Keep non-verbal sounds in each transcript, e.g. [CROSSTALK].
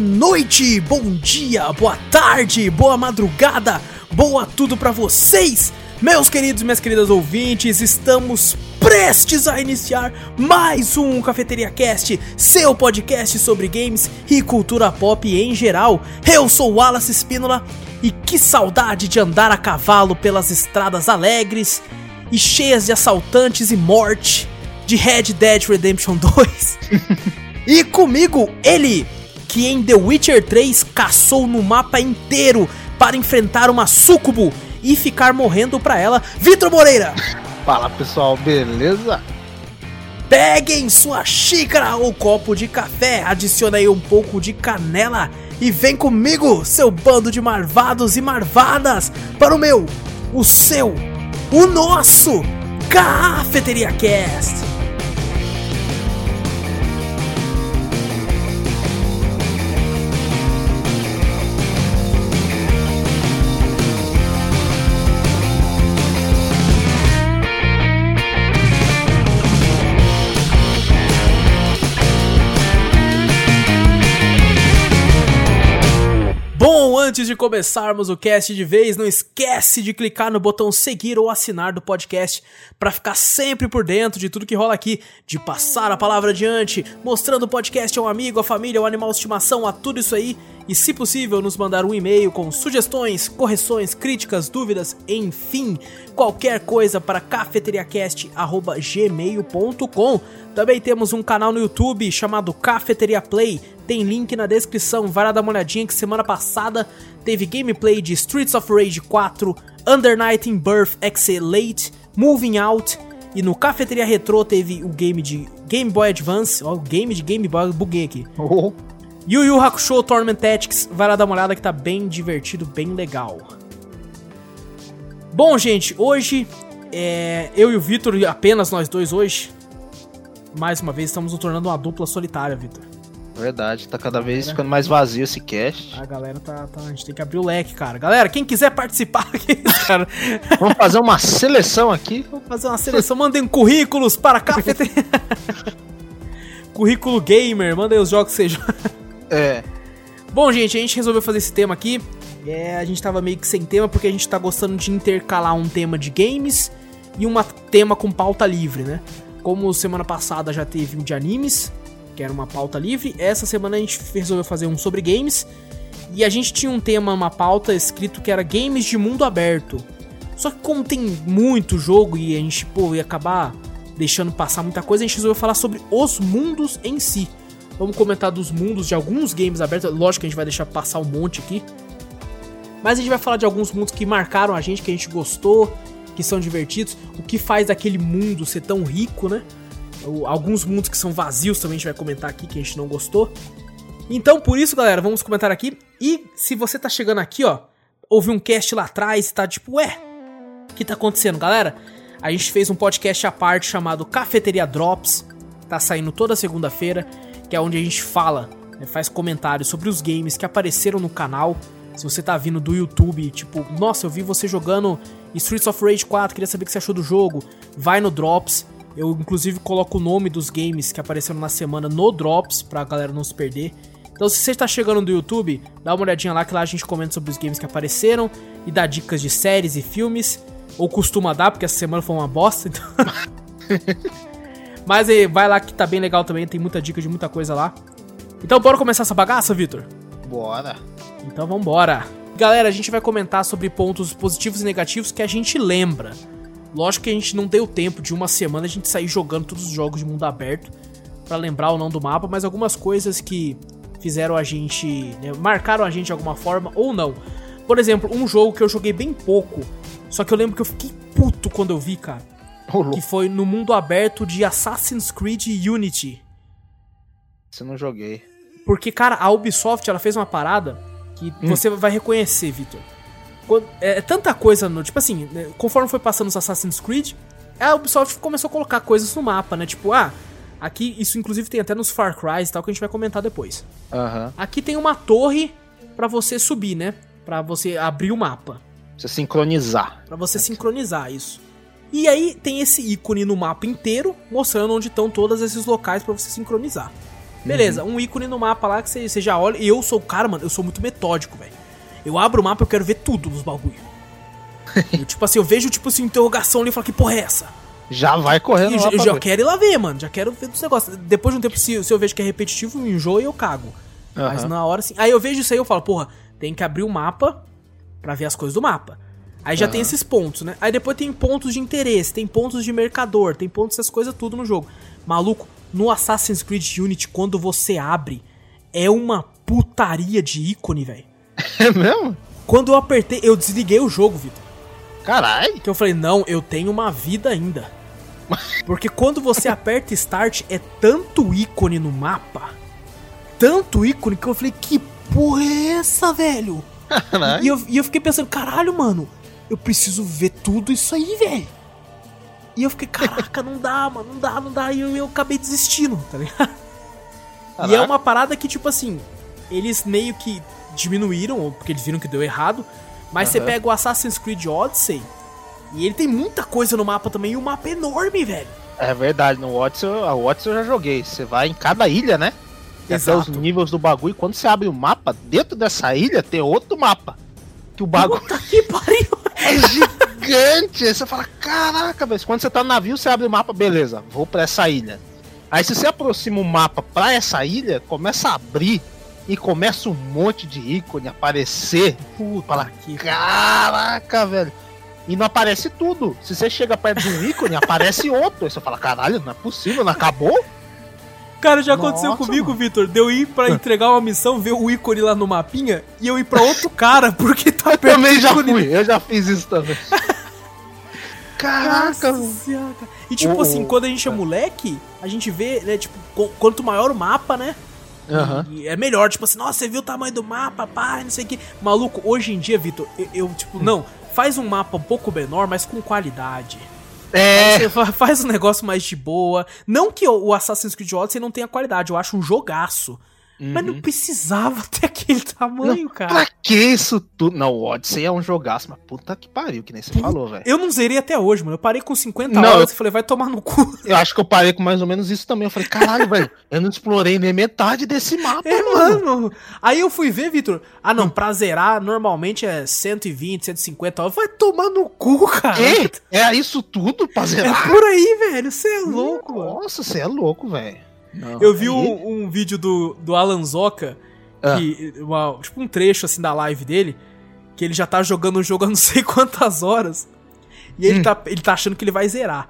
noite, bom dia, boa tarde, boa madrugada, boa tudo pra vocês, meus queridos e minhas queridas ouvintes. Estamos prestes a iniciar mais um Cafeteria Cast, seu podcast sobre games e cultura pop em geral. Eu sou Wallace Espínola e que saudade de andar a cavalo pelas estradas alegres e cheias de assaltantes e morte de Red Dead Redemption 2. [LAUGHS] e comigo, ele, que em The Witcher 3 caçou no mapa inteiro para enfrentar uma sucubo e ficar morrendo pra ela, Vitor Moreira. [LAUGHS] Fala pessoal, beleza? Peguem sua xícara ou copo de café, adicione aí um pouco de canela e vem comigo, seu bando de marvados e marvadas, para o meu, o seu, o nosso Cafeteria Cast. Antes de começarmos o cast de vez, não esquece de clicar no botão seguir ou assinar do podcast para ficar sempre por dentro de tudo que rola aqui, de passar a palavra adiante, mostrando o podcast a um amigo, a família, ao animal de estimação, a tudo isso aí, e se possível nos mandar um e-mail com sugestões, correções, críticas, dúvidas, enfim, qualquer coisa para cafeteriacast@gmail.com. Também temos um canal no YouTube chamado Cafeteria Play. Tem link na descrição, vai lá dar uma olhadinha que semana passada teve gameplay de Streets of Rage 4, Under Night in Birth Excelate, Moving Out e no Cafeteria Retro teve o game de Game Boy Advance, ó, o game de Game Boy, buguei aqui. Oh, Yu Yu Hakusho Torment Tactics, vai lá dar uma olhada que tá bem divertido, bem legal. Bom, gente, hoje é, eu e o Vitor, apenas nós dois hoje, mais uma vez estamos nos tornando uma dupla solitária, Vitor. verdade, tá cada vez ficando mais vazio esse cast. A galera tá, tá- A gente tem que abrir o leque, cara. Galera, quem quiser participar [LAUGHS] aqui, cara, Vamos fazer uma seleção aqui. vamos fazer uma seleção. Mandem currículos para a cafeteria. [LAUGHS] Currículo gamer, mandem os jogos que sejam. É, Bom, gente, a gente resolveu fazer esse tema aqui. É, a gente tava meio que sem tema porque a gente tá gostando de intercalar um tema de games e um tema com pauta livre, né? Como semana passada já teve um de animes, que era uma pauta livre, essa semana a gente resolveu fazer um sobre games. E a gente tinha um tema, uma pauta escrito que era games de mundo aberto. Só que como tem muito jogo e a gente, pô, ia acabar deixando passar muita coisa, a gente resolveu falar sobre os mundos em si. Vamos comentar dos mundos de alguns games abertos. Lógico que a gente vai deixar passar um monte aqui. Mas a gente vai falar de alguns mundos que marcaram a gente, que a gente gostou, que são divertidos. O que faz daquele mundo ser tão rico, né? Alguns mundos que são vazios também a gente vai comentar aqui, que a gente não gostou. Então, por isso, galera, vamos comentar aqui. E se você tá chegando aqui, ó, ouviu um cast lá atrás e tá tipo, ué, o que tá acontecendo, galera? A gente fez um podcast à parte chamado Cafeteria Drops. Tá saindo toda segunda-feira, que é onde a gente fala, né, faz comentários sobre os games que apareceram no canal. Se você tá vindo do YouTube, tipo, nossa, eu vi você jogando Streets of Rage 4, queria saber o que você achou do jogo. Vai no Drops. Eu, inclusive, coloco o nome dos games que apareceram na semana no Drops, pra galera não se perder. Então, se você está chegando do YouTube, dá uma olhadinha lá que lá a gente comenta sobre os games que apareceram e dá dicas de séries e filmes. Ou costuma dar, porque essa semana foi uma bosta. Então... [LAUGHS] Mas aí, vai lá que tá bem legal também, tem muita dica de muita coisa lá. Então, bora começar essa bagaça, Vitor? bora. Então vambora. Galera, a gente vai comentar sobre pontos positivos e negativos que a gente lembra. Lógico que a gente não deu tempo de uma semana a gente sair jogando todos os jogos de mundo aberto pra lembrar ou não do mapa, mas algumas coisas que fizeram a gente, né, marcaram a gente de alguma forma ou não. Por exemplo, um jogo que eu joguei bem pouco, só que eu lembro que eu fiquei puto quando eu vi, cara, Louco, que foi no mundo aberto de Assassin's Creed Unity. se eu não joguei. Porque, cara, a Ubisoft, ela fez uma parada que você vai reconhecer, Victor. Quando- É, é tanta coisa no... Tipo assim, né, conforme foi passando os Assassin's Creed, a Ubisoft começou a colocar coisas no mapa, né? Tipo, ah, aqui... Isso, inclusive, tem até nos Far Cry e tal, que a gente vai comentar depois. Aham. Aqui tem uma torre pra você subir, né? Pra você abrir o mapa. Precisa sincronizar. Pra você sincronizar isso. E aí tem esse ícone no mapa inteiro, mostrando onde estão todos esses locais pra você sincronizar. Beleza, um ícone no mapa lá que você, você já olha. E eu sou o cara, mano, eu sou muito metódico, velho. Eu abro o mapa e eu quero ver tudo nos bagulho. [LAUGHS] Eu, tipo assim, eu vejo, tipo assim, interrogação ali e falo, que porra é essa? Já vai correndo E lá eu, já ver. quero ir lá ver, mano. Já quero ver dos negócios. Depois de um tempo, se, se eu vejo que é repetitivo, eu enjoo e eu cago. Mas Aham. na hora assim. Aí eu vejo isso aí e eu falo, porra, tem que abrir o mapa pra ver as coisas do mapa. Aí já tem esses pontos, né? Aí depois tem pontos de interesse, tem pontos de mercador, tem pontos dessas coisas tudo no jogo. Maluco, no Assassin's Creed Unity, quando você abre, é uma putaria de ícone, velho. [LAUGHS] É mesmo? Quando eu apertei, eu desliguei o jogo, Vitor. Caralho. Que eu falei, não, eu tenho uma vida ainda. [LAUGHS] Porque quando você aperta Start, é tanto ícone no mapa. Tanto ícone que eu falei, que porra é essa, velho? [LAUGHS] Caralho. E eu, e eu fiquei pensando, caralho, mano, eu preciso ver tudo isso aí, velho. E eu fiquei, caraca, não dá, mano, não dá, não dá. E eu, eu acabei desistindo, tá ligado? E é Caraca. uma parada que, tipo assim, eles meio que diminuíram, ou porque eles viram que deu errado. Mas você Aham. pega o Assassin's Creed Odyssey, e ele tem muita coisa no mapa também, e o mapa é enorme, velho. É verdade, no Odyssey, a Odyssey eu já joguei. Você vai em cada ilha, né? Tem até os Exato. níveis do bagulho. E quando você abre o mapa, dentro dessa ilha tem outro mapa. Que o bagulho Puta que pariu. É gigante. Aí você fala, caraca, velho. Quando você tá no navio, você abre o mapa, beleza, vou pra essa ilha. Aí se você aproxima o mapa pra essa ilha, começa a abrir e começa um monte de ícone aparecer. Puta Fala, que Caraca, velho. E não aparece tudo. Se você chega perto de um ícone, aparece outro. Aí você fala, caralho, não é possível, não acabou? Cara, já aconteceu Nossa, comigo. Vitor, de eu ir pra entregar uma missão, ver o ícone lá no mapinha, e eu ir pra outro [LAUGHS] cara, porque tá Eu perto também já fui, eu já fiz isso também. [LAUGHS] Caraca, Nossa Senhora, cara. E tipo O- assim, quando a gente é moleque, a gente vê, né, tipo, qu- quanto maior o mapa, né? E é melhor, tipo assim, nossa, você viu o tamanho do mapa, pai, não sei o que. Maluco, hoje em dia, Vitor, eu, eu, tipo, Hum. não, faz um mapa um pouco menor, mas com qualidade. É, Você fa- faz um negócio mais de boa. Não que o Assassin's Creed Odyssey não tenha qualidade, eu acho um jogaço. Mas não precisava [LAUGHS] ter aquele tamanho, cara. pra que isso tudo? Não, o Odyssey é um jogaço, mas puta que pariu, que nem você falou, velho. Eu não zerei até hoje, mano. Eu parei com 50 Não, horas eu- e falei, vai tomar no cu. Eu acho que eu parei com mais ou menos isso também. Eu falei, caralho, velho, eu não explorei nem metade desse mapa, É, mano. mano. Aí eu fui ver, Vitor. Ah, não, pra zerar normalmente é 120, 150 horas. Vai tomar no cu, cara. Que? É isso tudo pra É zerar? por aí, velho. Você é louco, mano. Nossa, você é louco, velho. Não, Eu vi um, um vídeo do, do Alan Zoka, Ah. que, uma- tipo um trecho assim da live dele, que ele já tá jogando o jogo há [LAUGHS] não sei quantas horas. E ele, Hum. tá, ele tá achando que ele vai zerar.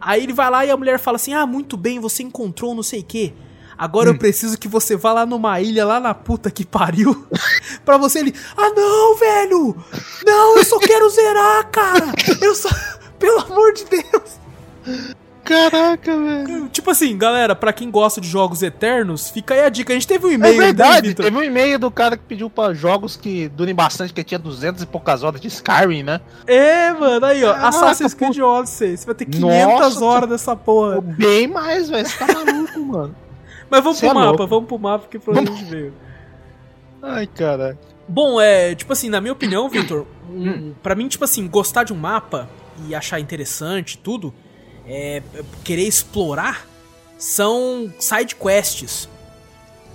Aí ele vai lá e a mulher fala assim: Ah, muito bem, você encontrou não sei o quê. Agora Hum. eu preciso que você vá lá numa ilha, lá na puta que pariu. [LAUGHS] pra você ele. Ah, não, velho! Não, eu só quero zerar, cara! Eu só. [LAUGHS] Pelo amor de Deus! Caraca, velho. Tipo assim, galera, pra quem gosta de jogos eternos, fica aí a dica. A gente teve um É e-mail dele, verdade, Vitor. teve um e-mail do cara que pediu pra jogos que durem bastante, que tinha 200 e poucas horas de Skyrim, né? É, mano, aí, ó. Caraca, Assassin's Creed Odyssey. Você vai ter 500 Nossa, horas dessa porra. Bem mais, velho, você tá maluco, [LAUGHS] mano. Mas vamos Cê pro é mapa, louco. vamos pro mapa que pra onde a gente veio. Ai, cara. Bom, é, tipo assim, na minha opinião, Victor, um, Hum. pra mim, tipo assim, gostar de um mapa e achar interessante e tudo, é, querer explorar, são side quests,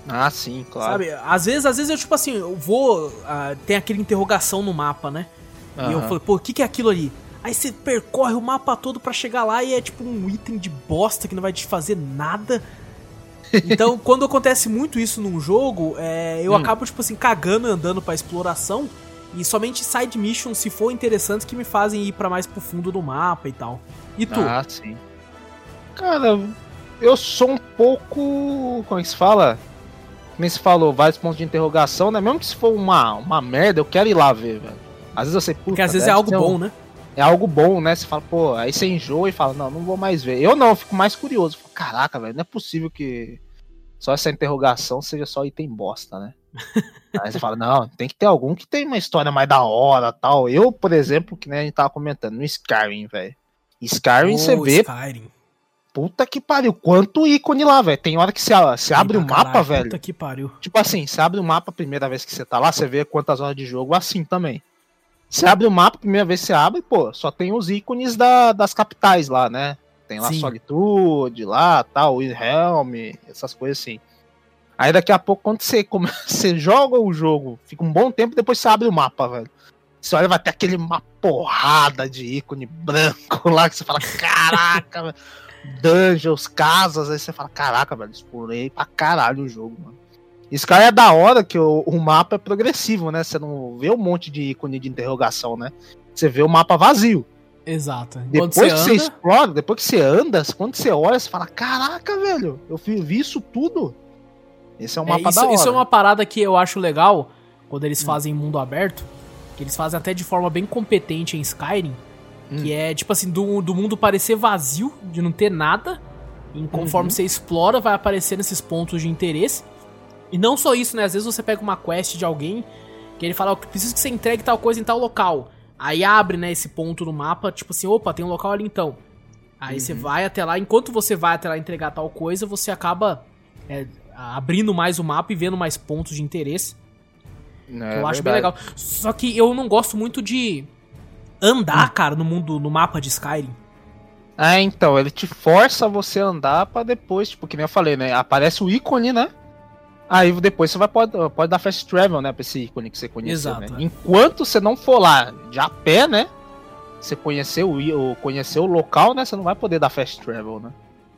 Ah, sim, claro. sabe? Às vezes, às vezes eu, tipo assim, eu vou, ah, tem aquele interrogação no mapa, né? E eu falei, pô, o que, que é aquilo ali? Aí você percorre o mapa todo pra chegar lá e é tipo um item de bosta que não vai te fazer nada. [LAUGHS] Então, quando acontece muito isso num jogo, é, eu Hum. acabo, tipo assim, cagando e andando pra exploração. E somente side missions, se for interessantes, que me fazem ir pra mais pro fundo do mapa e tal. E tu? Ah, sim. Cara, eu sou um pouco. Como é que se fala? Como se falou, vários pontos de interrogação, né? Mesmo que se for uma, uma merda, eu quero ir lá ver, velho. Às vezes eu sei, puta, Porque às vezes é algo ser um- bom, né? É algo bom, né? Você fala, pô, aí você enjoa e fala, não, não vou mais ver. Eu não, eu fico mais curioso. Falo, Caraca, velho, não é possível que só essa interrogação seja só item bosta, né? [LAUGHS] aí você fala, não, tem que ter algum que tem uma história mais da hora tal. Eu, por exemplo, que nem a gente tava comentando, no Skyrim, velho. Skyrim você Ô, vê Skyrim. Puta que pariu, quanto ícone lá, velho. Tem hora que você, você abre o mapa, caralho, velho. Puta que pariu. Tipo assim, você abre o mapa a primeira vez que você tá lá, você vê quantas horas de jogo assim também. Você abre o mapa, a primeira vez que você abre, pô, só tem os ícones da- das capitais lá, né? Tem lá Sim. Solitude, lá, tal, Wilhelm, essas coisas assim. Aí daqui a pouco, quando você, come... [LAUGHS] você joga o jogo, fica um bom tempo, depois você abre o mapa, velho. Você olha, vai ter aquele uma porrada de ícone branco [LAUGHS] lá que você fala, caraca, velho. Dungeons, casas, aí você fala, caraca, velho, explorei pra caralho o jogo, mano. Isso cara é da hora que o, o, mapa é progressivo, né? Você não vê um monte de ícone de interrogação, né? Você vê o mapa vazio. Exato. Depois você que anda... você explora, depois que você anda, quando você olha, você fala: Caraca, velho, eu vi isso tudo. Esse é um mapa é, isso, da hora. Isso é uma parada que eu acho legal quando eles hum. fazem mundo aberto. Que eles fazem até de forma bem competente em Skyrim. Hum. Que é tipo assim, do, do mundo parecer vazio, de não ter nada. E conforme uhum. você explora, vai aparecendo esses pontos de interesse. E não só isso, né? Às vezes você pega uma quest de alguém que ele fala, oh, preciso que você entregue tal coisa em tal local. Aí abre, né, esse ponto no mapa, tipo assim, opa, tem um local ali então. Aí uhum. você vai até lá, enquanto você vai até lá entregar tal coisa, você acaba é, abrindo mais o mapa e vendo mais pontos de interesse. É eu acho bem legal. Só que eu não gosto muito de andar, hum. cara, no mundo, no mapa de Skyrim. Ah, então, ele te força você andar para depois, tipo, que nem eu falei, né? Aparece o ícone, né? Aí depois você vai pode, pode dar fast travel, né, pra esse ícone que você conheceu, Exato, né? É. Enquanto você não for lá de a pé, né? Você conhecer o, conhecer o local, né? Você não vai poder dar fast travel, né?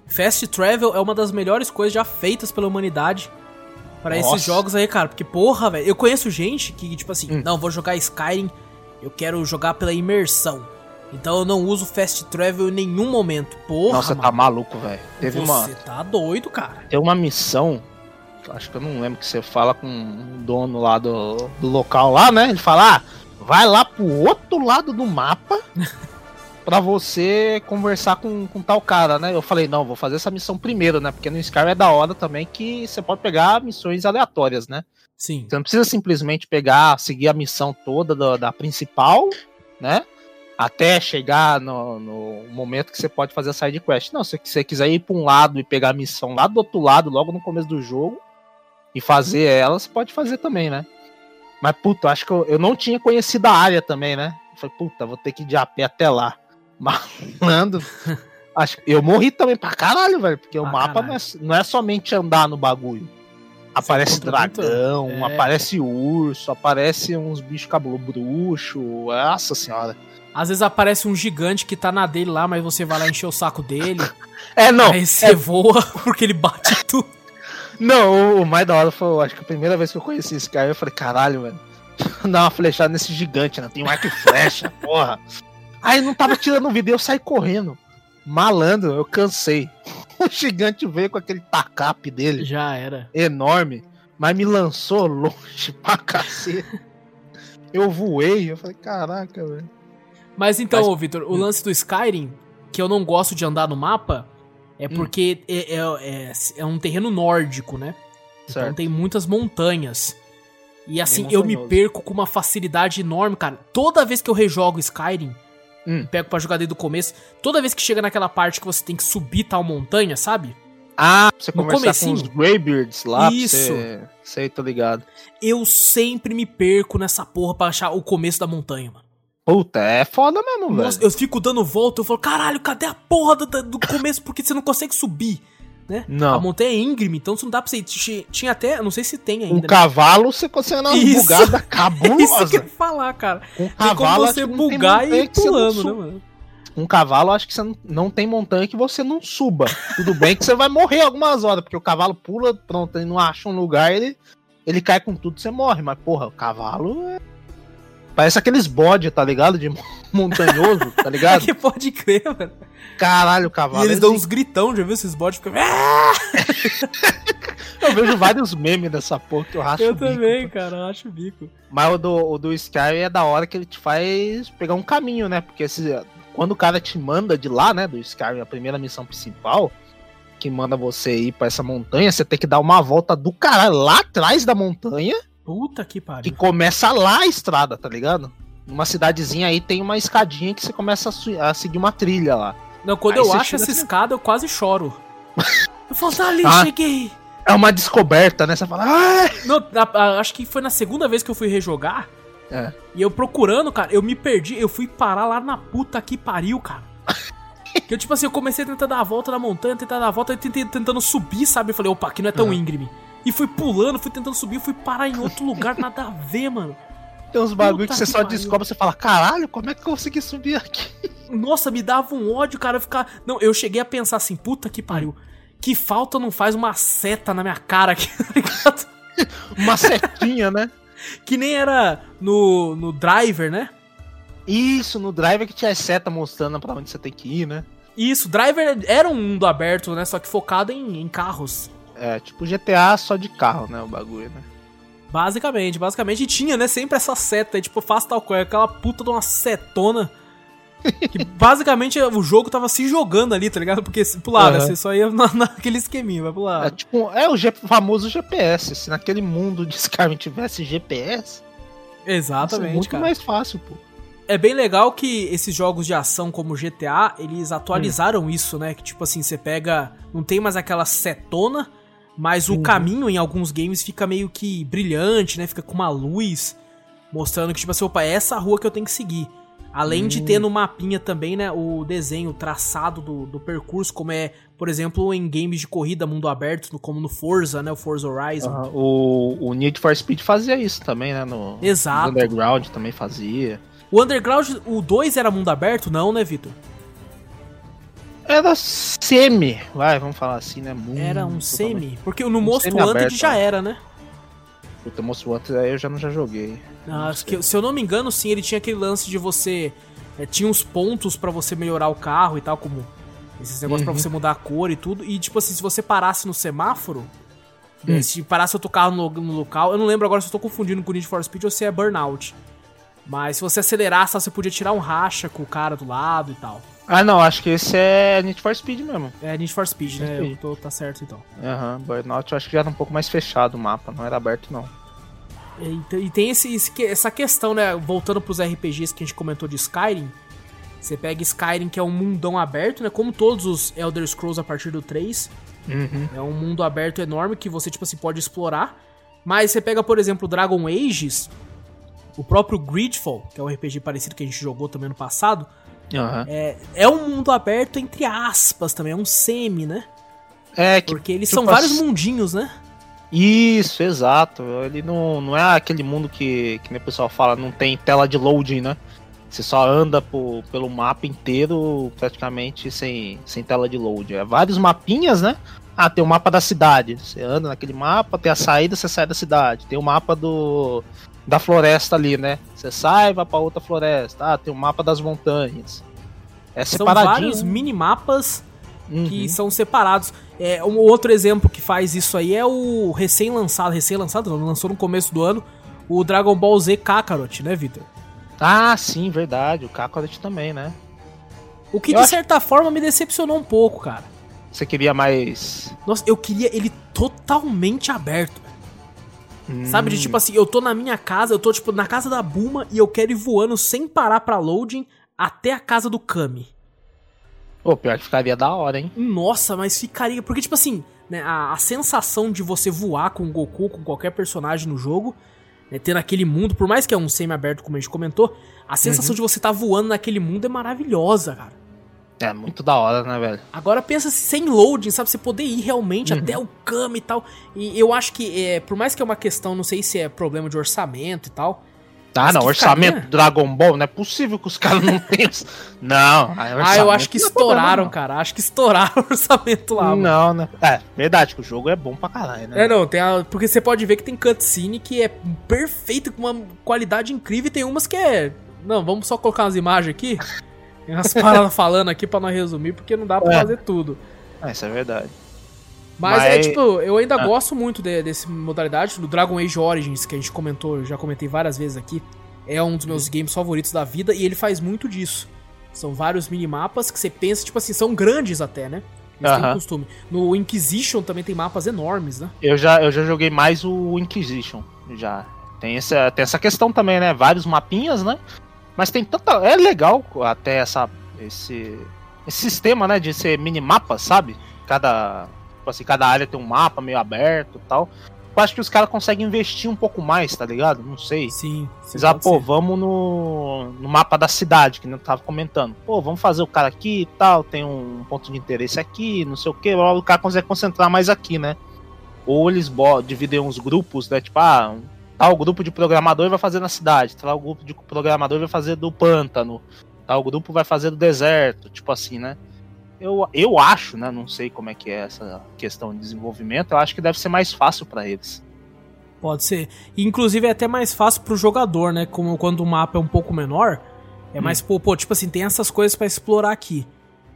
Fast travel é uma das melhores coisas já feitas pela humanidade para esses jogos aí, cara. Porque, porra, velho, eu conheço gente que, tipo assim, hum. não, vou jogar Skyrim, eu quero jogar pela imersão. Então eu não uso fast travel em nenhum momento. Porra, Nossa, tá mano. tá maluco, velho. Teve Você uma. Você tá doido, cara. Tem uma missão acho que eu não lembro que você fala com o dono lá do, do local lá, né? Ele fala, ah, vai lá pro outro lado do mapa [LAUGHS] para você conversar com, com tal cara, né? Eu falei, não, vou fazer essa missão primeiro, né? Porque no Skyrim é da hora também que você pode pegar missões aleatórias, né? Sim. Você não precisa simplesmente pegar, seguir a missão toda da, da principal, né? Até chegar no, no, momento que você pode fazer a side quest. Não, se você quiser ir para um lado e pegar a missão lá do outro lado, logo no começo do jogo, e fazer ela, você pode fazer também, né? Mas, puta, acho que eu, eu não tinha conhecido a área também, né? Eu falei, puta, vou ter que ir de a pé até lá. Malandro. acho, eu morri também pra caralho, velho, porque o mapa não é, não é, somente andar no bagulho. Aparece dragão, é. aparece urso, aparece uns bichos cabelo bruxo. Nossa senhora. Às vezes aparece um gigante que tá na dele lá, mas você vai lá encher o saco dele. [LAUGHS] é, não. Aí você é... voa [LAUGHS] porque ele bate tudo. Não, o mais da hora foi, acho que a primeira vez que eu conheci esse cara, eu falei, caralho, mano. [LAUGHS] Dar uma flechada nesse gigante, né? Tem um arco e flecha, porra. Aí não tava tirando vídeo, eu saí correndo. Malandro, eu cansei. [LAUGHS] O gigante veio com aquele tacape dele. Já era. Enorme. Mas me lançou longe [LAUGHS] pra cacete. Eu voei, eu falei, caraca, velho. Mas então, Mas... Vitor, o lance do Skyrim, que eu não gosto de andar no mapa, é hum. porque hum. é, é, é, um terreno nórdico, né? Então certo. Então tem muitas montanhas. E assim, eu me perco com uma facilidade enorme, cara. Toda vez que eu rejogo Skyrim, hum. pego pra jogar desde o começo, toda vez que chega naquela parte que você tem que subir tal montanha, sabe? Ah, você no conversar comecinho. com os Greybeards lá, Isso. Você... Sei, tô ligado. Eu sempre me perco nessa porra pra achar o começo da montanha, mano. Puta, é foda mesmo, Nossa, velho. Eu fico dando volta, eu falo, caralho, cadê a porra do, do começo? Porque você não consegue subir, né? Não. A montanha é íngreme, então não dá pra você Tinha até, não sei se tem ainda. Um né? cavalo você consegue dar uma bugada [LAUGHS] cabulosa. Isso que eu ia falar, cara. Um cavalo tem como você bugar e ir pulando, né, mano? Um cavalo, acho que você não, não tem montanha que você não suba. Tudo bem que você vai morrer algumas horas, porque o cavalo pula, pronto, ele não acha um lugar, ele, ele cai com tudo, você morre. Mas, porra, o cavalo é Parece aqueles bode, tá ligado? De [LAUGHS] montanhoso, tá [LAUGHS] ligado? que pode crer, mano. Caralho, o cavalo. E eles dão uns gritão, já viu esses bodes? Ficam... [LAUGHS] Eu vejo vários memes dessa porra que eu racho Eu também, bico, cara, eu acho o bico. Mas o do, o do Sky é da hora que ele te faz pegar um caminho, né? Porque esse, quando o cara te manda de lá, né, do Sky, a primeira missão principal, que manda você ir para essa montanha, você tem que dar uma volta do caralho lá atrás da montanha Puta que pariu. Que começa lá a estrada, tá ligado? Numa cidadezinha aí tem uma escadinha que você começa a, a seguir uma trilha lá. Não, quando aí eu acho essa assim, escada, eu quase choro. [LAUGHS] eu falo, tá ali, ah, cheguei. É uma descoberta, né? Você fala, ah! Não, a, a, acho que foi na segunda vez que eu fui rejogar. É. E eu procurando, cara, eu me perdi. Eu fui parar lá na puta que pariu, cara. [LAUGHS] que eu, tipo assim, eu comecei a tentar dar a volta na montanha, tentar dar a volta, tentei, tentando subir, sabe? Eu falei, opa, aqui não é tão íngreme. E fui pulando, fui tentando subir, fui parar em outro lugar, nada a ver, mano. Tem uns bagulho Puta que você que só pariu. descobre você fala, caralho, como é que eu consegui subir aqui? Nossa, me dava um ódio, cara, ficar. Não, eu cheguei a pensar assim, puta que pariu. Que falta não faz uma seta na minha cara aqui, [LAUGHS] tá ligado? Uma setinha, né? [LAUGHS] Que nem era no, no driver, né? Isso, no driver que tinha as seta mostrando pra onde você tem que ir, né? Isso, driver era um mundo aberto, né? Só que focado em, em carros. É, tipo GTA só de carro, né? O bagulho, né? Basicamente, basicamente. E tinha, né? Sempre essa seta aí, tipo, faça tal coisa, aquela puta de uma setona. Que basicamente o jogo tava se jogando ali, tá ligado? Porque se pular, né? Aham. Você só ia na, [LAUGHS] naquele esqueminha, vai pro É tipo, é o G- famoso GPS. Se naquele mundo de Skyrim tivesse GPS, Exatamente, muito cara. mais fácil, pô. É bem legal que esses jogos de ação como GTA, eles atualizaram isso, né? Que tipo assim, você pega. Não tem mais aquela setona, mas o Uhum. caminho em alguns games fica meio que brilhante, né? Fica com uma luz mostrando que, tipo assim, opa, é essa rua que eu tenho que seguir. Além de Hum. ter no mapinha também, né, o desenho, o traçado do, do percurso, como é, por exemplo, em games de corrida mundo aberto, como no Forza, né, o Forza Horizon. Aham. O, o Need for Speed fazia isso também, né? No, Exato. no Underground também fazia. O Underground, o 2 era mundo aberto? Não, né, Vitor? Era semi, vai, vamos falar assim, né? Mundo Era um totalmente- semi. Porque no Um Wanted já né? era, né? Puta, Most Wanted aí eu já não já joguei. Ah, acho que- se eu não me engano, sim, ele tinha aquele lance de você. é, tinha uns pontos pra você melhorar o carro e tal, como esses negócios pra Uhum. você mudar a cor e tudo. E tipo assim, se você parasse no semáforo, Hum. é, se parasse outro carro no, no local, eu não lembro agora se eu tô confundindo com o Need for Speed ou se é Burnout. Mas se você acelerasse, você podia tirar um racha com o cara do lado e tal. Ah, não, acho que esse é Need for Speed mesmo. É Need for Speed, né? Speed. Eu tô, tá certo então. Aham, Burnout eu acho que já era um pouco mais fechado o mapa, não era aberto não. E, e tem esse, esse essa questão, né? Voltando pros RPGs que a gente comentou de Skyrim. Você pega Skyrim, que é um mundão aberto, né? Como todos os Elder Scrolls a partir do 3. Uhum. É um mundo aberto enorme que você, tipo assim, pode explorar. Mas você pega, por exemplo, Dragon Ages, o próprio Gridfall, que é um RPG parecido que a gente jogou também no passado. Aham. É, é um mundo aberto, entre aspas, também. É um semi, né? É que Porque eles tipo são vários mundinhos, né? Isso, exato. Ele não, não é aquele mundo que, que o pessoal fala, não tem tela de loading, né? Você só anda por, pelo mapa inteiro praticamente sem, sem tela de loading. É vários mapinhas, né? Ah, tem o mapa da cidade. Você anda naquele mapa, tem a saída, você sai da cidade. Tem o mapa do da floresta ali, né? Você sai, vai pra outra floresta. Ah, tem o mapa das montanhas. É São vários minimapas Uhum. que são separados. É, um outro exemplo que faz isso aí é o recém-lançado, recém-lançado, não, lançou no começo do ano, o Dragon Ball Z Kakarot, né, Victor? Ah, sim, verdade. O Kakarot também, né? O que Eu de acho- certa forma me decepcionou um pouco, cara. Você queria mais. Nossa, eu queria ele totalmente aberto. Sabe, de Hum. tipo assim, eu tô na minha casa, eu tô tipo na casa da Buma e eu quero ir voando sem parar pra loading até a casa do Kami. Pô, pior que ficaria da hora, hein? Nossa, mas ficaria. Porque, tipo assim, né, a, a sensação de você voar com o Goku, com qualquer personagem no jogo, né, ter naquele mundo, por mais que é um semi-aberto, como a gente comentou, a sensação de você estar voando naquele mundo é maravilhosa, cara. É muito da hora, né, velho? Agora pensa se sem loading, sabe? Você poder ir realmente Uhum. até o Kami e tal. E eu acho que, é, por mais que é uma questão, não sei se é problema de orçamento e tal. Ah, Mas não, orçamento Dragon Ball, não é possível que os caras não [LAUGHS] tenham. não, Ah, eu acho que é estouraram, problema, cara. Acho que estouraram [LAUGHS] o orçamento lá, não. mano. Não, né? É, verdade, que o jogo é bom pra caralho, né? É, não, tem a, porque você pode ver que tem cutscene que é perfeita, com uma qualidade incrível, e tem umas que é. Não, vamos só colocar umas imagens aqui. [LAUGHS] Tem umas paradas falando aqui pra nós resumir, porque não dá pra É. fazer tudo. Ah, isso é verdade. Mas, é Mas- tipo, eu ainda Ah. gosto muito de, desse modalidade, do Dragon Age Origins, que a gente comentou, eu já comentei várias vezes aqui. É um dos meus games favoritos da vida e ele faz muito disso. São vários minimapas que você pensa, tipo assim, são grandes até, né? Eles têm Aham. costume. No Inquisition também tem mapas enormes, né? Eu já, eu já joguei mais o Inquisition, já. Tem essa, tem essa questão também, né? Vários mapinhas, né? Mas tem tanta. É legal até essa, esse, esse sistema, né? De ser minimapa, sabe? Cada. Tipo assim, cada área tem um mapa meio aberto e tal. Eu acho que os caras conseguem investir um pouco mais, tá ligado? Não sei. Sim. sim Eles, ah, pô, ser. vamos no, no mapa da cidade, que não tava comentando. Pô, vamos fazer o cara aqui e tal, tem um ponto de interesse aqui, não sei o que, o cara consegue concentrar mais aqui, né? Ou eles dividem uns grupos, né? Tipo, ah, tal grupo de programador vai fazer na cidade, tal grupo de programador vai fazer do pântano, tal grupo vai fazer do deserto, tipo assim, né? Eu, eu acho, né? Não sei como é que é essa questão de desenvolvimento, eu acho que deve ser mais fácil pra eles. Pode ser. Inclusive é até mais fácil pro jogador, né? Como quando o mapa é um pouco menor, é mais, pô, pô, tipo assim, tem essas coisas pra explorar aqui.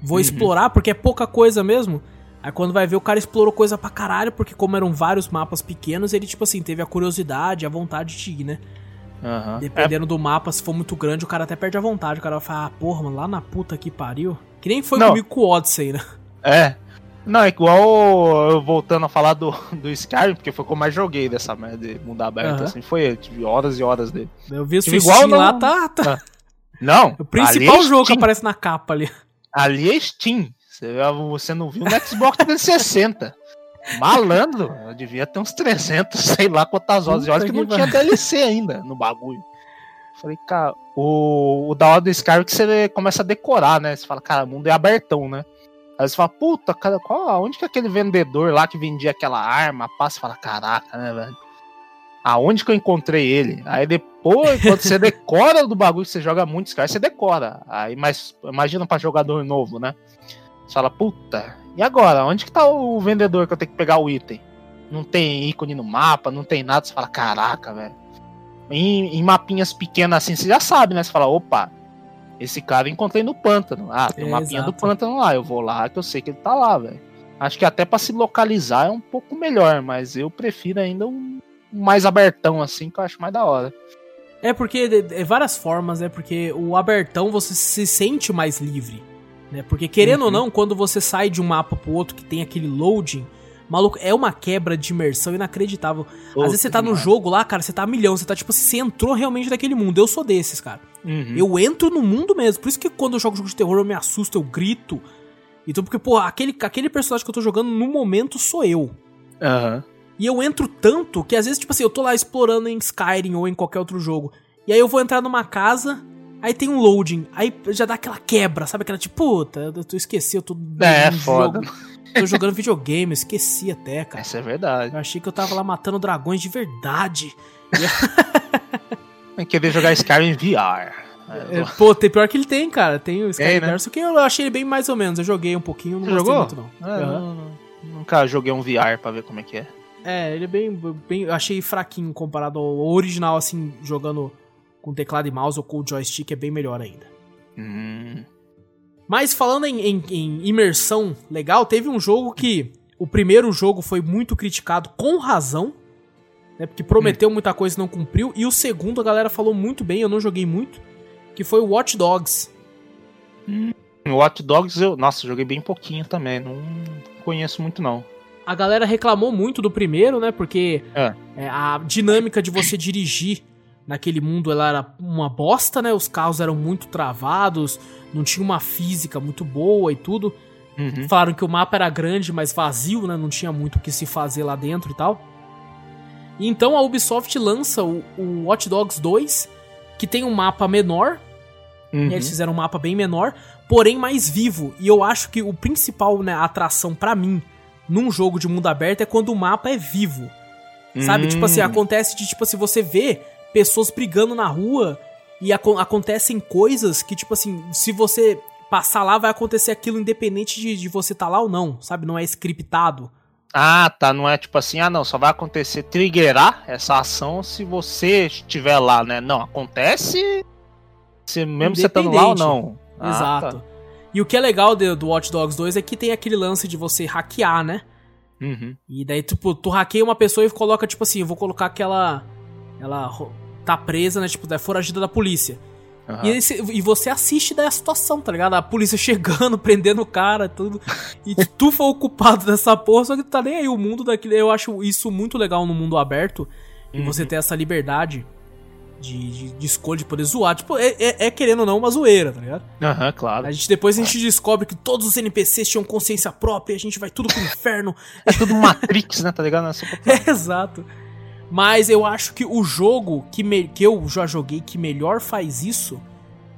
Vou Uhum. explorar porque é pouca coisa mesmo. Aí quando vai ver, o cara explorou coisa pra caralho, porque como eram vários mapas pequenos, ele, tipo assim, teve a curiosidade, a vontade de ir, né? Aham. Dependendo do mapa, se for muito grande, o cara até perde a vontade. O cara vai falar, ah, porra, mano, lá na puta que pariu. Que nem foi Não. comigo com o Odyssey, né? É. Não, é igual eu voltando a falar do, [LAUGHS] do Skyrim, porque foi o que eu mais joguei dessa merda de mundo aberto, Aham. assim, foi ele, tive horas e horas dele. Eu vi Tive Steam igual lá, tá, tá. Não, O principal é jogo que aparece na capa ali. Ali é Steam. Você, não viu no Xbox 360. [LAUGHS] Malandro, eu devia ter uns 300, sei lá quantas horas. E olha Puta que não tinha DLC ainda no bagulho. Falei, cara, o, o da hora do Skyrim é que você começa a decorar, né? Você fala, cara, o mundo é abertão, né? Aí você fala, puta, cara, qual, onde que é aquele vendedor lá que vendia aquela arma? Passa fala, caraca, né, velho? Aonde que eu encontrei ele? Aí depois, quando você [LAUGHS] decora do bagulho que você joga muito Skyrim, você decora. Aí, mas imagina pra jogador novo, né? Você fala, puta, e agora? Onde que tá o vendedor que eu tenho que pegar o item? Não tem ícone no mapa, não tem nada. Você fala, caraca, velho. Em, em mapinhas pequenas assim, você já sabe, né? Você fala, opa, esse cara eu encontrei no pântano. Ah, tem É, um mapinha do exato. pântano lá. Eu vou lá que eu sei que ele tá lá, velho. Acho que até pra se localizar é um pouco melhor, mas eu prefiro ainda um, mais abertão assim, que eu acho mais da hora. É porque de, várias formas, né? Porque o abertão você se sente mais livre, né? Porque querendo ou Uhum. não, quando você sai de um mapa pro outro que tem aquele loading, maluco, é uma quebra de imersão inacreditável. Às vezes você tá no jogo lá, cara, você tá a milhão, você tá tipo assim, você entrou realmente naquele mundo. Eu sou desses, cara. Uhum. Eu entro no mundo mesmo. Por isso que quando eu jogo jogo de terror eu me assusto, eu grito. Então, porque, pô, aquele, aquele personagem que eu tô jogando no momento sou eu. Aham. E eu entro tanto que às vezes, tipo assim, eu tô lá explorando em Skyrim ou em qualquer outro jogo. E aí eu vou entrar numa casa, aí tem um loading. Aí já dá aquela quebra, sabe? Aquela tipo, puta, eu tô esqueci, eu tô. É, num foda. jogo- tô jogando videogame, eu esqueci até, cara. Essa é verdade. Eu achei que eu tava lá matando dragões de verdade. Eu queria jogar Skyrim VR. É, pô, tem pior que ele tem, cara. Tem o Skyrim Tem, né? VR, só que eu achei ele bem mais ou menos. Eu joguei um pouquinho, não Você gostei jogou? muito, não. É, Aham. não- não- Nunca joguei um VR pra ver como é que é. É, ele é bem, bem. Eu achei fraquinho comparado ao original, assim, jogando com teclado e mouse ou com o joystick, é bem melhor ainda. Hum. Mas falando em, em- em imersão legal, teve um jogo que. O primeiro jogo foi muito criticado com razão, né? Porque prometeu muita coisa e não cumpriu. E o segundo a galera falou muito bem, eu não joguei muito, que foi o Watch Dogs. O Watch Dogs, eu, nossa, joguei bem pouquinho também. Não conheço muito, não. A galera reclamou muito do primeiro, né? Porque É. é, a dinâmica de você dirigir naquele mundo ela era uma bosta, né? Os carros eram muito travados, não tinha uma física muito boa e tudo. Uhum. Falaram que o mapa era grande, mas vazio, né? Não tinha muito o que se fazer lá dentro e tal. E então a Ubisoft lança o, o Watch Dogs 2, que tem um mapa menor, Uhum. e eles fizeram um mapa bem menor, porém mais vivo. E eu acho que o principal né, atração pra mim num jogo de mundo aberto é quando o mapa é vivo. Sabe? Hum. Tipo assim, acontece de, tipo assim, você vê pessoas brigando na rua e aco- acontecem coisas que, tipo assim, se você passar lá, vai acontecer aquilo independente de, de você tá lá ou não, sabe? Não é scriptado. Ah, tá. Não é tipo assim, ah, não, só vai acontecer triggerar essa ação se você estiver lá, né? Não, acontece se mesmo você estando lá ou não. Ah, Exato. tá. E o que é legal de- do Watch Dogs 2 é que tem aquele lance de você hackear, né? Uhum. E daí, tipo, tu hackeia uma pessoa e coloca, tipo assim, eu vou colocar aquela. Ela tá presa, né? Tipo, é foragida da polícia. Aham. E, esse- e você assiste daí a situação, tá ligado? A polícia [LAUGHS] chegando, prendendo o cara, tudo. E [LAUGHS] tu foi o culpado dessa porra, só que tu tá nem aí. O mundo daquele. Eu acho isso muito legal no mundo aberto. E Uhum. você ter essa liberdade de, de, de escolha, de poder zoar. Tipo, é, é- é, querendo ou não uma zoeira, tá ligado? Aham, claro. A gente, depois a gente descobre que todos os NPCs tinham consciência própria, a gente vai tudo pro inferno. É tudo Matrix, né? Tá ligado? É É, [LAUGHS] exato. Mas eu acho que o jogo que, me- que eu já joguei que melhor faz isso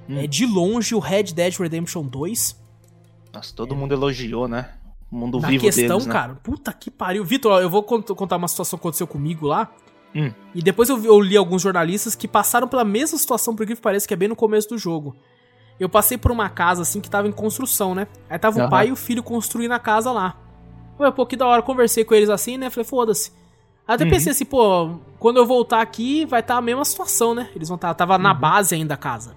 Hum. é de longe o Red Dead Redemption 2. Nossa, todo mundo elogiou, né? mundo Na vivo questão, deles, né? cara, puta que pariu. Vitor, eu vou cont- contar uma situação que aconteceu comigo lá. Hum. E depois eu, eu li alguns jornalistas que passaram pela mesma situação, por que parece que é bem no começo do jogo. Eu passei por uma casa assim que tava em construção, né? Aí tava o Aham. pai e o filho construindo a casa lá. Ué, pô, que da hora. Conversei com eles assim, né? Falei, foda-se. Até Uhum. pensei assim, pô, quando eu voltar aqui vai estar a mesma situação, né? Eles vão estar. tava na Uhum. base ainda a casa.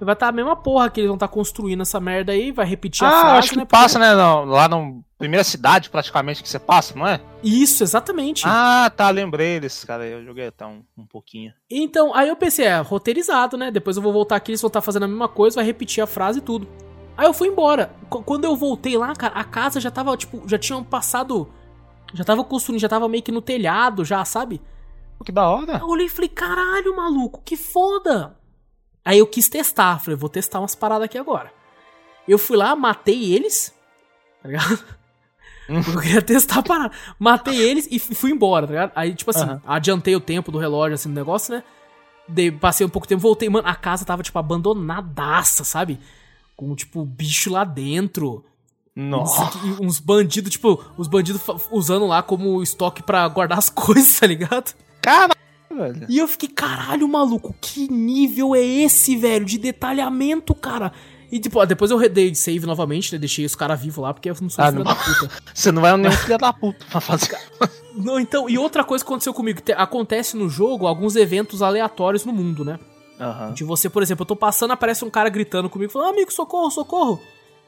Vai estar a mesma porra que eles vão estar construindo essa merda aí, vai repetir a Ah, frase, acho que né? passa, né? não, lá na primeira cidade, praticamente, que você passa, não é? Isso, exatamente. Ah, tá, lembrei desse cara aí. Eu joguei até um, um pouquinho. Então, aí eu pensei, é, roteirizado, né? Depois eu vou voltar aqui, eles vão estar fazendo a mesma coisa, vai repetir a frase e tudo. Aí eu fui embora. Qu- Quando eu voltei lá, cara, a casa já tava, tipo, já tinham passado. Já tava construindo, já tava meio que no telhado, já, sabe? Que da hora. Eu olhei e falei, caralho, maluco, que foda! Aí eu quis testar, falei, vou testar umas paradas aqui agora. Eu fui lá, matei eles, tá ligado? Hum. [LAUGHS] Eu queria testar a parada. Matei eles e fui embora, tá ligado? Aí, tipo assim, Aham. adiantei o tempo do relógio, assim, do negócio, né? Dei, passei um pouco de tempo, voltei, mano, a casa tava, tipo, abandonadaça, sabe? Com, tipo, bicho lá dentro. Nossa. Uns, uns bandidos, tipo, os bandidos usando lá como estoque pra guardar as [LAUGHS] coisas, tá ligado? Caralho, velho. E eu fiquei, caralho, maluco, que nível é esse, velho, de detalhamento, cara? E tipo, depois eu dei save novamente, né? Deixei os caras vivos lá, porque eu não sou Ah, filho da puta. [LAUGHS] Você não vai nenhum filho da puta pra fazer. Não, então, e outra coisa que aconteceu comigo, te- acontece no jogo alguns eventos aleatórios no mundo, né? Aham. De você, por exemplo, eu tô passando, aparece um cara gritando comigo, falando, amigo, socorro, socorro.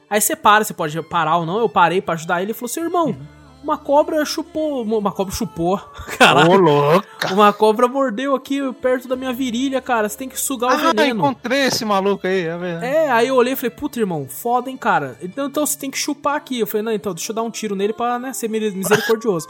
Aí você para, você pode parar ou não, eu parei pra ajudar ele, ele falou, seu irmão, uma cobra chupou, uma cobra chupou, [LAUGHS] caralho. Ô, louca. Uma cobra mordeu aqui perto da minha virilha, cara. Você tem que sugar o Ah, veneno. encontrei esse maluco aí, é verdade. É, aí eu olhei e falei, puta, irmão, foda, hein, cara. Então, então você tem que chupar aqui. Eu falei, não, então deixa eu dar um tiro nele pra, né, ser miri- [LAUGHS] misericordioso.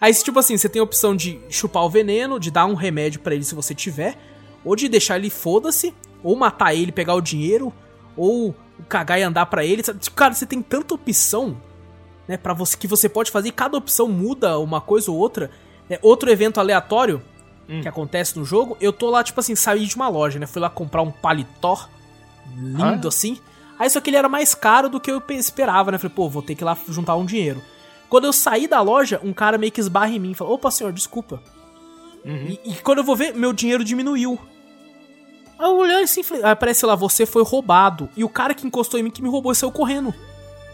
aí, tipo assim, você tem a opção de chupar o veneno, de dar um remédio pra ele se você tiver, ou de deixar ele foda-se, ou matar ele, pegar o dinheiro, ou cagar e andar pra ele. sabe? Tipo, Cara, você tem tanta opção, né, para você que você pode fazer, e cada opção muda uma coisa ou outra. É, outro evento aleatório Hum. que acontece no jogo, eu tô lá, tipo assim, saí de uma loja, né? Fui lá comprar um paletó lindo Ah. assim. Aí só que ele era mais caro do que eu pe- esperava, né? Falei, pô, vou ter que ir lá juntar um dinheiro. Quando eu saí da loja, um cara meio que esbarra em mim e falou, opa, senhor, desculpa. Uhum. E, e quando eu vou ver, meu dinheiro diminuiu. Aí eu olhei assim, falei, aí aparece lá, você foi roubado. E o cara que encostou em mim, que me roubou, saiu correndo.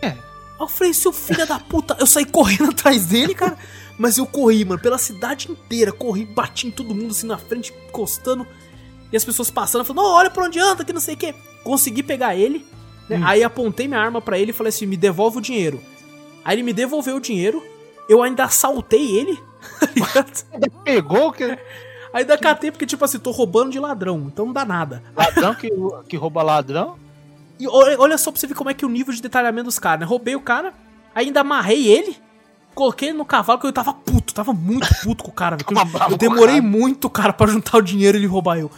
É. Aí eu falei, seu filho da puta, eu saí correndo [LAUGHS] atrás dele, cara. Mas eu corri, mano, pela cidade inteira, corri, bati em todo mundo assim na frente, encostando. E as pessoas passando, falando, não, olha pra onde anda, que não sei o que. Consegui pegar ele, né? Hum. Aí apontei minha arma pra ele e falei assim, me devolve o dinheiro. Aí ele me devolveu o dinheiro, eu ainda assaltei ele, [LAUGHS] tá? Pegou que Ainda catei porque, tipo assim, tô roubando de ladrão, então não dá nada. ladrão que, que rouba ladrão. E olha, só pra você ver como é que é o nível de detalhamento dos caras, né? Roubei o cara, ainda amarrei ele, coloquei ele no cavalo, que eu tava puto, tava muito puto com o cara, velho. [LAUGHS] Eu, eu demorei cara. muito, cara, pra juntar o dinheiro e ele roubar eu.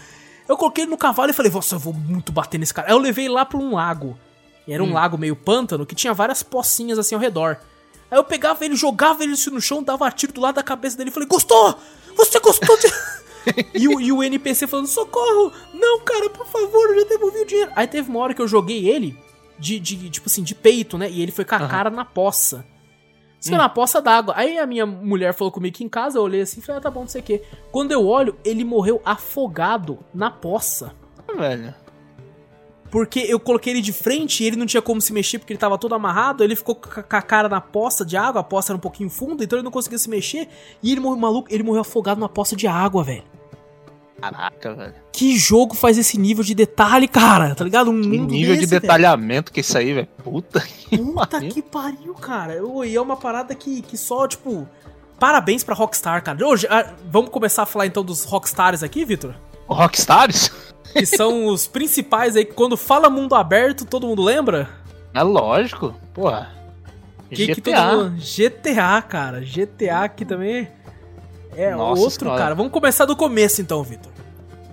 Eu coloquei ele no cavalo e falei, nossa, eu vou muito bater nesse cara. Aí eu levei ele lá pra um lago. E era um Hum. lago meio pântano que tinha várias pocinhas assim ao redor. Aí eu pegava ele, jogava ele no chão, dava tiro do lado da cabeça dele e falei, gostou? Você gostou de. E, o, e o NPC falando, socorro! Não, cara, por favor, eu já devolvi o dinheiro. Aí teve uma hora que eu joguei ele de, de tipo assim, de peito, né? E ele foi com a Aham. cara na poça. Isso Hum. na poça d'água. Aí a minha mulher falou comigo que em casa, eu olhei assim e falei, ah, tá bom, não sei o quê. Quando eu olho, ele morreu afogado na poça. Velho. Porque eu coloquei ele de frente e ele não tinha como se mexer porque ele tava todo amarrado. Ele ficou com a cara na poça de água, a poça era um pouquinho funda, então ele não conseguia se mexer. E ele morreu, maluco, ele morreu afogado numa poça de água, velho. Caraca, velho. Que jogo faz esse nível de detalhe, cara? Tá ligado? Um Que nível de desse, velho. detalhamento que isso aí, velho. Puta que Puta pariu. que pariu, cara. E é uma parada que, que só, tipo. Parabéns pra Rockstar, cara. Hoje, ah, vamos começar a falar então dos Rockstars aqui, Vitor? Rockstars? Que são os principais aí que quando fala mundo aberto, todo mundo lembra? É lógico. Porra. Que GTA. que todo mundo... GTA, cara. GTA aqui também é Nossa outro, senhora. cara. Vamos começar do começo então, Vitor.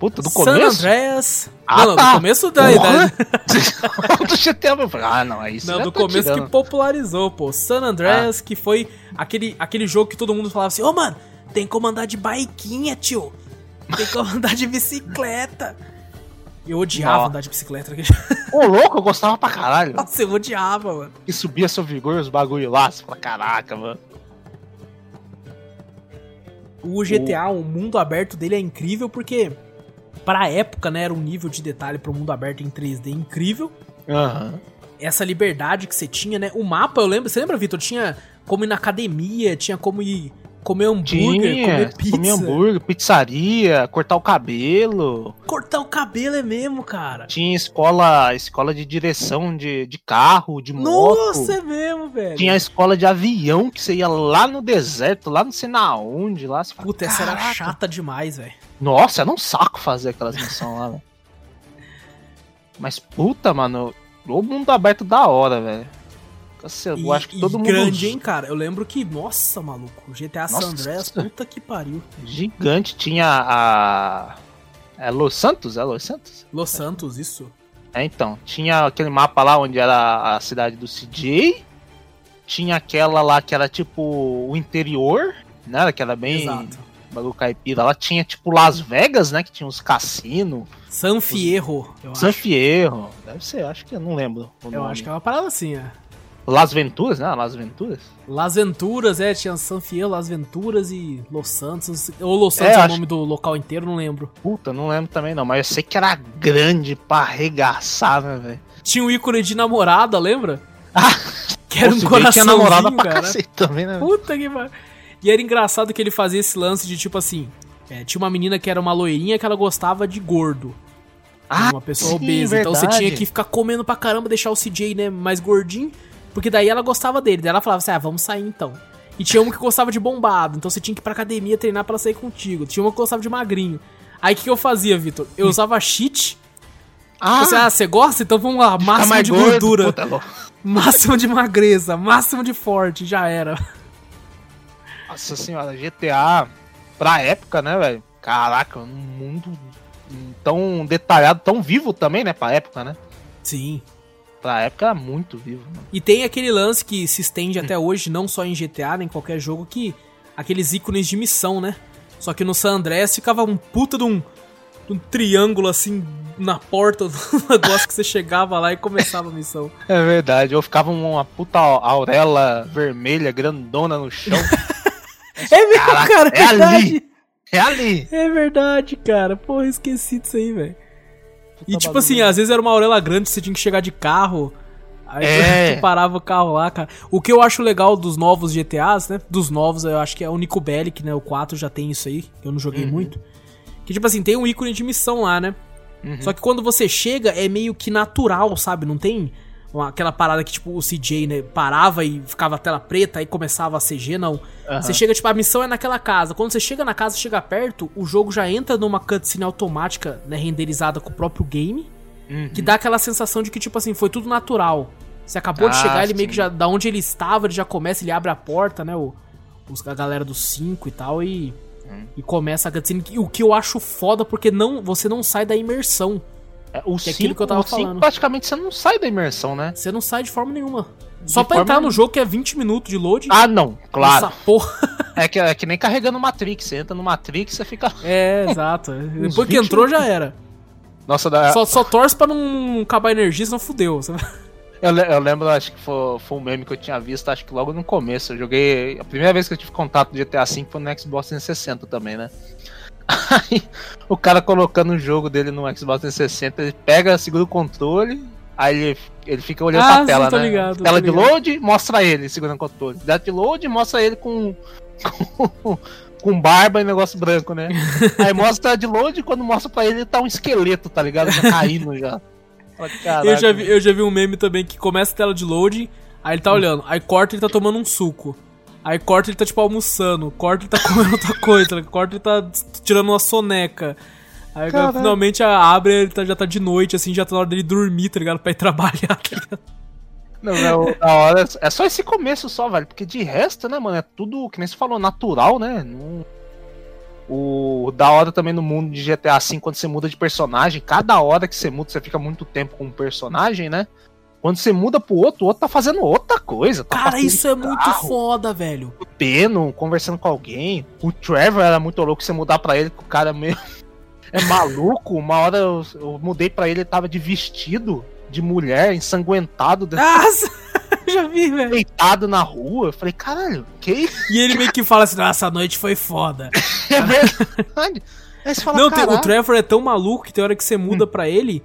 Puta, do San começo? Andreas. Ah, não, não, tá. do começo da idade. [LAUGHS] do GTA, eu falei, ah, não, é isso. Não, do começo tirando. que popularizou, pô. San Andreas, Ah. que foi aquele, aquele jogo que todo mundo falava assim: Ô, mano, tem como andar de baiquinha, tio. Tem como andar de bicicleta. Eu odiava Nó. andar de bicicleta. [LAUGHS] Ô, louco, eu gostava pra caralho. Nossa, eu odiava, mano. E subia seu vigor os bagulho lá, fala, caraca, mano. O GTA, o mundo aberto dele é incrível porque, pra época, né, era um nível de detalhe pro mundo aberto em 3D incrível. Aham. Essa liberdade que você tinha, né? O mapa, eu lembro, você lembra, Vitor? Tinha como ir na academia, tinha como ir comer hambúrguer, Tinha, comer pizza. comia hambúrguer, pizzaria, cortar o cabelo. Cortar o cabelo é mesmo, cara. Tinha escola, escola de direção de, de carro, de moto. Nossa, é mesmo, velho. Tinha a escola de avião que você ia lá no deserto, lá não sei na onde, lá. Você fala, Puta, essa era chata demais, velho. Nossa, era um saco fazer aquelas missões lá, velho. Mas puta, mano, o mundo aberto da hora, velho. E- acho que todo mundo grande, hein, cara. Eu lembro que, nossa, maluco, GTA San Nossa. Andreas, puta que pariu. gigante tinha a é Los Santos, é Los Santos? Los Santos, isso. É, então, tinha aquele mapa lá onde era a cidade do CJ. Tinha aquela lá que era tipo o interior, né? Que era bem Exato. bagulho caipira. Lá tinha tipo Las Vegas, né? Que tinha uns cassinos. San Fierro, eu San acho. Fierro. Deve ser, acho que eu não lembro. Eu acho que é uma parada assim, é. Las Venturas, né? Las Venturas. Las Venturas, é, tinha San Fierro, Las Venturas e Los Santos. Ou Los É, Santos é, o acho- nome do local inteiro, não lembro. Puta, não lembro também não. Mas eu sei que era grande pra arregaçar, né, velho? Tinha um ícone de namorada, lembra? Ah, [LAUGHS] que era um coraçãozinho, tinha namorada pra cara. cacete também, né? Puta que pariu. E era engraçado que ele fazia esse lance de tipo assim: é, tinha uma menina que era uma loirinha que ela gostava de gordo. uma pessoa sim, obesa. Então você verdade. tinha que ficar comendo pra caramba, deixar o CJ, né, mais gordinho. Porque daí ela gostava dele. Daí ela falava assim: ah, vamos sair então. E tinha um que gostava de bombado. Então você tinha que ir pra academia treinar pra ela sair contigo. Tinha uma que gostava de magrinho. Aí o que, que eu fazia, Vitor? Eu usava cheat. Ah, Você, ah, você gosta? Então vamos lá, máximo mais de gordo, gordura. puta, louco. Máximo de magreza, máximo de forte, já era. Nossa senhora, GTA, pra época, né, velho? Caraca, um mundo tão detalhado, tão vivo também, né, pra época, né? Sim. Pra época era muito vivo, mano. E tem aquele lance que se estende até hoje, não só em GTA, nem em qualquer jogo, que aqueles ícones de missão, né? Só que no San Andreas ficava um puta de um, de um triângulo assim na porta do [LAUGHS] negócio que você chegava lá e começava a missão. É verdade, eu ficava uma puta auréola vermelha, grandona no chão. [LAUGHS] É mesmo, cara, é verdade. ali. É ali. É verdade, cara. Porra, esqueci disso aí, velho. E tipo bagulho. assim, às vezes era uma orelha grande, você tinha que chegar de carro. Aí É. [LAUGHS] tu parava o carro lá, cara. O que eu acho legal dos novos GTAs, né? Dos novos, eu acho que é o Nico Bellic, né? O 4 já tem isso aí, que eu não joguei Uhum. muito. Que tipo assim, tem um ícone de missão lá, né? Uhum. Só que quando você chega, é meio que natural, sabe? Não tem uma- aquela parada que, tipo, o CJ, né, parava e ficava a tela preta, aí começava a CG, não. Aham. Você chega, tipo, a missão é naquela casa. Quando você chega na casa, chega perto, o jogo já entra numa cutscene automática, né, renderizada com o próprio game, Uhum. que dá aquela sensação de que, tipo assim, foi tudo natural. Você acabou de Ah, chegar, ele meio sim. que já, da onde ele estava, ele já começa, ele abre a porta, né, o, os- a galera dos 5 e tal, e, Hum. e começa a cutscene. O que eu acho foda, porque não, você não sai da imersão. É, o que é aquilo 5, que eu tava o cinco, falando. praticamente você não sai da imersão, né? Você não sai de forma nenhuma. Só pra entrar no nenhuma. jogo que é 20 minutos de load. Ah, não, claro. Essa porra. É que, é que nem carregando Matrix. Você entra no Matrix, você fica. [LAUGHS] É, exato. Depois que 20 entrou, já era. Nossa, da... Só, só torce pra não acabar a energia, senão fudeu. eu, eu lembro, acho que foi, foi um meme que eu tinha visto, acho que logo no começo. Eu joguei. A primeira vez que eu tive contato com GTA V foi no Xbox 360 também, né? Aí o cara colocando o jogo dele no Xbox 360, ele pega, segura o controle, aí ele, ele fica olhando Ah, pra tela, né? ligado, tela de load, mostra ele segurando o controle. Tela de load, mostra ele com. com [LAUGHS] com barba e negócio branco, né? [LAUGHS] Aí mostra de load, quando mostra pra ele, tá um esqueleto, tá ligado? Já caindo já. Eu já, "Caraca, vi, eu já vi um meme também que começa a tela de load, aí ele tá olhando, aí corta ele tá tomando um suco. Aí corta ele tá tipo almoçando, corta ele tá [LAUGHS] comendo outra coisa, corta ele tá tirando uma soneca. Aí Caralho. finalmente a- abre, ele tá- já tá de noite, assim, já tá na hora dele dormir, tá ligado? Pra ir trabalhar, tá ligado? Não, não, da hora. É só esse começo só, velho. Porque de resto, né, mano, é tudo, que nem você falou, natural, né? Não- O da hora também no mundo de GTA V, quando você muda de personagem, cada hora que você muda, você fica muito tempo com um personagem, né? Quando você muda pro outro, o outro tá fazendo outra coisa. Tá Cara, isso é de muito carro, foda, velho. Peno, conversando com alguém. O Trevor era muito louco você mudar pra ele, que o cara é meio. [LAUGHS] é maluco. Uma hora eu, eu mudei pra ele, ele tava de vestido de mulher, ensanguentado, Nossa, [LAUGHS] já vi, velho. deitado na rua. Eu falei, caralho, que isso? E ele meio que fala assim, nossa, a noite foi foda. [LAUGHS] É verdade. Aí você fala, Não, tem- o. Trevor é tão maluco que tem hora que você muda pra ele,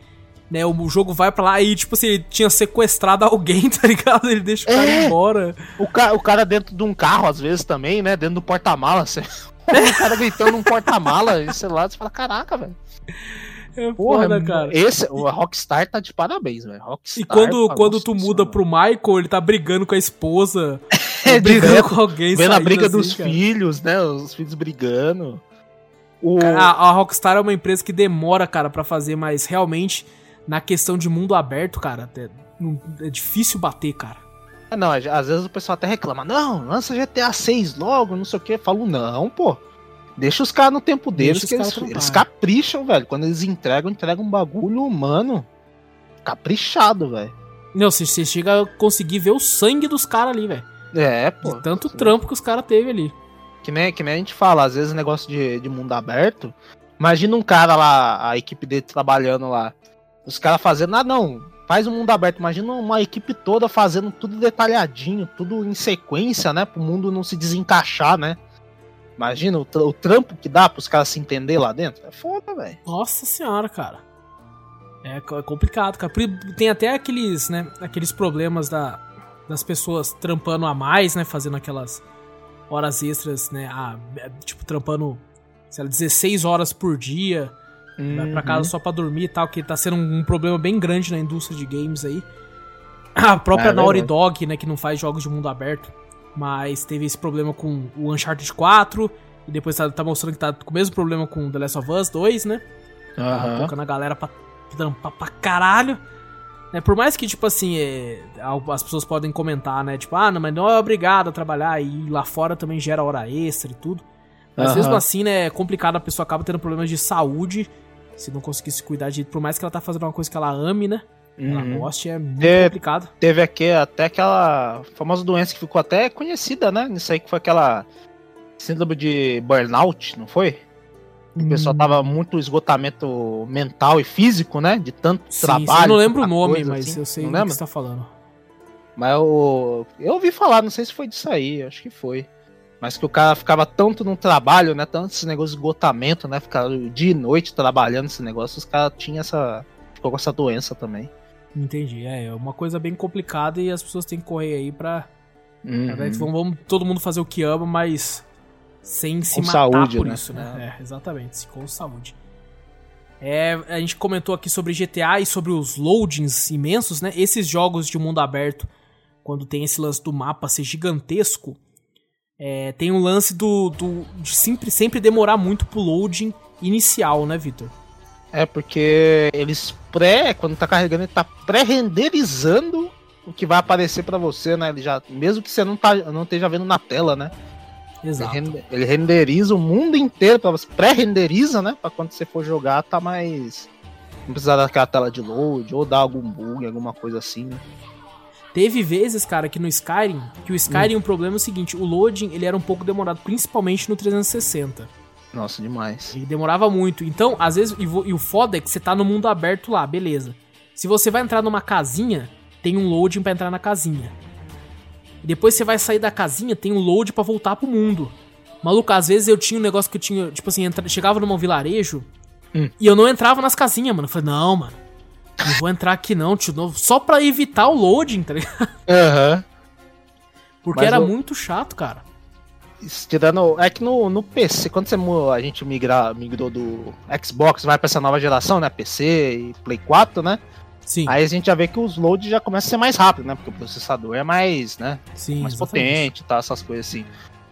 né? O jogo vai pra lá e, tipo assim, ele tinha sequestrado alguém, [LAUGHS] tá ligado? Ele deixa o cara É. embora. O, ca o cara dentro de um carro, às vezes, também, né? Dentro do porta-mala. Você... [LAUGHS] o cara gritando num porta-mala, e sei lá, você fala, caraca, velho. É Porra, foda, cara. Esse, o Rockstar tá de parabéns, velho. Rockstar. E quando, pá, quando tu muda pro Michael, ele tá brigando com a esposa. [LAUGHS] É, brigando direto, com alguém. Vendo a briga assim, dos cara. filhos, né? Os filhos brigando. O... Cara, A, a Rockstar é uma empresa que demora, cara, pra fazer, mas realmente, na questão de mundo aberto, cara, é, é difícil bater, cara. Ah, não, às vezes o pessoal até reclama. Não, lança GTA 6 logo, não sei o que. Eu falo, não, pô. Deixa os caras no tempo deles, Deixa que eles, eles capricham, velho. Quando eles entregam, entregam um bagulho humano. Caprichado, velho. Não, você, você chega a conseguir ver o sangue dos caras ali, velho. É, pô. De tanto trampo que os caras teve ali. Que nem, que nem a gente fala, às vezes negócio de, de mundo aberto. Imagina um cara lá, a equipe dele trabalhando lá. Os caras fazendo, ah não, faz um mundo aberto. Imagina uma equipe toda fazendo tudo detalhadinho, tudo em sequência, né? Pro mundo não se desencaixar, né? Imagina o, o trampo que dá pros caras se entender lá dentro. É foda, velho. Nossa senhora, cara. É é complicado, cara. Tem até aqueles, né, aqueles problemas da, das pessoas trampando a mais, né, fazendo aquelas horas extras, né, a- é, tipo, trampando, sei lá, 16 horas por dia, vai pra Uhum. casa só pra dormir e tal, que tá sendo um, um problema bem grande na indústria de games aí. [CLEARS THROAT] A própria É Naughty. Dog, né, que não faz jogos de mundo aberto, mas teve esse problema com o Uncharted 4, e depois tá, tá mostrando que tá com o mesmo problema com The Last of Us 2, né? Tá Aham. colocando a galera pra trampar pra caralho. Né, por mais que, tipo assim, é, as pessoas podem comentar, né? Tipo, ah, não, mas não é obrigado a trabalhar. E lá fora também gera hora extra e tudo. Mas Aham. mesmo assim, né, é complicado. A pessoa acaba tendo problemas de saúde. Se não conseguir se cuidar de. Por mais que ela tá fazendo uma coisa que ela ame, né? Ela Uhum. goste, é muito complicado. Teve aqui até aquela famosa doença que ficou até conhecida, né? Nisso aí que foi aquela síndrome de burnout, não foi? O pessoal Hum, tava muito esgotamento mental e físico, né? De tanto sim, sim, trabalho. eu não lembro o nome, coisa, mas assim. eu sei do que você tá falando. Mas eu, eu ouvi falar, não sei se foi disso aí, acho que foi. Mas que o cara ficava tanto no trabalho, né? Tanto esse negócio de esgotamento, né? Ficar dia e noite trabalhando esse negócio, os caras tinham essa. Ficou com essa doença também. Entendi. É, é uma coisa bem complicada e as pessoas têm que correr aí pra. Uhum. pra- vamos, vamos todo mundo fazer o que ama, mas sem se Com matar saúde, por né? isso, né? É, exatamente, com saúde. É, a gente comentou aqui sobre GTA e sobre os loadings imensos, né? Esses jogos de mundo aberto, quando tem esse lance do mapa ser gigantesco, é, tem um lance do, do de sempre, sempre demorar muito pro loading inicial, né, Vitor? É porque eles pré, quando tá carregando, ele tá pré-renderizando o que vai aparecer pra você, né? Ele já, mesmo que você não, tá, não esteja vendo na tela, né? Ele, Exato. rende- ele renderiza o mundo inteiro para você, pré-renderiza, né? Pra quando você for jogar, tá mais não precisar daquela tela de load ou dar algum bug, alguma coisa assim, né? Teve vezes, cara, que no Skyrim, que o Skyrim, o problema é o seguinte, o loading, ele era um pouco demorado, principalmente no 360. Nossa, demais. Ele demorava muito. Então, às vezes, e, e o foda é que você tá no mundo aberto lá, beleza. Se você vai entrar numa casinha, tem um loading pra entrar na casinha. E depois você vai sair da casinha, tem um load pra voltar pro mundo. Maluco, às vezes eu tinha um negócio que eu tinha, tipo assim, entra- chegava num vilarejo Hum. e eu não entrava nas casinhas, mano. Eu falei, não, mano, não vou entrar aqui não, tio, não, só pra evitar o loading, tá ligado? Aham. Porque Mas era eu- muito chato, cara. Tirando. É que no, no PC, quando você, a gente migra, migrou do Xbox, vai pra essa nova geração, né? PC e Play 4, né? Sim, Aí a gente já vê que os loads já começam a ser mais rápido, né? Porque o processador é mais, né? sim, mais exatamente. potente e tal, essas coisas assim.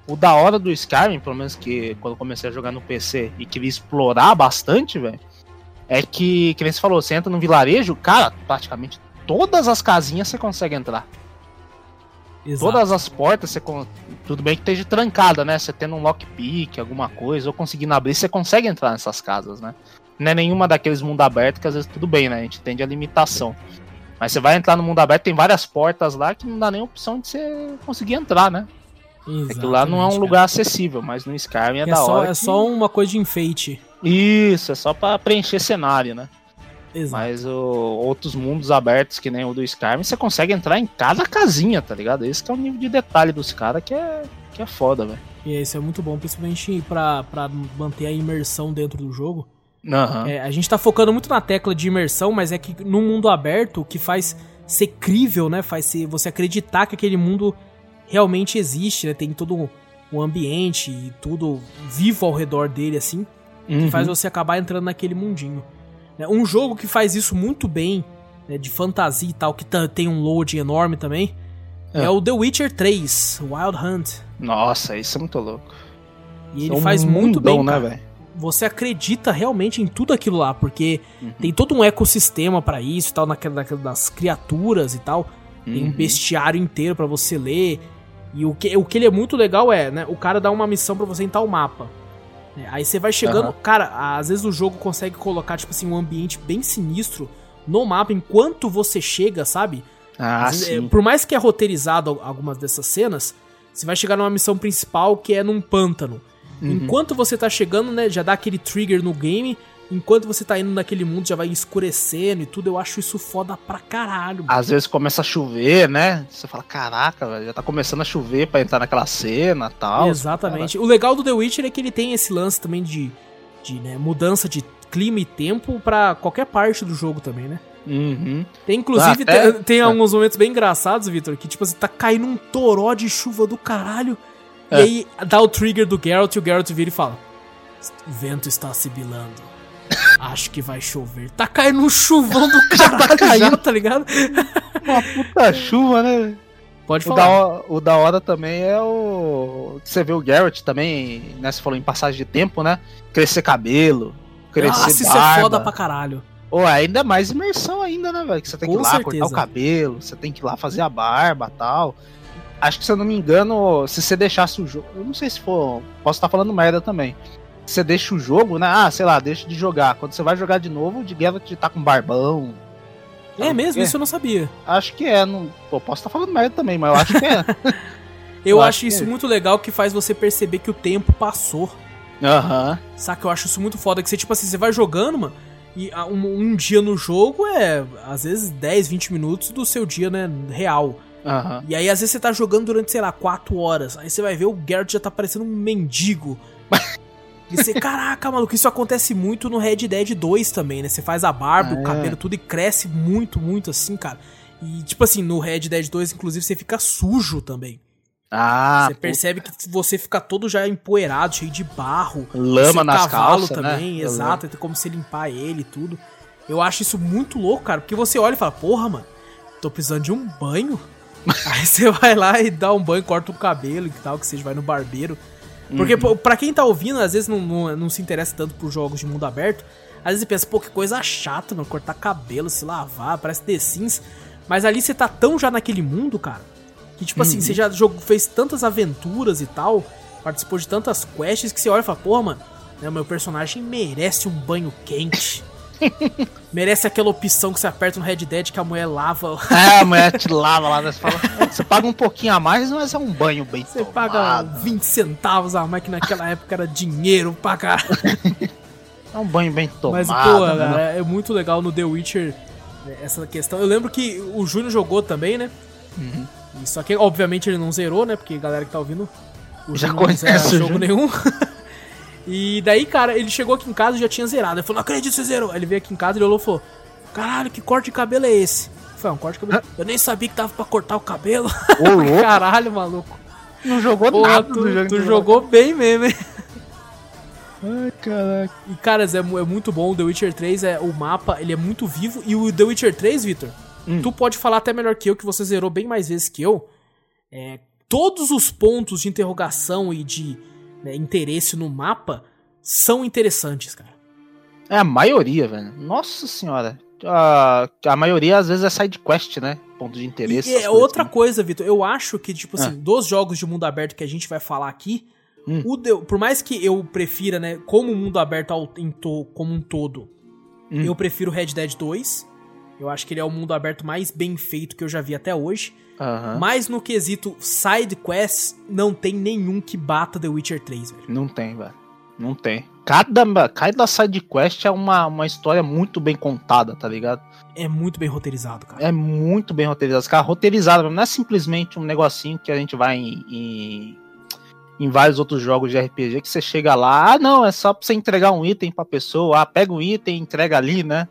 O da hora do Skyrim, pelo menos que quando eu comecei a jogar no PC e queria explorar bastante, velho, é que, que nem você falou, você entra num vilarejo, cara, praticamente todas as casinhas você consegue entrar. Exato. Todas as portas, você tudo bem que esteja trancada, né? Você tendo um lockpick, alguma coisa, ou conseguindo abrir, você consegue entrar nessas casas, né? Não é nenhuma daqueles mundo aberto que às vezes tudo bem, né? A gente tende a limitação. Mas você vai entrar no mundo aberto, tem várias portas lá que não dá nem opção de você conseguir entrar, né? Aquilo lá não é um Exatamente, lugar acessível, mas no Skyrim é. É da só, hora. é que- só uma coisa de enfeite. Isso, é só pra preencher cenário, né? Exato. Mas o, outros mundos abertos, que nem o do Skyrim, você consegue entrar em cada casinha, tá ligado? Esse que é o nível de detalhe dos caras que é, que é foda, velho. E isso é muito bom, principalmente pra, pra manter a imersão dentro do jogo. Aham. É, a gente tá focando muito na tecla de imersão, mas é que no mundo aberto, o que faz ser crível, né? Faz ser, você acreditar que aquele mundo realmente existe, né? Tem todo o ambiente e tudo vivo ao redor dele, assim, que Uhum. faz você acabar entrando naquele mundinho. né? Um jogo que faz isso muito bem, né, de fantasia e tal, que tem um load enorme também, é. É. o The Witcher 3, Wild Hunt. Nossa, isso é muito louco. E ele É um faz muito mundão, bem, né, cara. Você acredita realmente em tudo aquilo lá, porque Uhum. tem todo um ecossistema pra isso e tal, naquela, naquela das criaturas e tal. Tem um Uhum. bestiário inteiro pra você ler. E o que, o que ele é muito legal é, né? O cara dá uma missão pra você em tal mapa. Aí você vai chegando. Aham. Cara, às vezes o jogo consegue colocar, tipo assim, um ambiente bem sinistro no mapa enquanto você chega, sabe? Ah, vezes, é, sim. por mais que é roteirizado algumas dessas cenas, você vai chegar numa missão principal que é num pântano. Uhum. Enquanto você tá chegando, né, já dá aquele trigger no game. Enquanto você tá indo naquele mundo, já vai escurecendo e tudo. Eu acho isso foda pra caralho. Às vezes começa a chover, né? Você fala, caraca, velho, já tá começando a chover pra entrar naquela cena e tal. Exatamente. O legal do The Witcher é que ele tem esse lance também de, de né, mudança de clima e tempo pra qualquer parte do jogo também, né? Uhum. Tem, inclusive, Ah, tem, tem alguns momentos bem engraçados, Vitor, que tipo assim, tá caindo um toró de chuva do caralho. E É. aí dá o trigger do Geralt e o Geralt vira e fala: O vento está sibilando. Acho que vai chover. Tá caindo um chuvão do [LAUGHS] caralho já, caindo. tá ligado? [LAUGHS] Uma puta chuva, né? Pode O da, falar. hora, o da hora também é o. Você vê o Garrett também, né? Você falou em passagem de tempo, né? Crescer cabelo, crescer Nossa, isso barba. é foda pra caralho. Ou ainda mais imersão ainda, né, velho? Que você tem que ir lá certeza. cortar o cabelo, você tem que ir lá fazer a barba tal. Acho que se eu não me engano, se você deixasse o jogo. Eu não sei se for. Posso estar falando merda também. Você deixa o jogo, né? Ah, sei lá, deixa de jogar. Quando você vai jogar de novo, o de Geralt tá com barbão. É mesmo? Isso eu não sabia. Acho que é. Não... Pô, posso estar falando merda também, mas eu acho que é. [LAUGHS] Eu, Eu acho acho que isso é. muito legal que faz você perceber que o tempo passou. Aham. Saca? Eu acho isso muito foda. Que você, tipo assim, você vai jogando, mano. E ah, um, um dia no jogo é, às vezes, 10, 20 minutos do seu dia, né? Real. Aham. E aí, às vezes, você tá jogando durante, sei lá, 4 horas. Aí você vai ver o Geralt já tá parecendo um mendigo. [LAUGHS] E você, caraca, maluco, isso acontece muito no Red Dead 2 também, né? Você faz a barba, Ah, o é. cabelo, tudo e cresce muito, muito assim, cara. E, tipo assim, no Red Dead 2, inclusive, você fica sujo também. Ah, você percebe que você fica todo já empoeirado, cheio de barro. lama nas cavalo calças, também, né? exato, tem como você limpar ele e tudo. Eu acho isso muito louco, cara, porque você olha e fala, porra, mano, tô precisando de um banho. [LAUGHS] Aí você vai lá e dá um banho, corta o cabelo e tal, que seja, vai no barbeiro. Porque, Uhum. pô, pra quem tá ouvindo, às vezes não, não, não se interessa tanto por jogos de mundo aberto, às vezes pensa, pô, que coisa chata, mano, cortar cabelo, se lavar, parece The Sims. Mas ali você tá tão já naquele mundo, cara, que tipo assim, Uhum. você já jogou, fez tantas aventuras e tal, participou de tantas quests que você olha e fala, porra, mano, né, meu personagem merece um banho quente. [LAUGHS] merece aquela opção que você aperta no Red Dead que a mulher lava. É, a mulher te lava lá, né? Você, fala, você paga um pouquinho a mais, mas é um banho bem Você paga 20 centavos a mais, que naquela época era dinheiro pra caralho. É um banho bem tomado. Mas, pô, né? cara, é muito legal no The Witcher né, essa questão. Eu lembro que o Júnior jogou também, né? Uhum. Só que, obviamente, ele não zerou, né? Porque a galera que tá ouvindo, o Já Júnior não zera conhece o jogo nenhum. [LAUGHS] e daí, cara, ele chegou aqui em casa e já tinha zerado. Ele falou, não acredito que você zerou. Aí ele veio aqui em casa e olhou e falou, caralho, que corte de cabelo é esse? Falei, "É um corte de cabelo. Eu nem sabia que tava pra cortar o cabelo. Ô, [LAUGHS] caralho, maluco. não jogou Porra, nada tu, jogo. tu jogou bem mesmo, hein? Ai, caraca. E, caras, é, é muito bom. O The Witcher 3, é, o mapa, ele é muito vivo. E o The Witcher 3, Victor, Hum. tu pode falar até melhor que eu, que você zerou bem mais vezes que eu. É, todos os pontos de interrogação e de né, interesse no mapa são interessantes, cara. É a maioria, velho. Nossa senhora. A, a maioria às vezes é side quest, né? Ponto de interesse. E é coisas outra assim. coisa, Vitor. Eu acho que, tipo assim, Ah. dos jogos de mundo aberto que a gente vai falar aqui, Hum. o The- por mais que eu prefira, né, como mundo aberto ao, em to- como um todo, Hum. eu prefiro Red Dead 2. Eu acho que ele é o mundo aberto mais bem feito que eu já vi até hoje. Aham. Mas no quesito side quests, não tem nenhum que bata The Witcher 3, velho. Não tem, velho. Não tem. Cada, cada side quest é uma, uma história muito bem contada, tá ligado? É muito bem roteirizado, cara. É muito bem roteirizado. Cara, roteirizado não é simplesmente um negocinho que a gente vai em, em, em, vários outros jogos de RPG que você chega lá, ah, não, é só pra você entregar um item pra pessoa, ah, pega um item e entrega ali, né?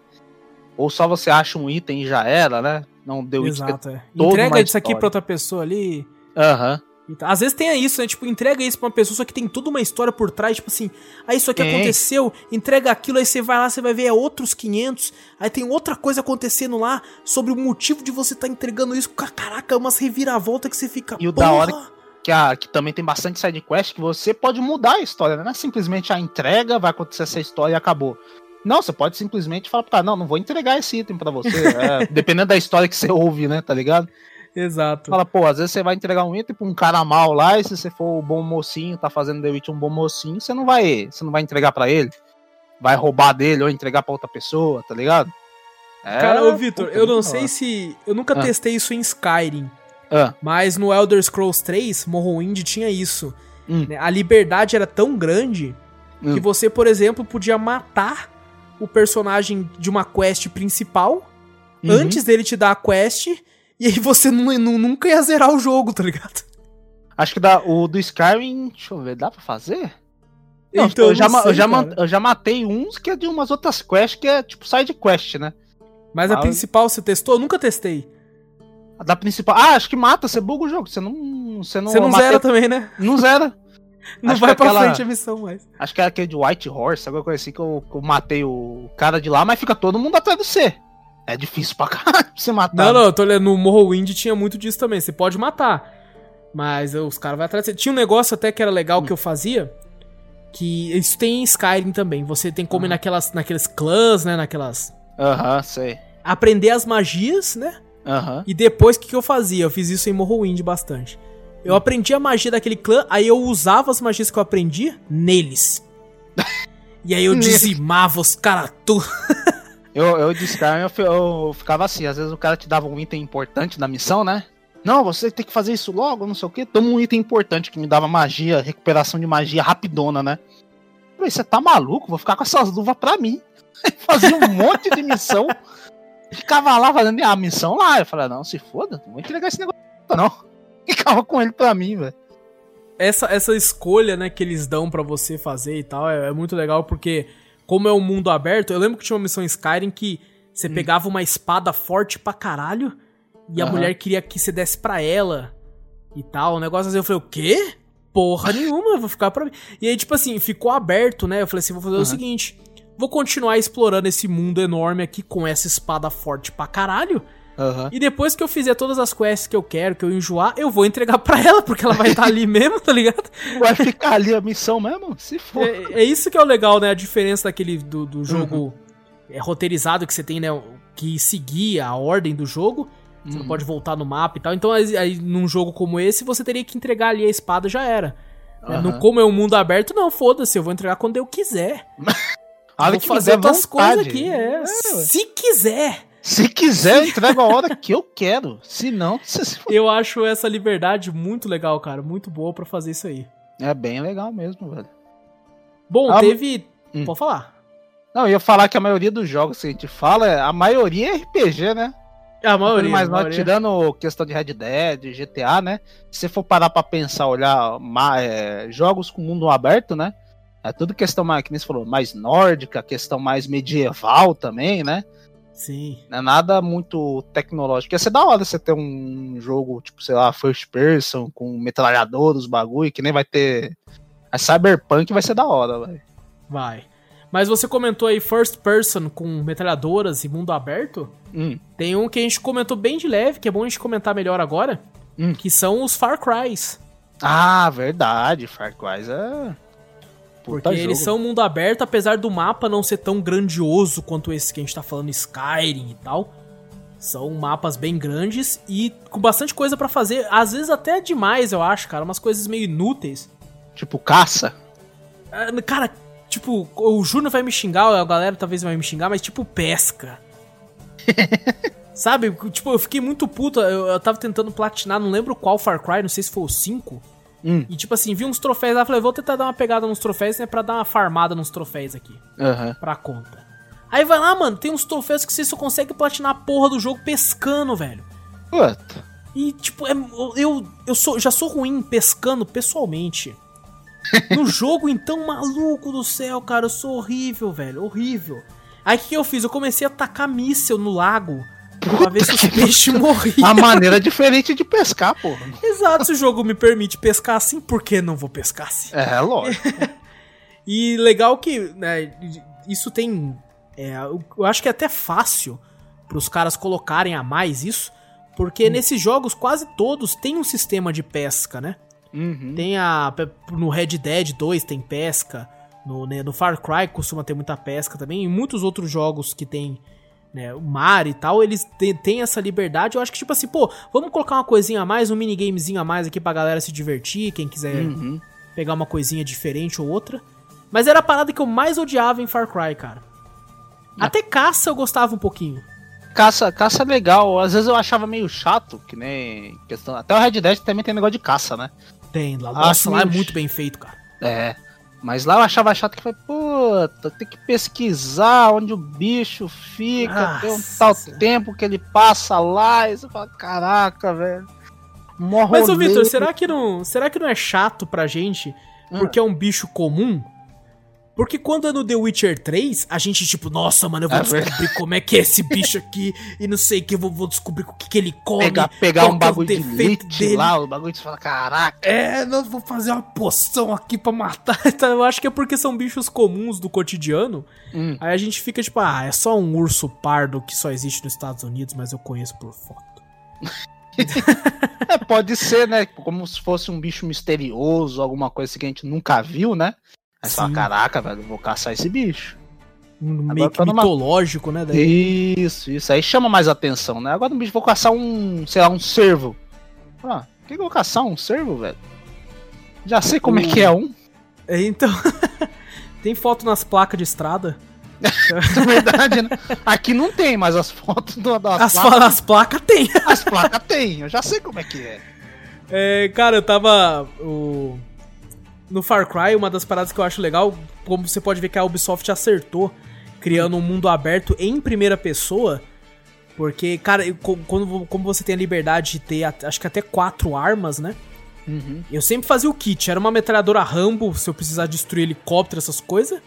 Ou só você acha um item e já era, né? Não deu Exato, é. Entrega isso aqui pra outra pessoa ali. Aham. Uhum. Às vezes tem isso, né? Tipo, entrega isso pra uma pessoa, só que tem toda uma história por trás, tipo assim, aí ah, isso aqui aconteceu, entrega aquilo, aí você vai lá, você vai ver é outros 500, aí tem outra coisa acontecendo lá sobre o motivo de você estar tá entregando isso. Caraca, umas reviravoltas que você fica. E o da hora que, a, que também tem bastante side quest que você pode mudar a história, né? Não é simplesmente a entrega, vai acontecer essa história e acabou. Não, você pode simplesmente falar, cara, não, não vou entregar esse item para você. É, [LAUGHS] dependendo da história que você ouve, né? Tá ligado? Exato. Fala, pô, às vezes você vai entregar um item pra um cara mal lá, e se você for o bom mocinho, tá fazendo The Witch um bom mocinho, você não vai, você não vai entregar para ele. Vai roubar dele ou entregar pra outra pessoa, tá ligado? É, cara, ô Vitor, eu não sei se. Eu nunca ah. testei isso em Skyrim. Ah. Mas no Elder Scrolls 3, Morrowind tinha isso. Hum. A liberdade era tão grande hum. que você, por exemplo, podia matar o personagem de uma quest principal uhum. antes dele te dar a quest e aí você não, não, nunca ia zerar o jogo, tá ligado? Acho que dá, o do Skyrim, deixa eu ver, dá pra fazer? Não, então, eu, já, sei, eu, já eu já matei uns que é de umas outras quests que é tipo side quest, né? Mas a principal você testou? Eu nunca testei. A da principal. Ah, acho que mata, você buga o jogo. Você não. Você não, você não zera também, né? Não zera. Não acho vai pra aquela... frente a missão mais. Acho que é aquele de White Horse, alguma coisa assim que eu, que eu matei o cara de lá, mas fica todo mundo atrás do C. É difícil pra [LAUGHS] caralho você matar. Não, não, eu tô lendo. No Morrowind tinha muito disso também. Você pode matar. Mas os caras vão atrás. Tinha um negócio até que era legal hum. que eu fazia. Que isso tem em Skyrim também. Você tem como uhum. ir naquelas, naqueles clãs, né? Naquelas. Aham, uhum, sei. Aprender as magias, né? Uhum. E depois o que, que eu fazia? Eu fiz isso em Morrowind bastante. Eu aprendi a magia daquele clã, aí eu usava as magias que eu aprendi neles. [LAUGHS] e aí eu dizimava os caras tudo. [LAUGHS] Eu, eu eu, eu, ficava assim, às vezes o cara te dava um item importante na missão, né? Não, você tem que fazer isso logo, não sei o que. Toma um item importante que me dava magia, recuperação de magia rapidona, né? Eu falei, você tá maluco? Vou ficar com essas luvas pra mim. [LAUGHS] Fazia um monte de missão. Ficava lá fazendo a missão lá. Eu falei, não, se foda, não vou entregar esse negócio, não. Ficava com ele pra mim, velho. Essa, essa escolha, né, que eles dão para você fazer e tal, é, é muito legal porque como é um mundo aberto, eu lembro que tinha uma missão Skyrim que você hum. pegava uma espada forte pra caralho e uhum. a mulher queria que você desse pra ela e tal. O negócio assim, eu falei, o quê? Porra nenhuma, vou ficar pra mim. E aí, tipo assim, ficou aberto, né? Eu falei assim, vou fazer uhum. o seguinte: vou continuar explorando esse mundo enorme aqui com essa espada forte pra caralho. Uhum. E depois que eu fizer todas as quests que eu quero, que eu enjoar, eu vou entregar pra ela, porque ela vai estar tá ali [LAUGHS] mesmo, tá ligado? Vai ficar ali a missão mesmo? Se for. É, é isso que é o legal, né? A diferença daquele do, do jogo uhum. é, roteirizado que você tem, né? Que seguir a ordem do jogo. Você uhum. não pode voltar no mapa e tal. Então, aí, aí, num jogo como esse, você teria que entregar ali a espada já era. Uhum. No, como é um mundo aberto, não, foda-se, eu vou entregar quando eu quiser. [LAUGHS] vou fazer outras coisas aqui, é. é se quiser. Se quiser, eu entrego a hora que eu quero. Se não, se... eu acho essa liberdade muito legal, cara. Muito boa para fazer isso aí. É bem legal mesmo, velho. Bom, ah, teve. Hum. Pode falar. Não, eu ia falar que a maioria dos jogos que a gente fala, a maioria é RPG, né? É a maioria. Mas maioria. tirando questão de Red Dead, GTA, né? Se você for parar pra pensar, olhar é, jogos com mundo aberto, né? É tudo questão mais, que nem você falou, mais nórdica, questão mais medieval também, né? Sim. Não é nada muito tecnológico. Ia ser da hora você ter um jogo, tipo, sei lá, first person, com metralhador, os bagulho, que nem vai ter. A Cyberpunk vai ser da hora, velho. Vai. Mas você comentou aí first person com metralhadoras e mundo aberto? Hum. Tem um que a gente comentou bem de leve, que é bom a gente comentar melhor agora, hum. que são os Far Crys. Ah, verdade. Far Crys é porque tá eles são mundo aberto, apesar do mapa não ser tão grandioso quanto esse que a gente tá falando, Skyrim e tal. São mapas bem grandes e com bastante coisa para fazer. Às vezes até demais, eu acho, cara. Umas coisas meio inúteis. Tipo caça? Ah, cara, tipo, o Júnior vai me xingar, a galera talvez vai me xingar, mas tipo pesca. [LAUGHS] Sabe? Tipo, eu fiquei muito puto. Eu, eu tava tentando platinar, não lembro qual Far Cry, não sei se foi o 5. Hum. E tipo assim, vi uns troféus lá, falei, vou tentar dar uma pegada nos troféus, né, pra dar uma farmada nos troféus aqui, Aham. pra conta. Aí vai lá, mano, tem uns troféus que você só consegue platinar a porra do jogo pescando, velho. Puta. E, tipo, é- eu, eu sou, já sou ruim pescando pessoalmente. [LAUGHS] No jogo, então, maluco do céu, cara, eu sou horrível, velho, horrível. Aí o que eu fiz? Eu comecei a tacar míssel no lago pra ver se os peixes morriam. A maneira diferente de pescar, porra. Exato, se o jogo me permite pescar assim, por que não vou pescar assim? É, lógico. [LAUGHS] E legal que né, isso tem. é, eu acho que é até fácil pros caras colocarem a mais isso, porque nesses jogos quase todos tem um sistema de pesca, né? Uhum. Tem a. No Red Dead 2 tem pesca. No, né, no Far Cry costuma ter muita pesca também. E muitos outros jogos que tem né, o mar e tal, eles têm essa liberdade. Eu acho que, tipo assim, pô, vamos colocar uma coisinha a mais, um minigamezinho a mais aqui pra galera se divertir. Quem quiser Uhum. pegar uma coisinha diferente ou outra. Mas era a parada que eu mais odiava em Far Cry, cara. Até caça eu gostava um pouquinho. Caça, caça é legal. Às vezes eu achava meio chato, que nem questão. Até o Red Dead também tem negócio de caça, né? Tem lá. Ah, Nossa, lá é sim. muito bem feito, cara. É. Mas lá eu achava chato que foi, puta, tem que pesquisar onde o bicho fica, tem um Nossa. tal tempo que ele passa lá, e você fala, caraca, velho. Mas, ô. Vitor, será que não. Será que não é chato pra gente Hum. porque é um bicho comum? Porque quando é no The Witcher 3, a gente, tipo, nossa, mano, eu vou É descobrir como é que é esse bicho aqui e não sei o que, eu vou, vou descobrir o que, que ele come. pegar, pegar um é bagulho de defeito elite lá, o bagulho você fala, caraca. É, nós vou fazer uma poção aqui pra matar. [LAUGHS] Então, eu acho que é porque são bichos comuns do cotidiano. Hum. Aí a gente fica tipo, ah, é só um urso pardo que só existe nos Estados Unidos, mas eu conheço por foto. [LAUGHS] É, pode ser, né? Como se fosse um bicho misterioso, alguma coisa assim que a gente nunca viu, né? Aí fala, caraca, velho, vou caçar esse bicho. Um meio que tá numa- mitológico, né? Daí. Isso, isso. Aí chama mais atenção, né? Agora no bicho, vou caçar um, sei lá, um cervo. Ah, por que que eu vou caçar um cervo, velho? Já sei como é que é um. É, Então. [LAUGHS] Tem foto nas placas de estrada. Na [LAUGHS] verdade, né? Aqui não tem, mas as fotos do, das As, placas, as placas tem. as placas tem. Eu já sei como é que é. É, cara, eu tava. O... No Far Cry, uma das paradas que eu acho legal, como você pode ver que a Ubisoft acertou, criando um mundo aberto em primeira pessoa. Porque, cara, quando, como você tem a liberdade de ter, acho que até quatro armas, né? Uhum. Eu sempre fazia o kit. Era uma metralhadora Rambo, se eu precisar destruir helicóptero, essas coisas.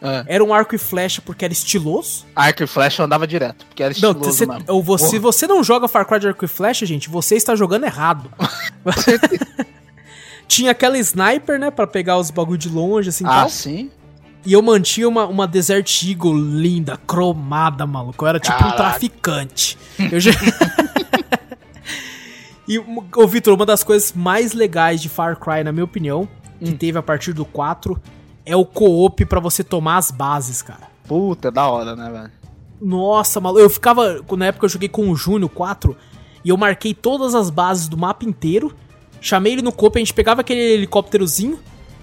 É. Era um arco e flecha, porque era estiloso. Arco e flecha eu andava direto, porque era Não, estiloso você, mesmo. ou você, se você não joga Far Cry de arco e flecha, gente, você está jogando errado. [LAUGHS] Tinha aquela sniper, né, Pra pegar os bagulho de longe, assim, Ah, tal. sim? E eu mantinha uma, uma Desert Eagle linda, cromada, maluco. Eu era tipo um Caraca. traficante. Eu já... [LAUGHS] e, ô Vitor, uma das coisas mais legais de Far Cry, na minha opinião, que Hum. teve a partir do 4, é o co-op pra você tomar as bases, cara. Puta, é da hora, né, velho? Nossa, maluco. Eu ficava. Na época eu joguei com o Júnior 4 e eu marquei todas as bases do mapa inteiro. Chamei ele no copo, a gente pegava aquele helicópterozinho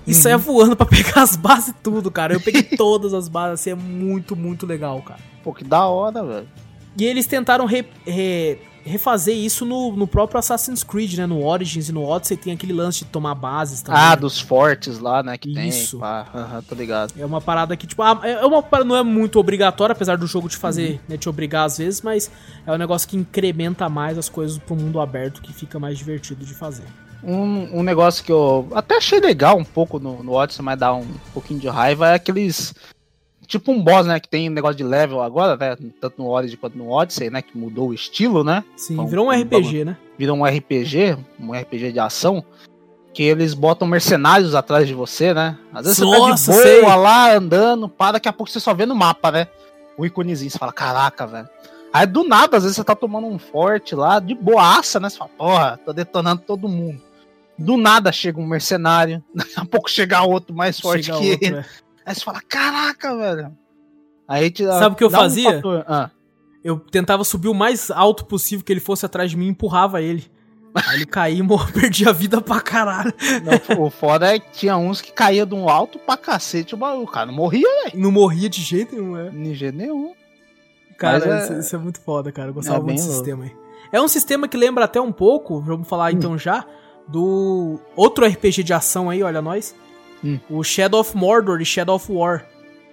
e saia voando pra pegar [LAUGHS] as bases e tudo, cara. Eu peguei todas as bases, assim, é muito, muito legal, cara. Pô, que da hora, velho. E eles tentaram re- re- refazer isso no, no próprio Assassin's Creed, né? No Origins e no Odyssey tem aquele lance de tomar bases também. Ah, dos fortes lá, né, que Isso. tem. Aham, tô ligado. É uma parada que, tipo, ah, é uma parada não é muito obrigatória, apesar do jogo te fazer, né, te obrigar às vezes, mas é um negócio que incrementa mais as coisas pro mundo aberto, que fica mais divertido de fazer. Um, um negócio que eu até achei legal um pouco no, no Odyssey, mas dá um pouquinho de raiva, é aqueles. Tipo um boss, né? Que tem negócio de level agora, né? Tanto no Origin quanto no Odyssey, né? Que mudou o estilo, né? Sim, Bom, virou um RPG, né? Virou um RPG, um RPG de ação. Que eles botam mercenários atrás de você, né? Às vezes Nossa, você tá de sei. boa lá, andando, pá, daqui a pouco você só vê no mapa, né? O íconezinho, você fala, caraca, velho. Aí do nada, às vezes você tá tomando um forte lá, de boaça, né? Você fala, porra, tô detonando todo mundo. Do nada chega um mercenário, [LAUGHS] daqui a pouco chega outro mais forte Chega que outro, ele. né? Aí você fala, caraca, velho. Aí te Sabe o que eu um fazia? fator- Ah, Eu tentava subir o mais alto possível que ele fosse atrás de mim e empurrava ele. Aí ele caía e mor- [LAUGHS] perdia a vida pra caralho. não, o foda é que tinha uns que caía de um alto pra cacete, o cara não morria, Não morria de jeito nenhum, é. de jeito nenhum. Cara, é- isso, isso é muito foda, cara. Eu gostava É muito louco. sistema aí. É um sistema que lembra até um pouco, vamos falar então já, do outro RPG de ação aí, olha nós. Hum. O Shadow of Mordor e Shadow of War.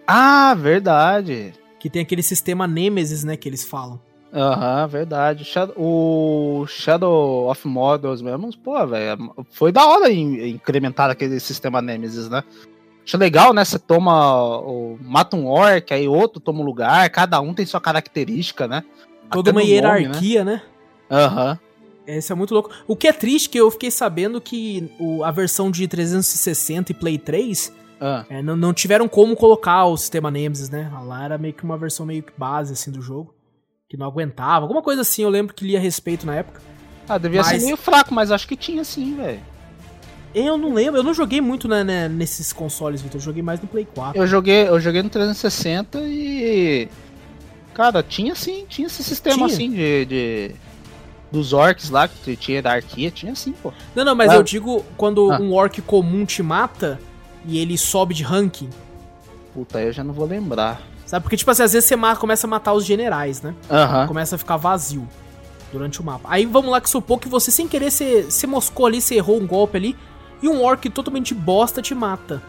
Ah, verdade. Que tem aquele sistema Nemesis, né, que eles falam. Aham, verdade. Shadow- o Shadow of Mordor mesmo, pô, velho, foi da hora em- incrementar aquele sistema Nemesis, né? Acho legal, né? Você toma. O, mata um orc, aí outro toma um lugar, cada um tem sua característica, né? Toda Até uma no nome, né? hierarquia, né? Aham. Esse é muito louco. O que é triste que eu fiquei sabendo que o- a versão de 360 e Play 3 Ah, é, não, não tiveram como colocar o sistema Nemesis, né? Lá era meio que uma versão meio que base assim do jogo. Que não aguentava. Alguma coisa assim, eu lembro que li a respeito na época. Ah, devia Mas- ser meio fraco, mas acho que tinha sim, velho. Eu não lembro, eu não joguei muito né, né, nesses consoles, Vitor. Eu joguei mais no Play 4. Eu joguei, eu joguei no 360 e. Cara, tinha sim, tinha esse sistema Tinha? assim de, de- Dos orcs lá, que tinha da arquia, tinha sim, pô. Não, não, mas Ah. eu digo quando Ah. um orc comum te mata e ele sobe de ranking. Puta, aí eu já não vou lembrar. Sabe? Porque, tipo assim, às vezes você ma- começa a matar os generais, né? Aham. Começa a ficar vazio durante o mapa. Aí vamos lá que supor que você, sem querer, você, você moscou ali, você errou um golpe ali, e um orc totalmente bosta te mata.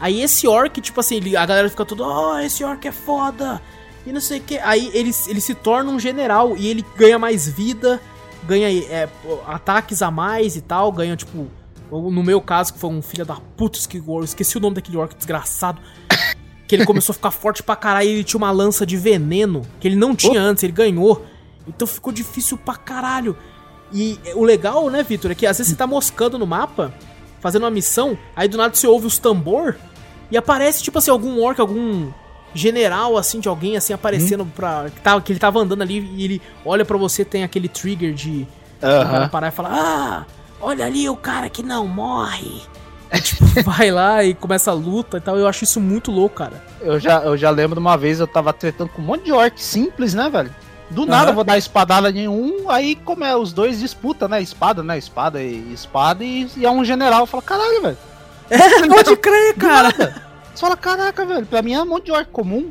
Aí esse orc, tipo assim, ele- a galera fica toda, oh, esse orc é foda, e não sei o que. Aí ele, ele se torna um general e ele ganha mais vida, ganha é, ataques a mais e tal, ganha, tipo, no meu caso, que foi um filho da puta, eu esqueci o nome daquele orc desgraçado. [COUGHS] Que ele começou a ficar forte pra caralho e ele tinha uma lança de veneno, que ele não tinha antes, ele ganhou. Então ficou difícil pra caralho. E o legal, né, Vitor, é que às vezes você tá moscando no mapa, fazendo uma missão, aí do nada você ouve os tambor e aparece, tipo assim, algum orc, algum general, assim, de alguém, assim, aparecendo pra... Que, tava, que ele tava andando ali e ele olha pra você, tem aquele trigger de... O cara Aham. parar e falar, ah, olha ali o cara que não morre. Aí, tipo, [LAUGHS] vai lá e começa a luta e tal. Eu acho isso muito louco, cara. Eu já, eu já lembro de uma vez eu tava tretando com um monte de orc simples, né, velho? Do nada Aham. eu vou dar espadada em um, aí como é, os dois disputam, né? Espada, né? Espada e espada, e, e é um general. Eu falo, caralho, velho. É, [LAUGHS] pode crer, cara. Você fala, caraca, velho, pra mim é um monte de orc comum.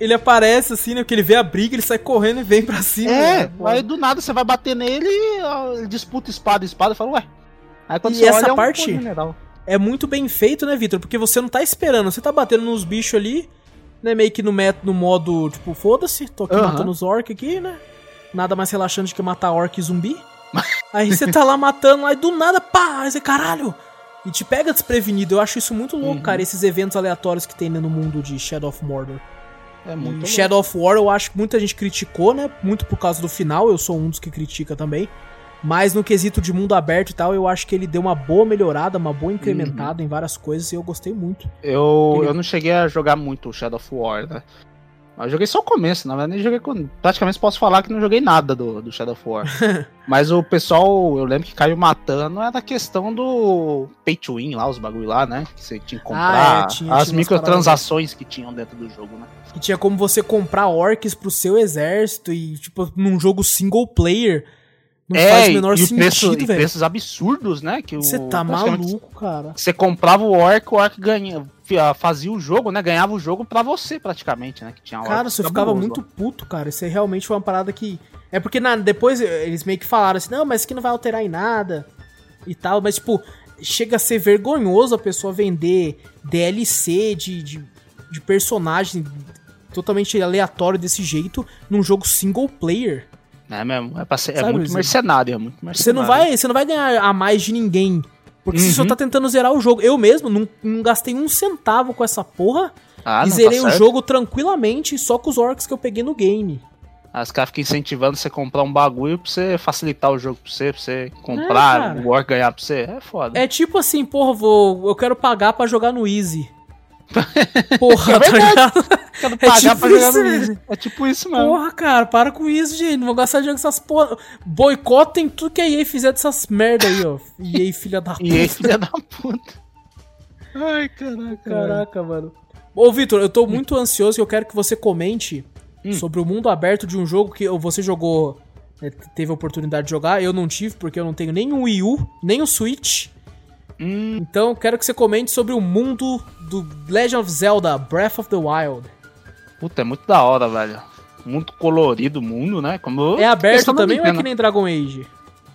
Ele aparece assim, né? Porque ele vê a briga, ele sai correndo e vem pra cima. É, né? aí do nada você vai bater nele e ele disputa espada, espada, e fala, ué. Aí quando E você essa olha, é um parte- pô, general. É muito bem feito, né, Vitor? Porque você não tá esperando, você tá batendo nos bichos ali, né? Meio que no, met no modo, tipo, foda-se, tô aqui matando os orcs aqui, né? Nada mais relaxante que matar orc e zumbi. [LAUGHS] aí você tá lá matando, aí do nada, pá, aí você, caralho! E te pega desprevenido. Eu acho isso muito louco, Uhum. cara, esses eventos aleatórios que tem né, no mundo de Shadow of Mordor. É E muito louco. Shadow of War eu acho que muita gente criticou, né? Muito por causa do final, eu sou um dos que critica também. Mas no quesito de mundo aberto e tal, eu acho que ele deu uma boa melhorada, uma boa incrementada em várias coisas e eu gostei muito. Eu, Ele- eu não cheguei a jogar muito Shadow of War, né? Mas eu joguei só o começo, na verdade, nem joguei com. Praticamente posso falar que não joguei nada do, do Shadow of War. [LAUGHS] Mas o pessoal, eu lembro que caiu matando era a questão do pay to win lá, os bagulho lá, né? Que você tinha que comprar Ah, é, tinha- as tinha microtransações que tinham dentro do jogo, né? Que tinha como você comprar orcs pro seu exército e, tipo, num jogo single player. Não faz o menor É, e o preço, sentido, velho. preços absurdos, né? Que Você tá maluco, cara. Você comprava o orc, o orc ganha, fazia o jogo, né? Ganhava o jogo pra você, praticamente, né? Que tinha Cara, você ficava cabulosos muito puto, cara. Isso é realmente uma parada que. É porque na- depois eh, eles meio que falaram assim, não, mas isso aqui não vai alterar em nada e tal. Mas, tipo, chega a ser vergonhoso a pessoa vender DLC de, de, de personagem totalmente aleatório desse jeito num jogo single player. É mesmo, é, pra ser, é muito mercenário, é muito mercenário. Você não vai, você não vai ganhar a mais de ninguém. Porque você Uhum. só tá tentando zerar o jogo. Eu mesmo não, não gastei um centavo com essa porra Ah, e não, zerei tá o jogo tranquilamente só com os orcs que eu peguei no game. Aí Os caras ficam incentivando você a comprar um bagulho pra você facilitar o jogo pra você, pra você É, comprar, cara. o orc ganhar pra você. É foda. É tipo assim, porra, vou, eu quero pagar pra jogar no Easy. Porra, É tá verdade. Quero é pagar tipo pra jogar isso, no. É tipo isso mesmo. Porra, cara, para com isso, gente. Não vou gastar dinheiro com essas porra. Boicotem tudo que a EA fizer dessas merda aí, ó. EA, filha da puta. E aí, filha da puta. Ai, caraca. Caraca, mano. Ô, Vitor, eu tô muito ansioso e eu quero que você comente Hum. sobre o mundo aberto de um jogo que você jogou, né, teve a oportunidade de jogar. Eu não tive, porque eu não tenho nem o Wii U, nem o Switch. Hum, Então, quero que você comente sobre o mundo do Legend of Zelda Breath of the Wild. puta, é muito da hora, velho. Muito colorido o mundo, né? Como É aberto também ou é que nem Dragon Age?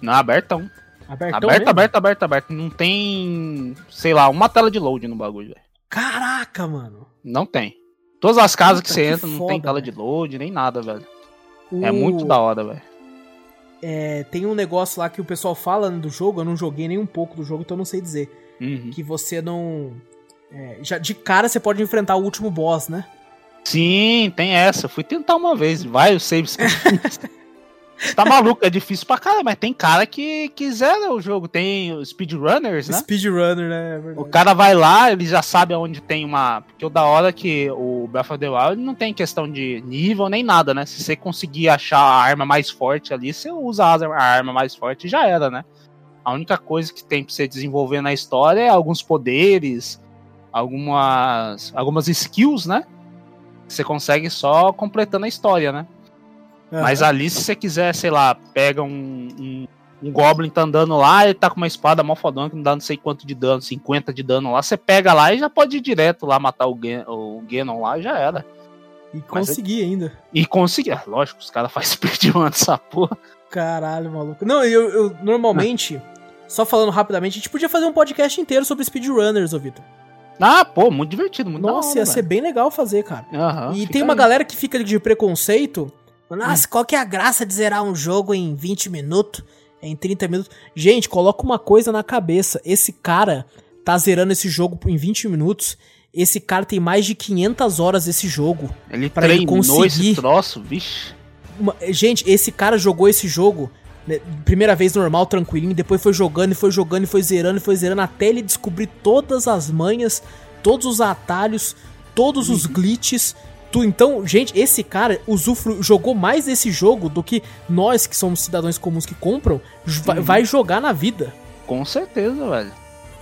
Não, é abertão. Abertão Aberto, mesmo? aberto, aberto, aberto. Não tem, sei lá, uma tela de load no bagulho, velho. Caraca, mano. Não tem. Todas as casas Puta, que você que entra não tem foda, tela velho. de load, nem nada, velho. É O- muito da hora, velho. É, tem um negócio lá que o pessoal fala do jogo, eu não joguei nem um pouco do jogo, então eu não sei dizer. Uhum. Que você não. é, já de cara você pode enfrentar o último boss, né? Sim, tem essa. Fui tentar uma vez. Vai, o saves [LAUGHS] tá maluco, é difícil pra caralho, mas tem cara que, que zera o jogo. Tem speedrunners, né? Speedrunner, né? É O cara vai lá, ele já sabe aonde tem uma. Porque o da hora que o Breath of the Wild não tem questão de nível nem nada, né? Se você conseguir achar a arma mais forte ali, você usa a a arma mais forte e já era, né? A única coisa que tem pra você desenvolver na história é alguns poderes, algumas, algumas skills, né? Você consegue só completando a história, né? Mas ali, se você quiser, sei lá, pega um, um, um Goblin tá andando lá, ele tá com uma espada mó fodona que não dá não sei quanto de dano, 50 de dano lá, você pega lá e já pode ir direto lá matar o, Gen o Genon lá e já era. E consegui ainda. E conseguir, ah, lógico, os caras fazem [LAUGHS] speedrun dessa porra. Caralho, maluco. Não, eu, eu normalmente, só falando rapidamente, a gente podia fazer um podcast inteiro sobre speedrunners, ô Vitor. Ah, pô, muito divertido, muito Nossa, ia ser bem legal fazer, cara. Aham, e tem uma aí. galera que fica de preconceito. Nossa, qual que é a graça de zerar um jogo em 20 minutos? Em 30 minutos? Gente, coloca uma coisa na cabeça. Esse cara tá zerando esse jogo em 20 minutos. Esse cara tem mais de 500 horas desse jogo. Ele pra ele treinou conseguir- esse troço. Uma- gente, esse cara jogou esse jogo. né, primeira vez normal, tranquilinho, depois foi jogando e foi jogando e foi zerando e foi zerando até ele descobrir todas as manhas, todos os atalhos, todos os glitches. Então, gente, esse cara usufru, jogou mais desse jogo do que nós que somos cidadãos comuns que compram vai, vai jogar na vida. Com certeza, velho.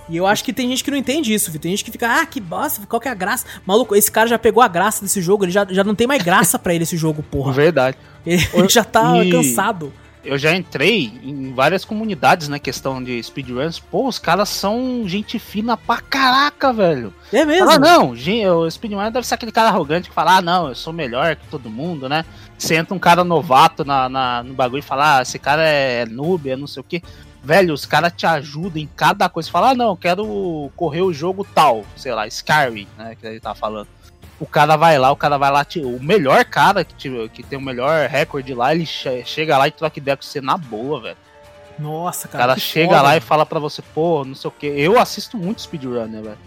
E eu acho que tem gente que não entende isso, Vitor. Tem gente que fica, ah, que bosta, qual que é a graça? Maluco, esse cara já pegou a graça desse jogo, ele já, já não tem mais graça pra ele esse jogo, porra. Verdade. Ele já tá E- cansado. Eu já entrei em várias comunidades na questão de speedruns. Pô, os caras são gente fina pra caraca, velho. É mesmo? Fala, não, o speedrunner deve ser aquele cara arrogante que fala, ah, não, eu sou melhor que todo mundo, né? Você entra um cara novato na, na- no bagulho e fala, ah, esse cara é noob, é não sei o quê. Velho, os caras te ajudam em cada coisa. Fala, ah, não, quero correr o jogo tal, sei lá, Skyrim, né, que ele tá falando. O cara vai lá, o cara vai lá, o melhor cara que, que tem o melhor recorde lá, ele che- chega lá e troca ideia com você na boa, velho. Nossa, O cara. cara que chega foda. lá e fala pra você, pô, não sei o que. Eu assisto muito speedrunner, velho.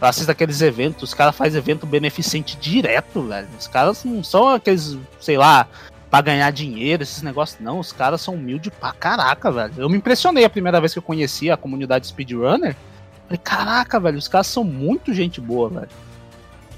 Eu assisto aqueles eventos, os caras fazem evento beneficente direto, velho. Os caras não são aqueles, sei lá, pra ganhar dinheiro, esses negócios. Não, os caras são humildes pra caraca, velho. Eu me impressionei a primeira vez que eu conheci a comunidade speedrunner. Falei, caraca, velho, os caras são muito gente boa, velho.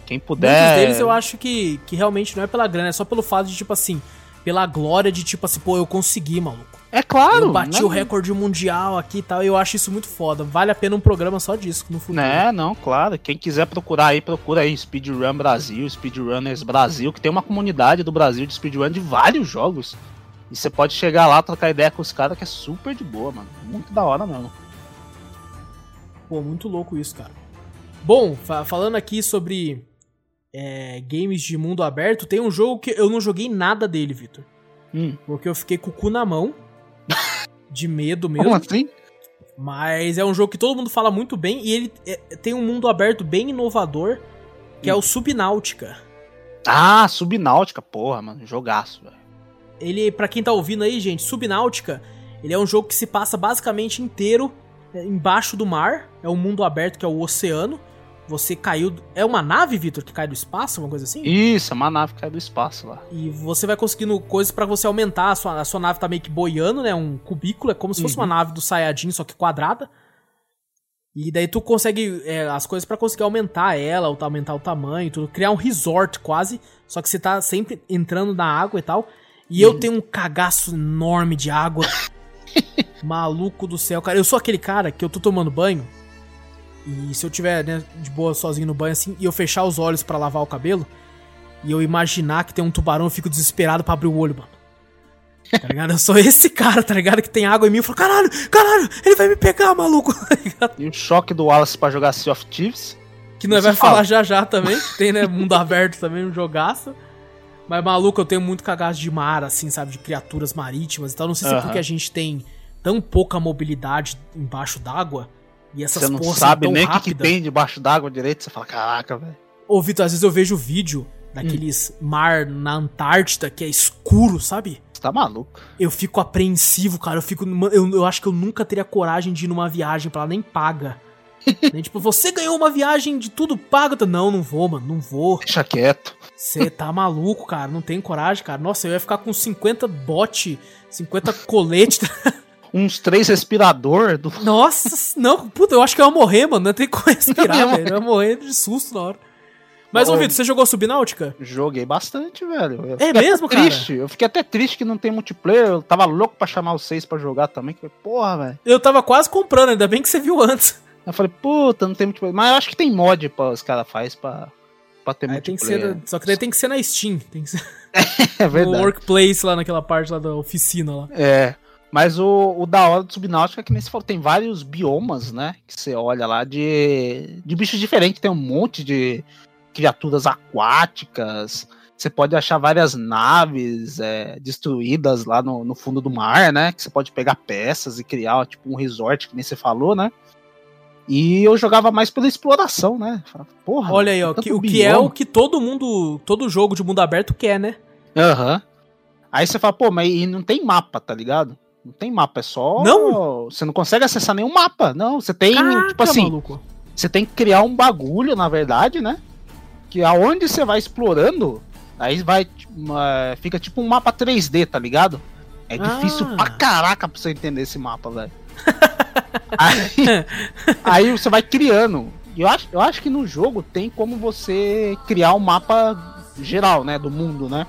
Quem puder. Muitos deles eu acho que, que realmente não é pela grana, é só pelo fato de, tipo assim, pela glória de, tipo assim, pô, eu consegui, maluco. É claro. eu bati né? o recorde mundial aqui e tal, eu acho isso muito foda. Vale a pena um programa só disso no futuro. Né, não, claro. Quem quiser procurar aí, procura aí Speedrun Brasil, Speedrunners Brasil, que tem uma comunidade do Brasil de speedrun de vários jogos. E você pode chegar lá, trocar ideia com os caras, que é super de boa, mano. Muito da hora mesmo. Pô, muito louco isso, cara. Bom, fa- falando aqui sobre é, games de mundo aberto, tem um jogo que eu não joguei nada dele, Vitor. Hum, Porque eu fiquei com o cu na mão. [LAUGHS] De medo mesmo. como assim? Mas é um jogo que todo mundo fala muito bem e ele é, tem um mundo aberto bem inovador, que é o Subnáutica. Ah, Subnáutica, porra, mano. Jogaço, velho. Ele, pra quem tá ouvindo aí, gente, Subnáutica, ele é um jogo que se passa basicamente inteiro é, embaixo do mar. É um mundo aberto que é o oceano. Você caiu. É uma nave, Vitor, que cai do espaço, uma coisa assim? Isso, é uma nave que cai do espaço lá. E você vai conseguindo coisas pra você aumentar. A sua, a sua nave tá meio que boiando, né? Um cubículo, é como se fosse Uhum. uma nave do Sayajin, só que quadrada. E daí tu consegue é, as coisas pra conseguir aumentar ela, ou aumentar o tamanho, tudo. Criar um resort quase, só que você tá sempre entrando na água e tal. E eu tenho um cagaço enorme de água. [LAUGHS] Maluco do céu, cara. Eu sou aquele cara que eu tô tomando banho. E se eu tiver, né, de boa sozinho no banho assim, e eu fechar os olhos pra lavar o cabelo, e eu imaginar que tem um tubarão, eu fico desesperado pra abrir o olho, mano. Tá ligado? Eu sou [LAUGHS] esse cara, tá ligado? Que tem água em mim. Eu falo, caralho, caralho, ele vai me pegar, maluco. [LAUGHS] Tá ligado? E o choque do Wallace pra jogar Sea of Thieves. Que nós Você vai falar fala. já já também. [LAUGHS] Tem, né? Mundo aberto também, um jogaço. Mas, maluco, eu tenho muito cagaço de mar, assim, sabe? De criaturas marítimas e tal. Não sei se é Aham. porque a gente tem tão pouca mobilidade embaixo d'água e essas Você não sabe nem o que, tem debaixo d'água direito. Você fala, caraca, velho. Ô, Vitor, às vezes eu vejo vídeo daqueles mar na Antártida que é escuro, sabe? Você tá maluco. Eu fico apreensivo, cara. Eu fico. numa- Eu, eu acho que eu nunca teria coragem de ir numa viagem pra lá, nem paga. [LAUGHS] nem, tipo, você ganhou uma viagem de tudo pago. Não, não vou, mano, não vou. Deixa quieto. Você [LAUGHS] tá maluco, cara. Não tem coragem, cara. Nossa, eu ia ficar com 50 bote, 50 colete. [LAUGHS] Uns três respirador do. [LAUGHS] Nossa, não, puta, eu acho que eu ia morrer, mano. Não tem como respirar, Eu velho. Eu ia morrer de susto na hora. Mas, ô, Vitor, você jogou Subnáutica? Joguei bastante, velho. Eu É mesmo, cara? triste. Eu fiquei até triste que não tem multiplayer. Eu tava louco pra chamar vocês pra jogar também. Que, porra, velho. Eu tava quase comprando, ainda bem que você viu antes. Eu falei, puta, não tem multiplayer. Mas eu acho que tem mod pra os caras faz pra, pra ter Aí tem que multiplayer. ser, só que daí tem que ser na Steam. Tem que ser [LAUGHS] É no verdade. Workplace lá naquela parte lá da oficina lá. É. Mas o, o da hora do Subnáutica é que nem você falou, tem vários biomas, né? Que você olha lá de, de bichos diferentes. Tem um monte de criaturas aquáticas. Você pode achar várias naves é, destruídas lá no, no fundo do mar, né? Que você pode pegar peças e criar tipo um resort, que nem você falou, né? E eu jogava mais pela exploração, né? Porra, Olha aí, ó, que- o que é o que todo mundo, todo jogo de mundo aberto quer, né? Aham. Aí você fala, pô, mas e não tem mapa, tá ligado? Não tem mapa, é só. Não? Você não consegue acessar nenhum mapa. Não, você tem, Caraca, tipo assim, maluco. você tem que criar um bagulho, na verdade, né? Que aonde você vai explorando, aí vai. tipo, uma- fica tipo um mapa 3D, tá ligado? É Ah. difícil pra caraca pra você entender esse mapa, velho. [LAUGHS] aí, aí você vai criando. Eu acho, eu acho que no jogo tem como você criar um mapa geral, né? Do mundo, né?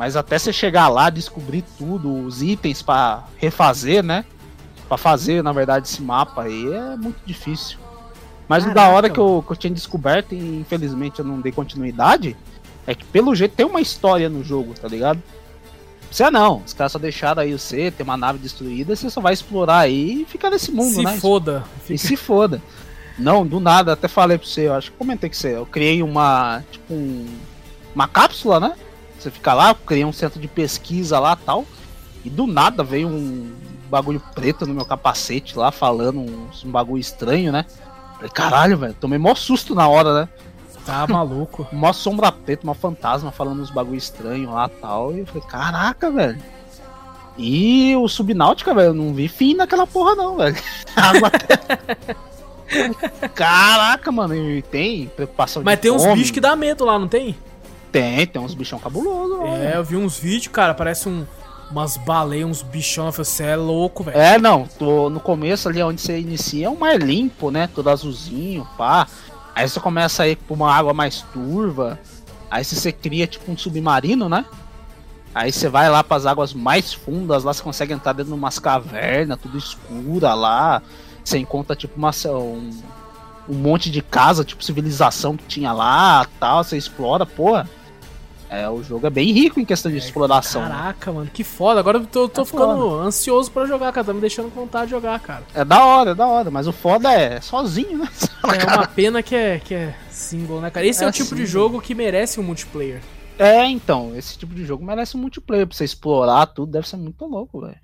Mas até você chegar lá, descobrir tudo, os itens pra refazer, né? Pra fazer, na verdade, esse mapa aí é muito difícil. Mas o da Caraca, hora que eu, que eu tinha descoberto, e infelizmente eu não dei continuidade, é que pelo jeito tem uma história no jogo, tá ligado? Você não, os caras só deixaram aí você, tem uma nave destruída, você só vai explorar aí e ficar nesse mundo, Se né? foda. E se foda. Não, do nada, até falei pra você, eu acho que comentei com você. Eu criei uma, tipo, um, uma cápsula, né? Você fica lá, criei um centro de pesquisa lá tal. E do nada veio um bagulho preto no meu capacete lá, falando uns, um bagulho estranho, né? Falei, caralho, velho, tomei mó susto na hora, né? Tá [LAUGHS] maluco. Mó sombra preta, uma fantasma falando uns bagulho estranho lá tal. E eu falei, caraca, velho. E o Subnáutica, velho, eu não vi fim naquela porra, não, velho. [LAUGHS] Água até. [LAUGHS] Caraca, mano, e tem preocupação Mas de tem uns fome. bichos que dá medo lá, não tem? Tem, tem uns bichão cabuloso, É, eu vi uns vídeos, cara, parece um, umas baleias, uns bichão. Eu falei, você é louco, velho. É, não, tô no começo ali onde você inicia é um mar limpo, né? Todo azulzinho, pá. Aí você começa a ir pra uma água mais turva. Aí você cria tipo um submarino, né? Aí você vai lá pras águas mais fundas, lá você consegue entrar dentro de umas cavernas, tudo escura lá. Você encontra tipo uma, um, um monte de casa, tipo civilização que tinha lá tal. Você explora, porra. É, o jogo é bem rico em questão de exploração. né? Caraca, mano, que foda. Agora eu tô, tô É ficando ansioso pra jogar, cara. Tá me deixando com vontade de jogar, cara. É da hora, é da hora, mas o foda é sozinho, né? [LAUGHS] É uma pena que é, que é single, né, cara? Esse é, É o tipo de single. jogo que merece um multiplayer. É, então, esse tipo de jogo merece um multiplayer pra você explorar tudo, deve ser muito louco, velho.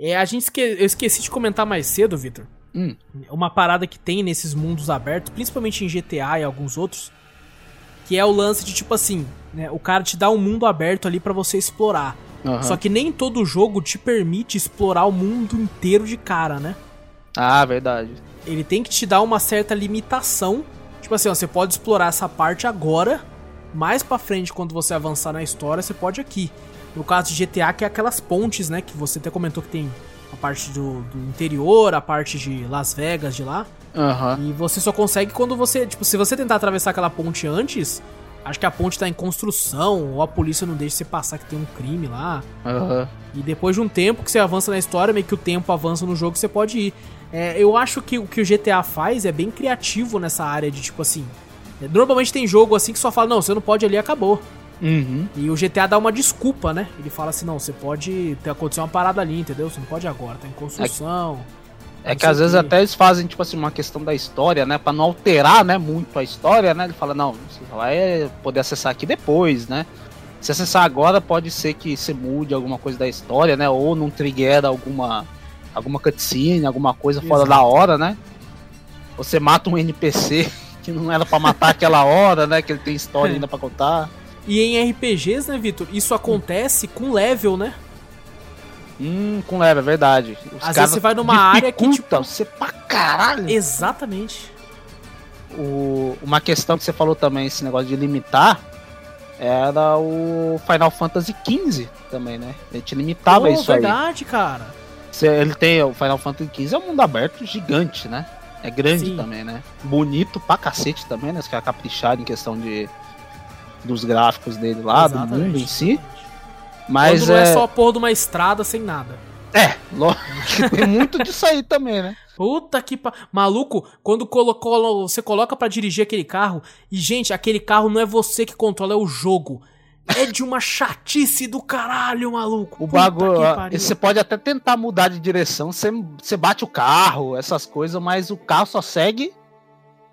É, a gente esque... eu esqueci de comentar mais cedo, Victor. Hum. Uma parada que tem nesses mundos abertos, principalmente em GTA e alguns outros, que é o lance de tipo assim, né, o cara te dá um mundo aberto ali pra você explorar. Aham. Só que nem todo jogo te permite explorar o mundo inteiro de cara, né? Ah, verdade. Ele tem que te dar uma certa limitação. Tipo assim, ó, você pode explorar essa parte agora, mais pra frente quando você avançar na história, você pode aqui. No caso de GTA, que é aquelas pontes, né, que você até comentou que tem a parte do, do interior, a parte de Las Vegas de lá. Aham. E você só consegue quando você, tipo, se você tentar atravessar aquela ponte antes, acho que a ponte tá em construção, ou a polícia não deixa você passar que tem um crime lá. Aham. E depois de um tempo que você avança na história, meio que o tempo avança no jogo, você pode ir. É, eu acho que o que o GTA faz é bem criativo nessa área de tipo assim. é, Normalmente tem jogo assim que só fala, não, você não pode ali, acabou. Uhum. E o GTA dá uma desculpa, né? Ele fala assim, não, você pode ter acontecido uma parada ali, entendeu? Você não pode agora, tá em construção. É Não que às vezes até eles fazem, tipo assim, uma questão da história, né? Pra não alterar, né, muito a história, né? Ele fala, não, você vai poder acessar aqui depois, né? Se acessar agora, pode ser que você mude alguma coisa da história, né? Ou não trigger alguma, alguma cutscene, alguma coisa fora Exato. da hora, né? Você mata um NPC [LAUGHS] que não era pra matar aquela hora, né? Que ele tem história É. ainda pra contar. E em RPGs, né, Vitor? Isso acontece com level, né? Hum, com leve, é verdade. Os Às vezes você vai numa área que, dificultam você pra caralho. Exatamente. O- uma questão que você falou também, esse negócio de limitar, era o Final Fantasy XV também, né? Ele te limitava Pô, isso aí. verdade, cara. Você- Ele tem o Final Fantasy XV é um mundo aberto gigante, né? É grande Sim. também, né? Bonito pra cacete também, né? Os caras capricharam em questão de dos gráficos dele lá, do Exatamente, mundo em si. Mas Quando não é, é só a porra de uma estrada sem nada. é, lógico tem muito disso aí também, né? [LAUGHS] Puta que pa... Maluco, quando colocou, você coloca pra dirigir aquele carro, e gente, aquele carro não é você que controla, é o jogo. É de uma chatice do caralho, maluco. O Puta bagulho, você pode até tentar mudar de direção, você, você bate o carro, essas coisas, mas o carro só segue.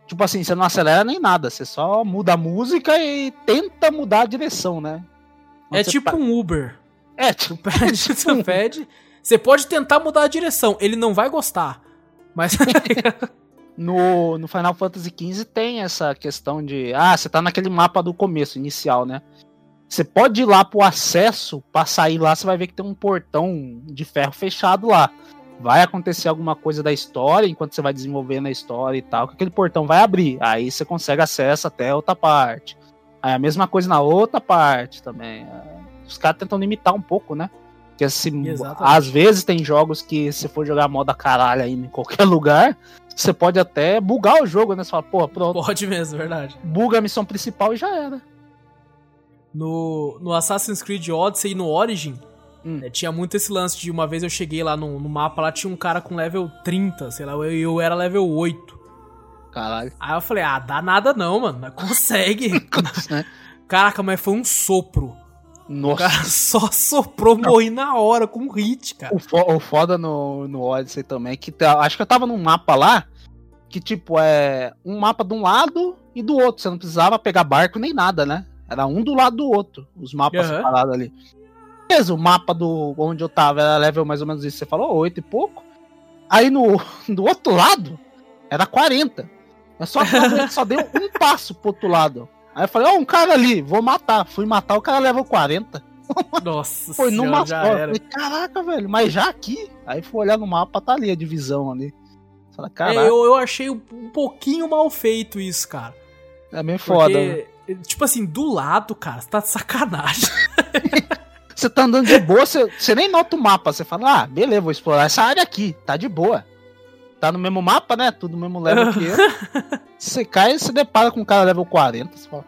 Tipo assim, você não acelera nem nada, você só muda a música e tenta mudar a direção, né? É Você tipo pa- um Uber. É, tipo. [LAUGHS] pede, [LAUGHS] tu pede. Você pode tentar mudar a direção, ele não vai gostar. Mas [LAUGHS] No, no Final Fantasy XV tem essa questão de. Ah, você tá naquele mapa do começo, inicial, né? Você pode ir lá pro acesso, pra sair lá, você vai ver que tem um portão de ferro fechado lá. Vai acontecer alguma coisa da história, enquanto você vai desenvolvendo a história e tal, que aquele portão vai abrir. Aí você consegue acesso até outra parte. Aí a mesma coisa na outra parte também. É, Os caras tentam limitar um pouco, né? Porque assim, Exatamente. às vezes tem jogos que se for jogar moda caralho aí em qualquer [LAUGHS] lugar, você pode até bugar o jogo, né? Você fala, pô, pronto, pode mesmo, verdade. buga a missão principal e já era. No, no Assassin's Creed Odyssey e no Origin, Hum. né, tinha muito esse lance de uma vez eu cheguei lá no, no mapa, lá tinha um cara com level 30, sei lá, eu, eu era level 8. Caralho. Aí eu falei, ah, dá nada não, mano, não [LAUGHS] consegue. né? Caraca, mas foi um sopro. O Nossa. cara [LAUGHS] só soprou, morri na hora com um hit, cara. O, fo- o foda no, no Odyssey também é que tá- acho que eu tava num mapa lá que, tipo, é um mapa de um lado e do outro. Você não precisava pegar barco nem nada, né? Era um do lado do outro, os mapas Aham. separados ali. Beleza, o mapa do onde eu tava era level mais ou menos isso. Você falou, oito e pouco. Aí no [LAUGHS] do outro lado era 40. Mas só só deu um passo pro outro lado. Aí eu falei, ó, um cara ali, vou matar. Fui matar, o cara level 40. Nossa Foi numa senhora, já só. era. Falei, caraca, velho, mas já aqui? Aí fui olhar no mapa, tá ali a divisão ali. Fala, É, eu, eu achei um pouquinho mal feito isso, cara. é meio foda. né? Porque, tipo assim, do lado, cara, você tá de sacanagem. [LAUGHS] Você tá andando de boa, você, você nem nota o mapa. Você fala, ah, beleza, vou explorar essa área aqui, tá de boa. Tá no mesmo mapa, né? Tudo no mesmo level que eu. [LAUGHS] Você cai e se depara com um cara level 40. Você fala,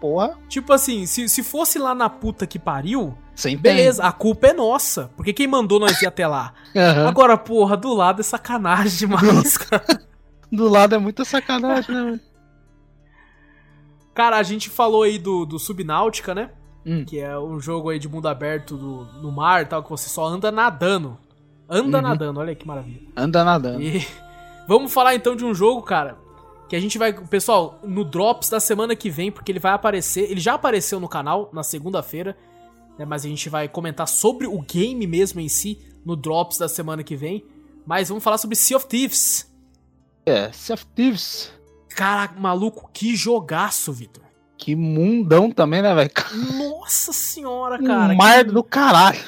porra, tipo assim, se, se fosse lá na puta que pariu, entende. beleza, a culpa é nossa. Porque quem mandou nós ir até lá? [LAUGHS] Aham. Agora, porra, do lado é sacanagem demais, [LAUGHS] cara. Do lado é muita sacanagem, né? Cara, a gente falou aí do, do Subnáutica, né? Hum. Que é um jogo aí de mundo aberto do, no mar e tal, que você só anda nadando. Anda Uhum. nadando, olha que maravilha. Anda nadando. E [LAUGHS] vamos falar então de um jogo, cara, que a gente vai, pessoal, no Drops da semana que vem, porque ele vai aparecer, ele já apareceu no canal na segunda-feira, né, mas a gente vai comentar sobre o game mesmo em si no Drops da semana que vem. Mas vamos falar sobre Sea of Thieves. É, Sea of Thieves. Caraca, maluco, que jogaço, Vitor. Que mundão também, né, velho? Nossa senhora, cara. Um mar que- do caralho.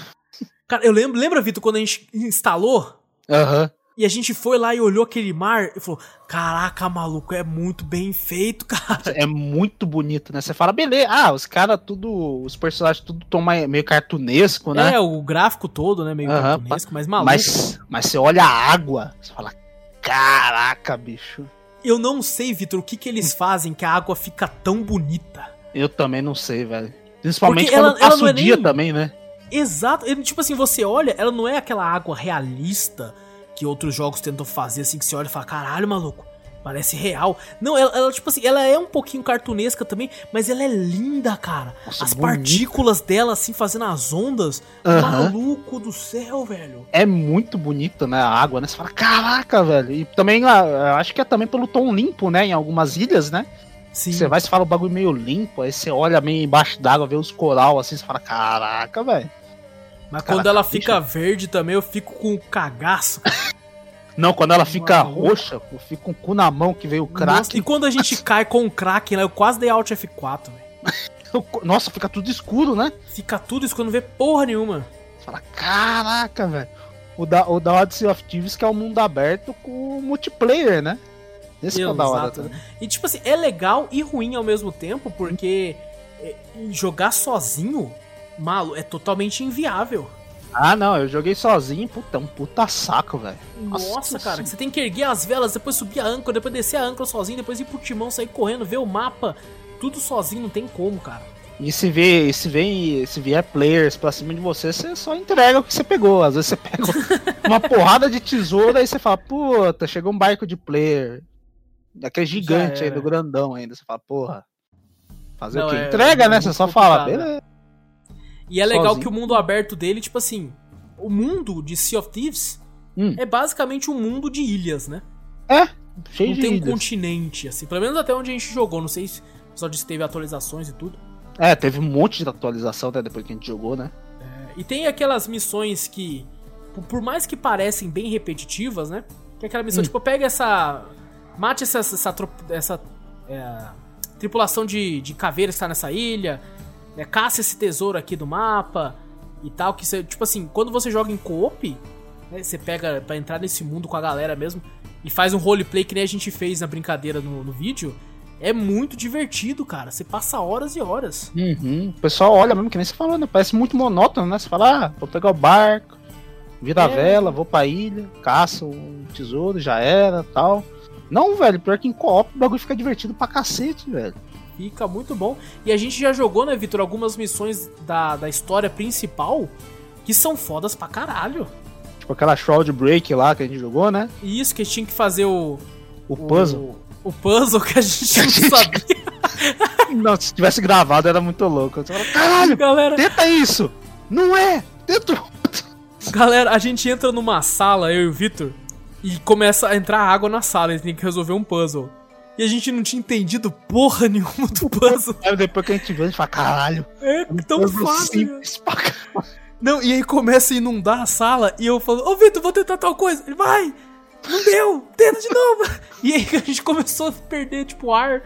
Cara, eu lembro, lembra, Vitor, quando a gente instalou Aham. e a gente foi lá e olhou aquele mar e falou: Caraca, maluco, é muito bem feito, [LAUGHS] cara. É muito bonito, né? Você fala, beleza. Ah, os caras tudo. Os personagens tudo tão meio cartunesco, né? É, o gráfico todo, né? Meio cartunesco, mas maluco. mas, mas você olha a água, você fala, caraca, bicho. Eu não sei, Vitor, o que que eles fazem que a água fica tão bonita. Eu também não sei, velho. Principalmente Porque quando ela- passa o é dia nem- também, né? Exato. Tipo assim, você olha, ela não é aquela água realista que outros jogos tentam fazer, assim, que você olha e fala, caralho, maluco, parece real. Não, ela, ela, tipo assim, ela é um pouquinho cartunesca também, mas ela é linda, cara. Nossa, as bonita. partículas dela, assim, fazendo as ondas. Aham. Maluco do céu, velho. É muito bonito, né? A água, né? Você fala, caraca, velho. E também, ah, eu acho que é também pelo tom limpo, né? Em algumas ilhas, né? Sim. Você vai e fala o bagulho meio limpo, aí você olha meio embaixo d'água, vê os coral assim, você fala, caraca, velho. Mas Cara, quando ela fica verde também, eu fico com o cagaço. Não, quando ela fica Maluco. roxa, eu fico com o cu na mão que veio o crack. e quando a gente cai com o Kraken, lá, eu quase dei Alt F4, velho. [LAUGHS] Nossa, fica tudo escuro, né? Fica tudo quando não vê porra nenhuma. Você fala, caraca, velho. O da, o da Odyssey of Thieves que é o mundo aberto com multiplayer, né? Esse que é da hora. Exato. também. E tipo assim, é legal e ruim ao mesmo tempo, porque é, jogar sozinho, malo, é totalmente inviável. Ah, não, eu joguei sozinho, puta, um puta saco, velho. Nossa, Nossa cara, você tem que erguer as velas, depois subir a âncora, depois descer a âncora sozinho, depois ir pro timão, sair correndo, ver o mapa. Tudo sozinho, não tem como, cara. E se, vê, se, vem, se vier players pra cima de você, você só entrega o que você pegou. Às vezes você pega [LAUGHS] uma porrada de tesouro, aí você fala, puta, chegou um barco de player. Daquele gigante aí, do grandão ainda. Você fala, porra. Fazer Não, o quê? é- Entrega, é né? Você só fala, beleza. E é legal Sozinho. que o mundo aberto dele, tipo assim, o mundo de Sea of Thieves Hum. é basicamente um mundo de ilhas, né? Cheio não de tem um ilhas. continente, assim. Pelo menos até onde a gente jogou. Não sei se disse que teve atualizações e tudo. É, teve um monte de atualização até depois que a gente jogou, né? E tem aquelas missões que, por- mais que parecem bem repetitivas, né? Que é aquela missão, Hum. tipo, pega essa. Mate essa, essa, tro- essa, é, tripulação de, de caveiras que tá nessa ilha. Né, caça esse tesouro aqui do mapa e tal. Que você, tipo assim, quando você joga em co-op, né, você pega pra entrar nesse mundo com a galera mesmo e faz um roleplay que nem a gente fez na brincadeira no, no vídeo. É muito divertido, cara. Você passa horas e horas. Uhum. O pessoal olha mesmo, que nem você falou, né? Parece muito monótono, né? Você fala, ah, vou pegar o barco, vira a É. vela, vou pra ilha, caço um tesouro, já era, tal. Não, velho, pior que em co-op o bagulho fica divertido pra cacete, velho. Fica muito bom. E a gente já jogou, né, Vitor, algumas missões da, da história principal que são fodas pra caralho. Tipo aquela Shroud Break lá que a gente jogou, né? E isso que a gente tinha que fazer o. O puzzle. O, o puzzle que a gente [LAUGHS] não sabia. Não, se tivesse gravado era muito louco. Você fala, caralho, galera, tenta isso! Não é! Tenta galera, a gente entra numa sala, eu e o Vitor, e começa a entrar água na sala. E tem que resolver um puzzle. E a gente não tinha entendido porra nenhuma do puzzle. Aí depois que a gente vê, a gente fala, caralho, É tão puzzle fácil. caralho. Não, e aí começa a inundar a sala e eu falo, ô Vitor, vou tentar tal coisa. Ele vai! Não deu! Tenta de novo! [LAUGHS] E aí a gente começou a perder, tipo, ar.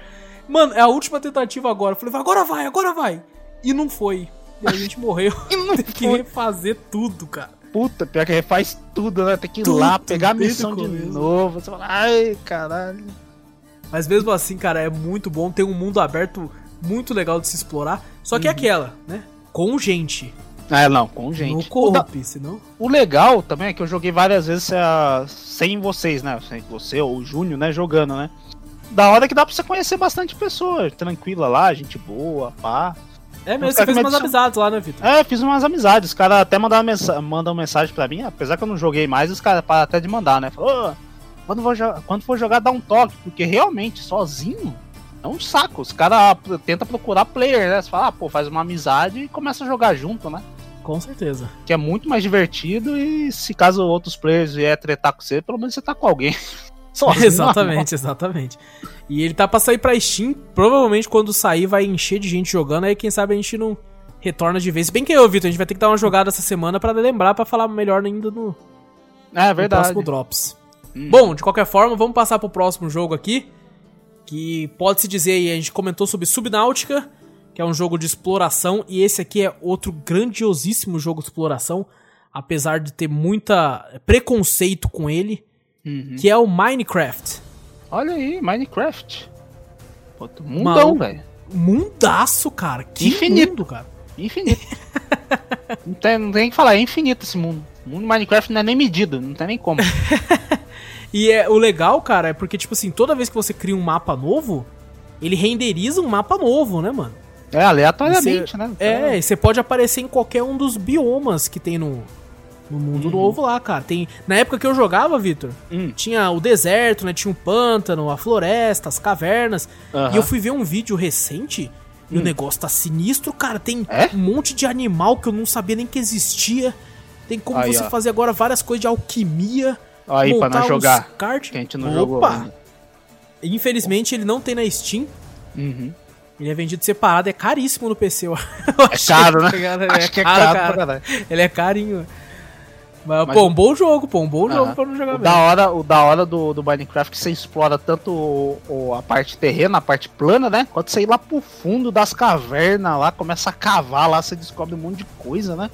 Mano, é a última tentativa agora. Eu falei, agora vai, agora vai! E não foi. E aí a gente morreu. [LAUGHS] E não Teve que refazer tudo, cara. Puta, pior que refaz tudo, né? Tem que ir Tudo, lá, pegar a missão de novo. Você fala, ai, caralho. Mas mesmo assim, cara, é muito bom. Tem um mundo aberto muito legal de se explorar. Só que é aquela, né? Com gente. É, não, com gente. No O, da- senão. o legal também é que eu joguei várias vezes ah, sem vocês, né? Sem você ou o Júnior, né? Jogando, né? Da hora que dá pra você conhecer bastante pessoa, tranquila lá, gente boa, pá. É mesmo, você fez umas amizades lá, né, Vitor? É, fiz umas amizades. Os caras até mandaram mensa mandam mensagem pra mim, apesar que eu não joguei mais, os caras param até de mandar, né? Falou, "Ô, quando, for quando for jogar, dá um toque, porque realmente, sozinho, é um saco. Os caras tentam procurar player, né? Você fala, ah, pô, faz uma amizade e começa a jogar junto, né? Com certeza. Que é muito mais divertido e se caso outros players vier tretar com você, pelo menos você tá com alguém. [LAUGHS] Sozinho, exatamente, exatamente. E ele tá pra sair pra Steam. Provavelmente quando sair vai encher de gente jogando. Aí quem sabe a gente não retorna de vez. Bem que eu, Vitor, a gente vai ter que dar uma jogada essa semana pra lembrar, pra falar melhor ainda no. É no verdade. próximo Drops. Hum. Bom, de qualquer forma, vamos passar pro próximo jogo aqui. Que pode-se dizer aí, a gente comentou sobre Subnáutica, que é um jogo de exploração. E esse aqui é outro grandiosíssimo jogo de exploração. Apesar de ter muita preconceito com ele, Uhum. que é o Minecraft. Olha aí, Minecraft. Puta, mundão, velho. Mundaço, cara. Que Infinito. mundo, cara. Infinito. [LAUGHS] não, tem, não tem o que falar, é infinito esse mundo. O mundo Minecraft não é nem medido, não tem nem como. [LAUGHS] E é, o legal, cara, é porque, tipo assim, toda vez que você cria um mapa novo, ele renderiza um mapa novo, né, mano? É, aleatoriamente, Você- né? É, e você pode aparecer em qualquer um dos biomas que tem no, no mundo Uhum. novo lá, cara. Tem, na época que eu jogava, Vitor, Hum. tinha o deserto, né? Tinha o pântano, a floresta, as cavernas. Aham. E eu fui ver um vídeo recente e o negócio tá sinistro, cara. Tem É? um monte de animal que eu não sabia nem que existia. Tem como Aí, você ó. fazer agora várias coisas de alquimia. Aí, pra uns jogar. kart. Que a gente não jogou Opa! ainda. Infelizmente ele não tem na Steam. Uhum. Ele é vendido separado, é caríssimo no PC. Eu [LAUGHS] É caro, né? Ele Acho é que é caro, caro cara. Ele é carinho. Mas, Mas pô, um bom jogo, pô, um bom Ah, jogo pra não jogar O bem. da hora, o da hora do, do Minecraft é que você explora tanto o- o- a parte terrena, a parte plana, né? Quando você ir lá pro fundo das cavernas lá, começa a cavar lá, você descobre um monte de coisa, né?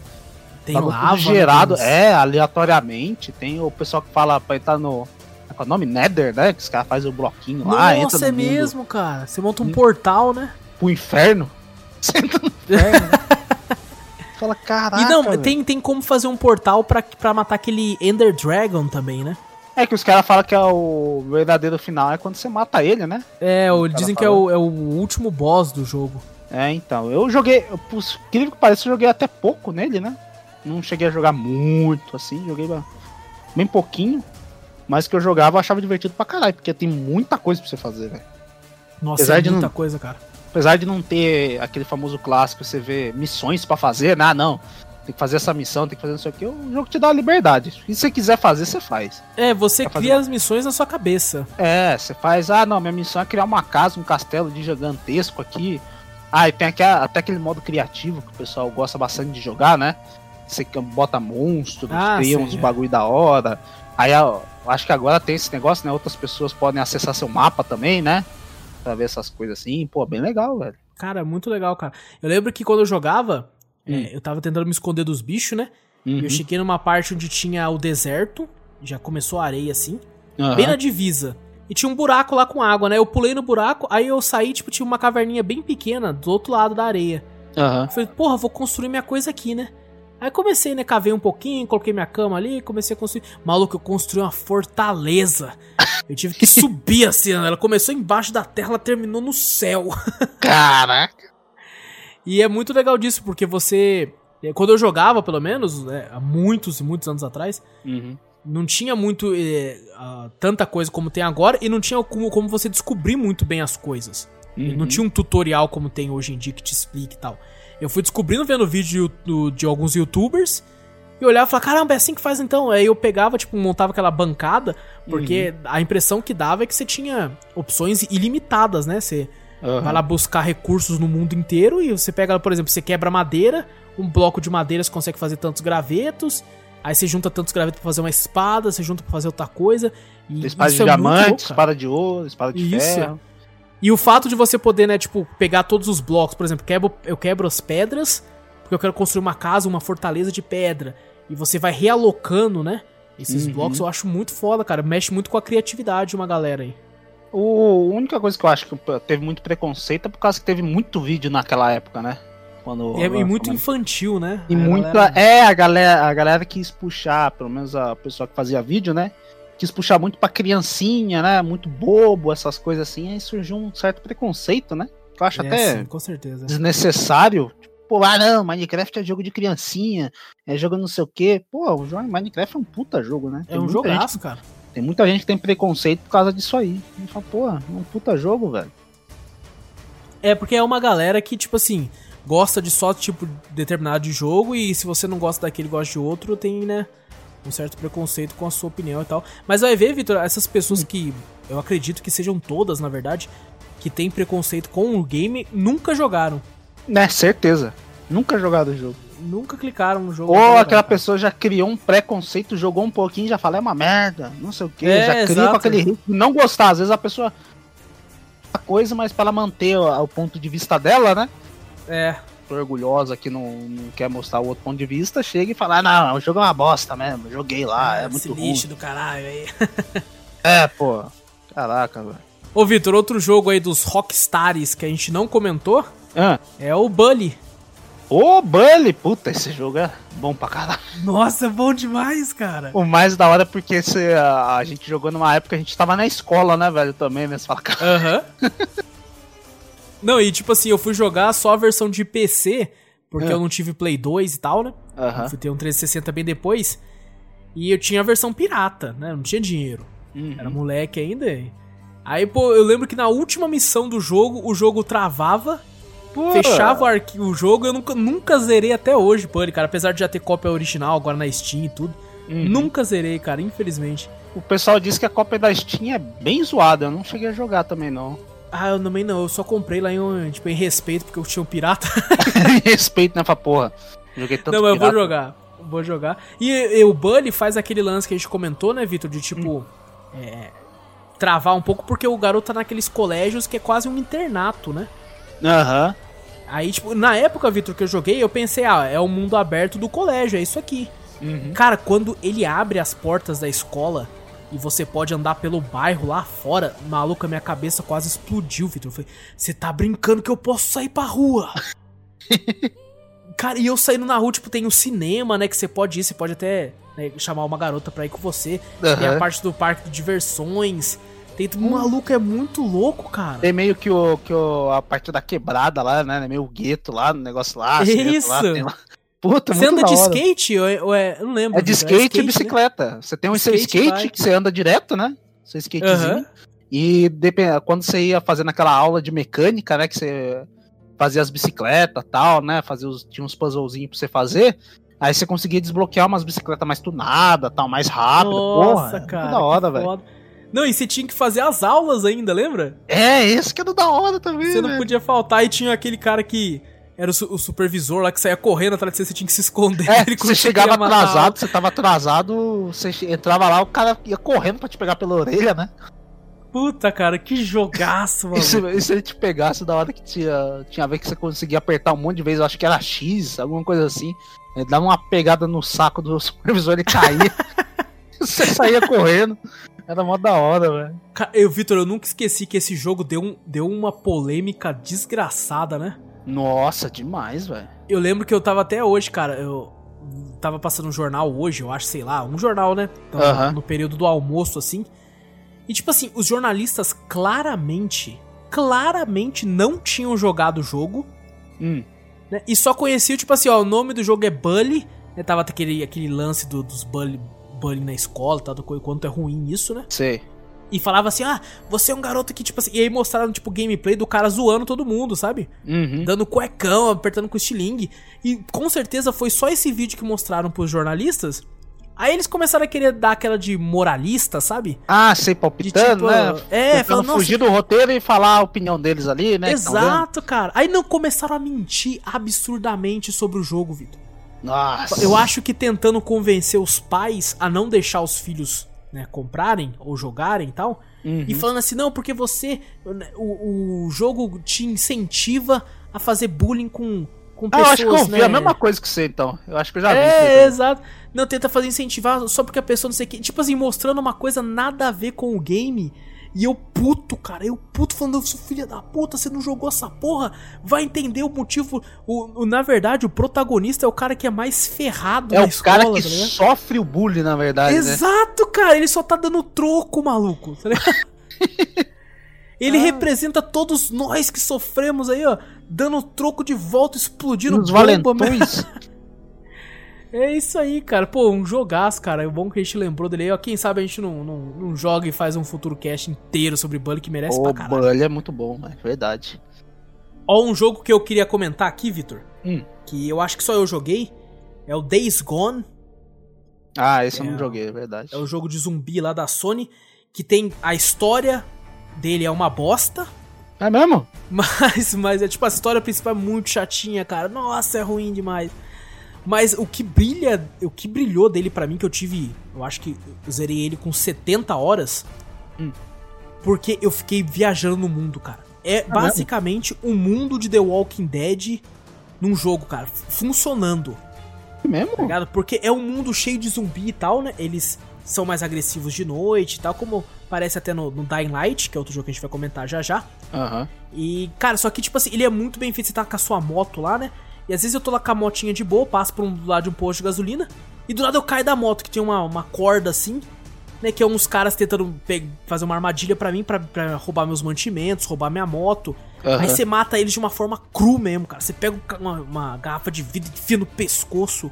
Tem tudo lava. gerado, é, aleatoriamente. Tem o pessoal que fala pra entrar no. Qual é o nome? Nether, né? Que os caras fazem o bloquinho lá, entra Nossa, no é mundo mesmo, cara. Você monta um Hum. portal, né? pro inferno. [LAUGHS] Você entra no inferno. né? [LAUGHS] Fala, caraca. e não, tem, tem como fazer um portal pra, pra matar aquele Ender Dragon também, né? É que os caras falam que é o verdadeiro final é quando você mata ele, né? É, o, dizem que é o, é o último boss do jogo. É, então. Eu joguei. Por incrível que pareça, eu joguei até pouco nele, né? Não cheguei a jogar muito assim, joguei bem pouquinho. Mas que eu jogava eu achava divertido pra caralho, porque tem muita coisa pra você fazer, velho. Nossa, Apesar é de muita não- coisa, cara. Apesar de não ter aquele famoso clássico, você vê missões pra fazer, né? Ah, não. Tem que fazer essa missão, tem que fazer não sei o jogo te dá uma liberdade. Se você quiser fazer, você faz. É, você Pra cria as missões na sua cabeça. É, você faz, ah, não, minha missão é criar uma casa, um castelo de gigantesco aqui. Ah, e tem aqui, a- até aquele modo criativo que o pessoal gosta bastante de jogar, né? Você bota monstros, Ah, cria sei, uns é. bagulho da hora. Aí eu acho que agora tem esse negócio, né? Outras pessoas podem acessar seu mapa também, né? Pra ver essas coisas assim. Pô, bem legal, velho. Cara, muito legal, cara. Eu lembro que quando eu jogava, Hum. é, eu tava tentando me esconder dos bichos, né? Uhum. E eu cheguei numa parte onde tinha o deserto, já começou a areia assim, Aham. bem na divisa. E tinha um buraco lá com água, né? Eu pulei no buraco, aí eu saí, tipo, tinha uma caverninha bem pequena do outro lado da areia. Eu falei, porra, vou construir minha coisa aqui, né? Aí comecei, né, cavei um pouquinho, coloquei minha cama ali, comecei a construir. Maluco, eu construí uma fortaleza. Eu tive que [LAUGHS] subir assim, ela começou embaixo da terra, ela terminou no céu. [LAUGHS] Caraca. E é muito legal disso, porque você. é, Quando eu jogava, pelo menos, né, há muitos e muitos anos atrás, Uhum. não tinha muito. eh, ah, tanta coisa como tem agora, e não tinha como, como você descobrir muito bem as coisas. Uhum. Não tinha um tutorial como tem hoje em dia que te explique e tal. Eu fui descobrindo vendo vídeo do- de alguns youtubers e olhava e falava, caramba, é assim que faz então. Aí eu pegava, tipo, montava aquela bancada, porque Uhum. a impressão que dava é que você tinha opções ilimitadas, né? Você Aham. vai lá buscar recursos no mundo inteiro e você pega, por exemplo, você quebra madeira, um bloco de madeira você consegue fazer tantos gravetos, aí você junta tantos gravetos pra fazer uma espada, você junta pra fazer outra coisa. E Espada de é diamante, louco, espada de ouro, espada de Isso. ferro. E o fato de você poder, né, tipo, pegar todos os blocos, por exemplo, quebro, eu quebro as pedras, porque eu quero construir uma casa, uma fortaleza de pedra. E você vai realocando, né? Esses Uhum. blocos eu acho muito foda, cara. Mexe muito com a criatividade de uma galera aí. O, a única coisa que eu acho que teve muito preconceito é por causa que teve muito vídeo naquela época, né? Quando, E, é- e muito quando- infantil, né? E A muita. galera- É, a galera, a galera quis puxar, pelo menos a pessoa que fazia vídeo, né? Quis puxar muito pra criancinha, né? Muito bobo, essas coisas assim. Aí surgiu um certo preconceito, né? Que eu acho É, até sim, com certeza. desnecessário. Pô, ah não, Minecraft é jogo de criancinha, é jogo não sei o quê. Pô, o jogo Minecraft é um puta jogo, né? É Tem um muita gente- jogaço, cara. tem muita gente que tem preconceito por causa disso aí. E fala, pô, é um puta jogo, velho. É, porque é uma galera que, tipo assim, gosta de só tipo determinado de jogo e se você não gosta daquele gosta de outro, tem, né, um certo preconceito com a sua opinião e tal. Mas vai ver, Vitor, essas pessoas que eu acredito que sejam todas, na verdade, que tem preconceito com o game, nunca jogaram. Né, certeza. Nunca jogado o jogo. Nunca clicaram no jogo. Ou jogar, aquela cara. pessoa já criou um preconceito, jogou um pouquinho já fala, é uma merda, não sei o que, É, já cria exato. com aquele ritmo. Não gostar, às vezes a pessoa. A coisa, mas pra ela manter o, o ponto de vista dela, né? É, orgulhosa que não, não quer mostrar o outro ponto de vista, chega e fala, ah, não, o jogo é uma bosta mesmo, joguei lá, é esse muito ruim. lixo do caralho aí. [LAUGHS] É, pô. Caraca, velho. Ô, Vitor, outro jogo aí dos Rockstars que a gente não comentou Ah, é o Bully. Ô, Bully! Puta, esse jogo é bom pra caralho. Nossa, é bom demais, cara. O mais da hora é porque esse, a, a gente jogou numa época, a gente tava na escola, né, velho, também, né? Você fala, cara, Aham. [LAUGHS] não, e tipo assim, eu fui jogar só a versão de PC, porque É. eu não tive Play 2 e tal, né? Aham. Eu fui ter um 360 bem depois. E eu tinha a versão pirata, né? Não tinha dinheiro. Uhum. Era moleque ainda. Aí, pô, eu lembro que na última missão do jogo, o jogo travava, Pô, fechava o, arqui- o jogo. Eu nunca, nunca zerei até hoje, Bully, cara. Apesar de já ter cópia original agora na Steam e tudo. Uhum. Nunca zerei, cara, infelizmente. O pessoal disse que a cópia da Steam é bem zoada, eu não cheguei a jogar também, não. Ah, eu também não, eu só comprei lá em, tipo, em respeito, porque eu tinha um pirata. [LAUGHS] Respeito, né, pra porra. Joguei tanto não, mas eu vou jogar. Vou jogar. E, e o Bully faz aquele lance que a gente comentou, né, Vitor? De tipo. é, travar um pouco, porque o garoto tá naqueles colégios que é quase um internato, né? Aham. Aí, tipo, na época, Vitor, que eu joguei, eu pensei, ah, é o mundo aberto do colégio, é isso aqui. Uhum. Cara, quando ele abre as portas da escola e você pode andar pelo bairro lá fora, maluco, a minha cabeça quase explodiu, Vitor. Eu falei, você tá brincando que eu posso sair pra rua? [LAUGHS] Cara, e eu saindo na rua, tipo, tem o cinema, né, que você pode ir, você pode até né, chamar uma garota pra ir com você. Tem a parte do parque de diversões. Tem, maluco, é muito louco, cara. Tem meio que, o, que o, a parte da quebrada lá, né? Meio gueto lá, no negócio lá. Isso. Lá, tem lá. Puta, Você anda de hora. skate ou é, ou é- eu não lembro. É de Vitor, skate, e né? bicicleta. Você tem um seu Skate, skate bike. que você anda direto, né? Seu skatezinho. Aham. E quando você ia fazendo aquela aula de mecânica, né? Que você fazia as bicicletas e tal, né? Fazia os, tinha uns puzzlezinhos pra você fazer. Aí você conseguia desbloquear umas bicicletas mais tunadas, tal, mais rápido. Nossa, Porra, cara. Que da hora, velho. Não, e você tinha que fazer as aulas ainda, lembra? É, esse que é do da hora também, Você não velho. podia faltar e tinha aquele cara que era o, o supervisor lá que saía correndo atrás de você, você tinha que se esconder. É, [LAUGHS] Ele você chegava a atrasado, você tava atrasado, você entrava lá, o cara ia correndo pra te pegar pela orelha, né? Puta, cara, que jogaço, [LAUGHS] mano. E se, e ele te pegasse da hora que tinha, tinha vez que você conseguia apertar um monte de vezes, eu acho que era X, alguma coisa assim. Ele dava uma pegada no saco do [LAUGHS] supervisor, ele caía. você saía correndo. Era mó da hora, velho. Eu, Vitor, eu nunca esqueci que esse jogo deu, um, deu uma polêmica desgraçada, né? Nossa, demais, velho. Eu lembro que eu tava até hoje, cara, eu tava passando um jornal hoje, eu acho, sei lá, um jornal, né? Então, Aham. No período do almoço, assim. E tipo assim, os jornalistas claramente, claramente não tinham jogado o jogo, Hum. né? E só conheciam, tipo assim, ó, o nome do jogo é Bully, né? Tava aquele, aquele lance do- dos Bully, Bully na escola, tá? Do quanto é ruim isso, né? Sei. E falava assim, ah, você é um garoto que, tipo assim. E aí mostraram, tipo, gameplay do cara zoando todo mundo, sabe? Uhum. Dando cuecão, apertando com estilingue. E com certeza foi só esse vídeo que mostraram pros jornalistas. Aí eles começaram a querer dar aquela de moralista, sabe? Ah, sei, palpitando, De tipo, né? é, falando, fugir do roteiro e falar a opinião deles ali, né? Exato, cara. Aí não começaram a mentir absurdamente sobre o jogo, Vitor. Nossa. Eu acho que tentando convencer os pais a não deixar os filhos né, comprarem ou jogarem e tal. Uhum. E falando assim, não, porque você. O, o jogo te incentiva a fazer bullying com, com Ah, eu pessoas. acho que eu vi né? a mesma coisa que você, então. Eu acho que eu já vi. isso É, exato. Não, tenta fazer incentivar só porque a pessoa não sei o que. Tipo assim, mostrando uma coisa nada a ver com o game. E eu puto, cara. Eu puto falando, seu filho da puta, você não jogou essa porra. Vai entender o motivo. O, o- na verdade, o protagonista é o cara que é mais ferrado É na o escola, cara que tá sofre o bullying, na verdade, né? Exato, cara. Ele só tá dando troco, maluco. Tá ligado? [LAUGHS] Ele Ah. representa todos nós que sofremos aí, ó. Dando troco de volta, explodindo Nos bomba, né? valentões. [LAUGHS] É isso aí, cara. Pô, um jogaço, cara. É bom que a gente lembrou dele aí. Ó, quem sabe a gente não, não, não joga e faz um futuro cast inteiro sobre Bully que merece o pra caralho. Bully é muito bom, é verdade. Ó, um jogo que eu queria comentar aqui, Vitor. Hum. Que eu acho que só eu joguei. É o Days Gone. Ah, esse eu É, não joguei, é verdade. É o jogo de zumbi lá da Sony. Que tem a história dele é uma bosta. É mesmo? [LAUGHS] Mas, mas é tipo, a história principal é muito chatinha, cara. Nossa, é ruim demais. Mas o que brilha, o que brilhou dele pra mim, que eu tive, eu acho que eu zerei ele com 70 horas, Hum. porque eu fiquei viajando no mundo, cara. É basicamente o mundo de The Walking Dead num jogo, cara, funcionando, É mesmo? tá ligado? Porque é um mundo cheio de zumbi e tal, né? Eles são mais agressivos de noite e tal, como parece até no, no Dying Light, que é outro jogo que a gente vai comentar já já. Aham. E, cara, só que, tipo assim, ele é muito bem feito. Você tá com a sua moto lá, né? E às vezes eu tô lá com a motinha de boa, passo por um do lado de um posto de gasolina. E do lado eu caio da moto, que tem uma, uma corda assim, né? Que é uns caras tentando fazer uma armadilha pra mim, pra, pra roubar meus mantimentos, roubar minha moto. Aham. Aí você mata eles de uma forma cru mesmo, cara. Você pega um uma, uma garrafa de vidro e enfia no pescoço.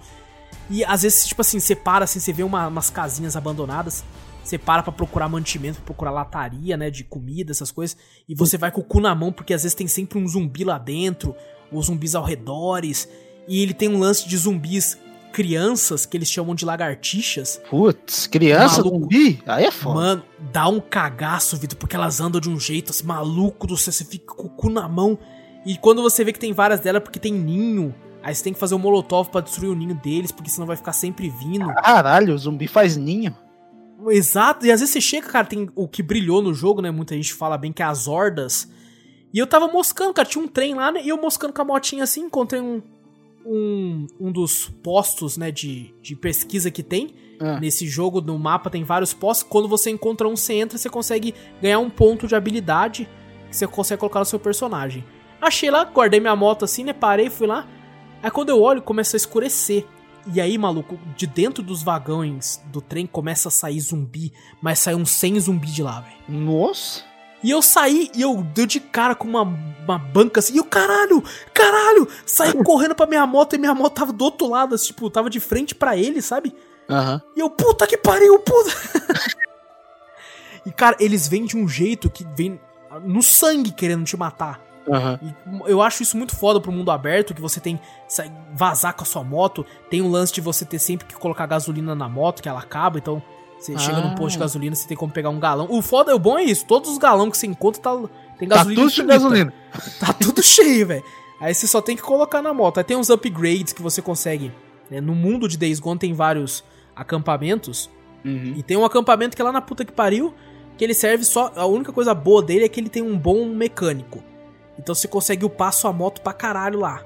E às vezes, tipo assim, você para, assim, você vê uma- umas casinhas abandonadas. Você para pra procurar mantimento, pra procurar lataria, né, de comida, essas coisas. E você vai com o cu na mão, porque às vezes tem sempre um zumbi lá dentro, ou zumbis ao redores. E ele tem um lance de zumbis crianças que eles chamam de lagartixas. Putz, criança Maluco. zumbi? Aí é foda. Mano, dá um cagaço, Vitor, porque elas andam de um jeito assim, maluco do céu, você fica com o cu na mão. E quando você vê que tem várias delas, porque tem ninho, aí você tem que fazer um molotov pra destruir o ninho deles, porque senão vai ficar sempre vindo. Caralho, o zumbi faz ninho. Exato, e às vezes você chega, cara, tem o que brilhou no jogo, né? Muita gente fala bem que é as hordas. E eu tava moscando, cara, tinha um trem lá, né? E eu moscando com a motinha assim, encontrei um, um, um dos postos, né, de, de pesquisa que tem. Ah. Nesse jogo, no mapa, tem vários postos. Quando você encontra um, você entra, você consegue ganhar um ponto de habilidade que você consegue colocar no seu personagem. Achei lá, guardei minha moto assim, né? Parei, fui lá. Aí quando eu olho, começa a escurecer. E aí, maluco, de dentro dos vagões do trem começa a sair zumbi, mas sai uns 100 zumbi de lá, velho. Nossa. E eu saí e eu deu de cara com uma, uma banca assim, e eu, caralho, caralho, saí [LAUGHS] correndo pra minha moto e minha moto tava do outro lado, assim, tipo, tava de frente pra ele, sabe? Aham. E eu, puta que pariu, puta. [LAUGHS] e cara, eles vêm de um jeito que vem no sangue querendo te matar. E eu acho isso muito foda pro mundo aberto, que você tem vazar com a sua moto, tem o lance de você ter sempre que colocar gasolina na moto, que ela acaba, então você chega num posto de Ah. gasolina, você tem como pegar um galão. O foda, o bom é isso, todos os galões que você encontra tá, tem Tá gasolina tudo de infinita. gasolina. [LAUGHS] Tá tudo cheio, velho. Aí você só tem que colocar na moto. Aí tem uns upgrades que você consegue. né? No mundo de Days Gone tem vários acampamentos. Uhum. E tem um acampamento que é lá na puta que pariu, que ele serve só. A única coisa boa dele é que ele tem um bom mecânico. Então você consegue upar sua moto pra caralho lá.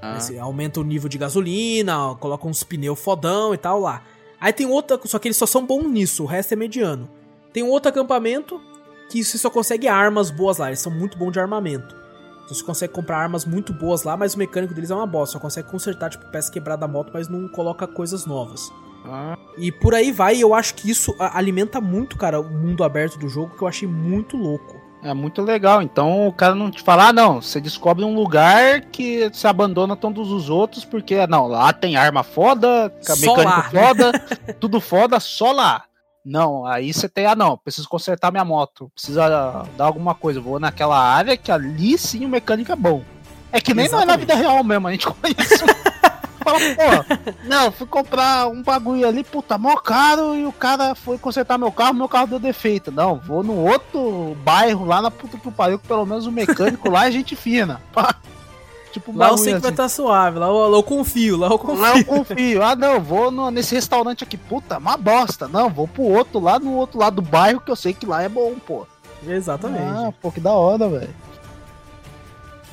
Ah. Você aumenta o nível de gasolina, coloca uns pneus fodão e tal lá. Aí tem outra, só que eles só são bons nisso, o resto é mediano. Tem um outro acampamento que você só consegue armas boas lá, eles são muito bons de armamento. Então você consegue comprar armas muito boas lá, mas o mecânico deles é uma bosta, só consegue consertar tipo peça quebrada da moto, mas não coloca coisas novas. Ah. E por aí vai, eu acho que isso alimenta muito, cara, o mundo aberto do jogo, que eu achei muito louco. É muito legal. Então o cara não te fala, ah, não, você descobre um lugar que você abandona todos os outros, porque, não, lá tem arma foda, mecânico foda, [LAUGHS] tudo foda, só lá. Não, aí você tem, ah, não, preciso consertar minha moto, precisa dar alguma coisa, vou naquela área que ali sim o mecânico é bom. É que nem não é na vida real mesmo, a gente [LAUGHS] conhece. Fala, pô, não, fui comprar um bagulho ali, puta, mó caro, e o cara foi consertar meu carro, meu carro deu defeito. Não, vou no outro bairro lá na puta que pariu, que pelo menos o mecânico lá é gente fina. Pá. Tipo, Lá eu sei que vai assim. estar suave, lá eu, lá eu confio, lá eu confio. Lá eu confio. Ah, não, vou no- nesse restaurante aqui. Puta, uma bosta. Não, vou pro outro lá, no outro lado do bairro, que eu sei que lá é bom, pô. Exatamente. Ah, pô, que da hora, velho.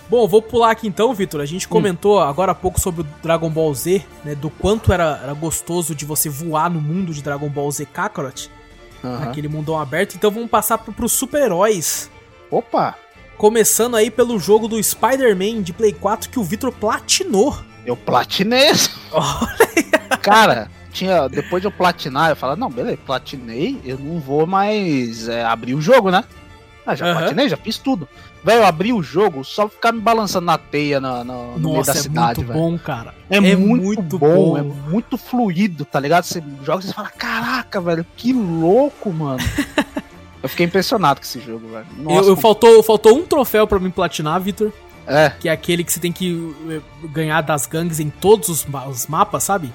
Bom, vou pular aqui então, Vitor. A gente Hum. comentou agora há pouco sobre o Dragon Ball Z, né? Do quanto era, era gostoso de você voar no mundo de Dragon Ball Z Kakarot, Aham. naquele mundão aberto. Então vamos passar pro, pros super-heróis. Opa, Começando aí pelo jogo do Spider-Man de Play 4 que o Vitor platinou. eu platinei. esse. [LAUGHS] Cara, tinha, depois de eu platinar, eu falava, não, beleza, platinei, eu não vou mais é, abrir o jogo, né? Ah, já Aham. platinei, já fiz tudo. Velho, eu abri o jogo, só ficar me balançando na teia na, na- no meio Nossa, da é cidade, muito velho. bom, cara. É, É muito, muito bom, bom. é muito fluido, tá ligado? Você joga e você fala, caraca, velho, que louco, mano. [LAUGHS] eu fiquei impressionado com esse jogo, velho. Nossa, Eu, eu faltou, faltou um troféu pra mim platinar, Vitor. é. Que é aquele que você tem que eh, ganhar das gangues em todos os, os mapas, sabe?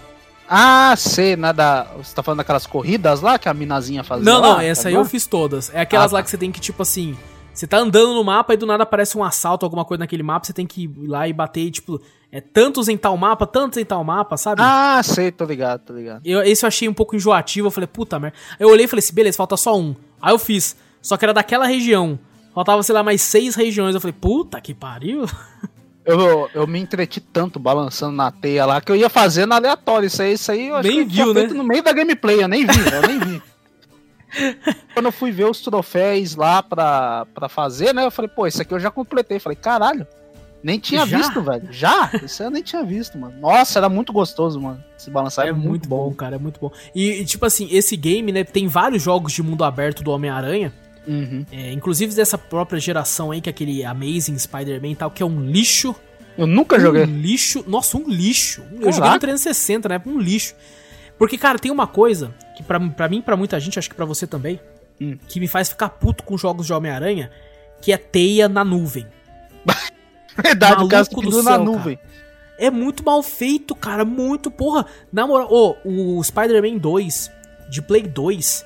Ah, sei, né, da, você tá falando daquelas corridas lá que a minazinha fazia Não, lá, não, essa tá aí eu fiz todas. É aquelas Ah, lá tá. que você tem que, tipo assim, você tá andando no mapa e do nada aparece um assalto, alguma coisa naquele mapa, você tem que ir lá e bater, tipo, é tantos em tal mapa, tantos em tal mapa, sabe? Ah, sei, tô ligado, tô ligado. Eu, esse eu achei um pouco enjoativo, eu falei, puta merda. Eu olhei e falei assim, beleza, falta só um. Aí eu fiz, só que era daquela região. Faltava, sei lá, mais seis regiões. Eu falei, puta que pariu. [LAUGHS] Eu, eu me entreti tanto balançando na teia lá que eu ia fazendo aleatório. Isso aí, isso aí eu acho Nem que viu, né? no meio da gameplay, eu nem vi, eu nem vi. [LAUGHS] Quando eu fui ver os troféus lá pra, pra fazer, né? Eu falei, pô, isso aqui eu já completei. Falei, caralho, nem tinha Já? visto, velho. Já? Isso eu nem tinha visto, mano. Nossa, era muito gostoso, mano. Se balançar É muito bom, cara, é muito bom. E, e, tipo assim, esse game, né, tem vários jogos de mundo aberto do Homem-Aranha. Uhum. É, inclusive dessa própria geração aí, que é aquele Amazing Spider-Man e tal, que é um lixo. Eu nunca joguei. Um lixo. Nossa, um lixo. Eu joguei no Caraca. 360, né? Um lixo. Porque, cara, tem uma coisa que pra, pra mim, pra muita gente, acho que pra você também, Hum. que me faz ficar puto com jogos de Homem-Aranha, que é teia na nuvem. [LAUGHS] Verdade, o cara se Maluco do pendura na céu, nuvem. É muito mal feito, cara. Muito, porra. Na moral, ô, o Spider-Man 2 de Play 2,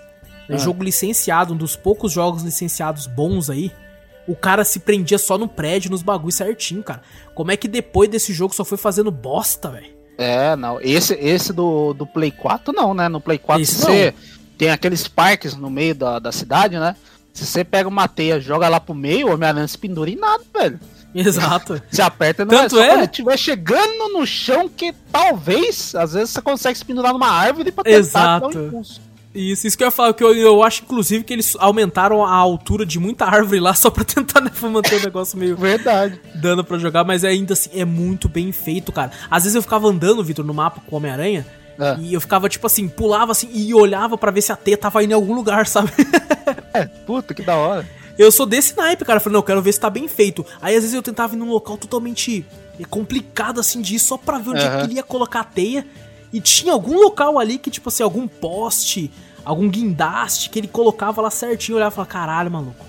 né, Ah. jogo licenciado, um dos poucos jogos licenciados bons aí. O cara se prendia só no prédio, nos bagulhos certinho, cara. Como é que depois desse jogo só foi fazendo bosta, velho? É, não. Esse, esse do, do Play 4 não, né? No Play 4 Esse você tem aqueles parques no meio da, da cidade, né? Se você pega uma teia, joga lá pro meio, o Homem-Aranha se pendura em nada, velho. Exato. [LAUGHS] Você aperta não Tanto é é? quando estiver chegando no chão que talvez, às vezes, você consegue se pendurar numa árvore pra tentar Exato. dar um impulso. Isso, isso que eu ia falar, que eu, eu acho, inclusive, que eles aumentaram a altura de muita árvore lá [LAUGHS] só pra tentar né, manter o negócio meio Verdade. dando pra jogar, mas ainda assim é muito bem feito, cara. Às vezes eu ficava andando, Vitor, no mapa com o Homem-Aranha, É. e eu ficava, tipo assim, pulava assim e olhava pra ver se a T tava indo em algum lugar, [LAUGHS] sabe? É, puta, que da hora. Eu sou desse naipe, cara. Eu falei, não, eu quero ver se tá bem feito. Aí às vezes eu tentava ir num local totalmente complicado assim de ir só pra ver onde é que ele ia colocar a teia. E tinha algum local ali que, tipo assim, algum poste, algum guindaste que ele colocava lá certinho. Olhava e falava, caralho, maluco.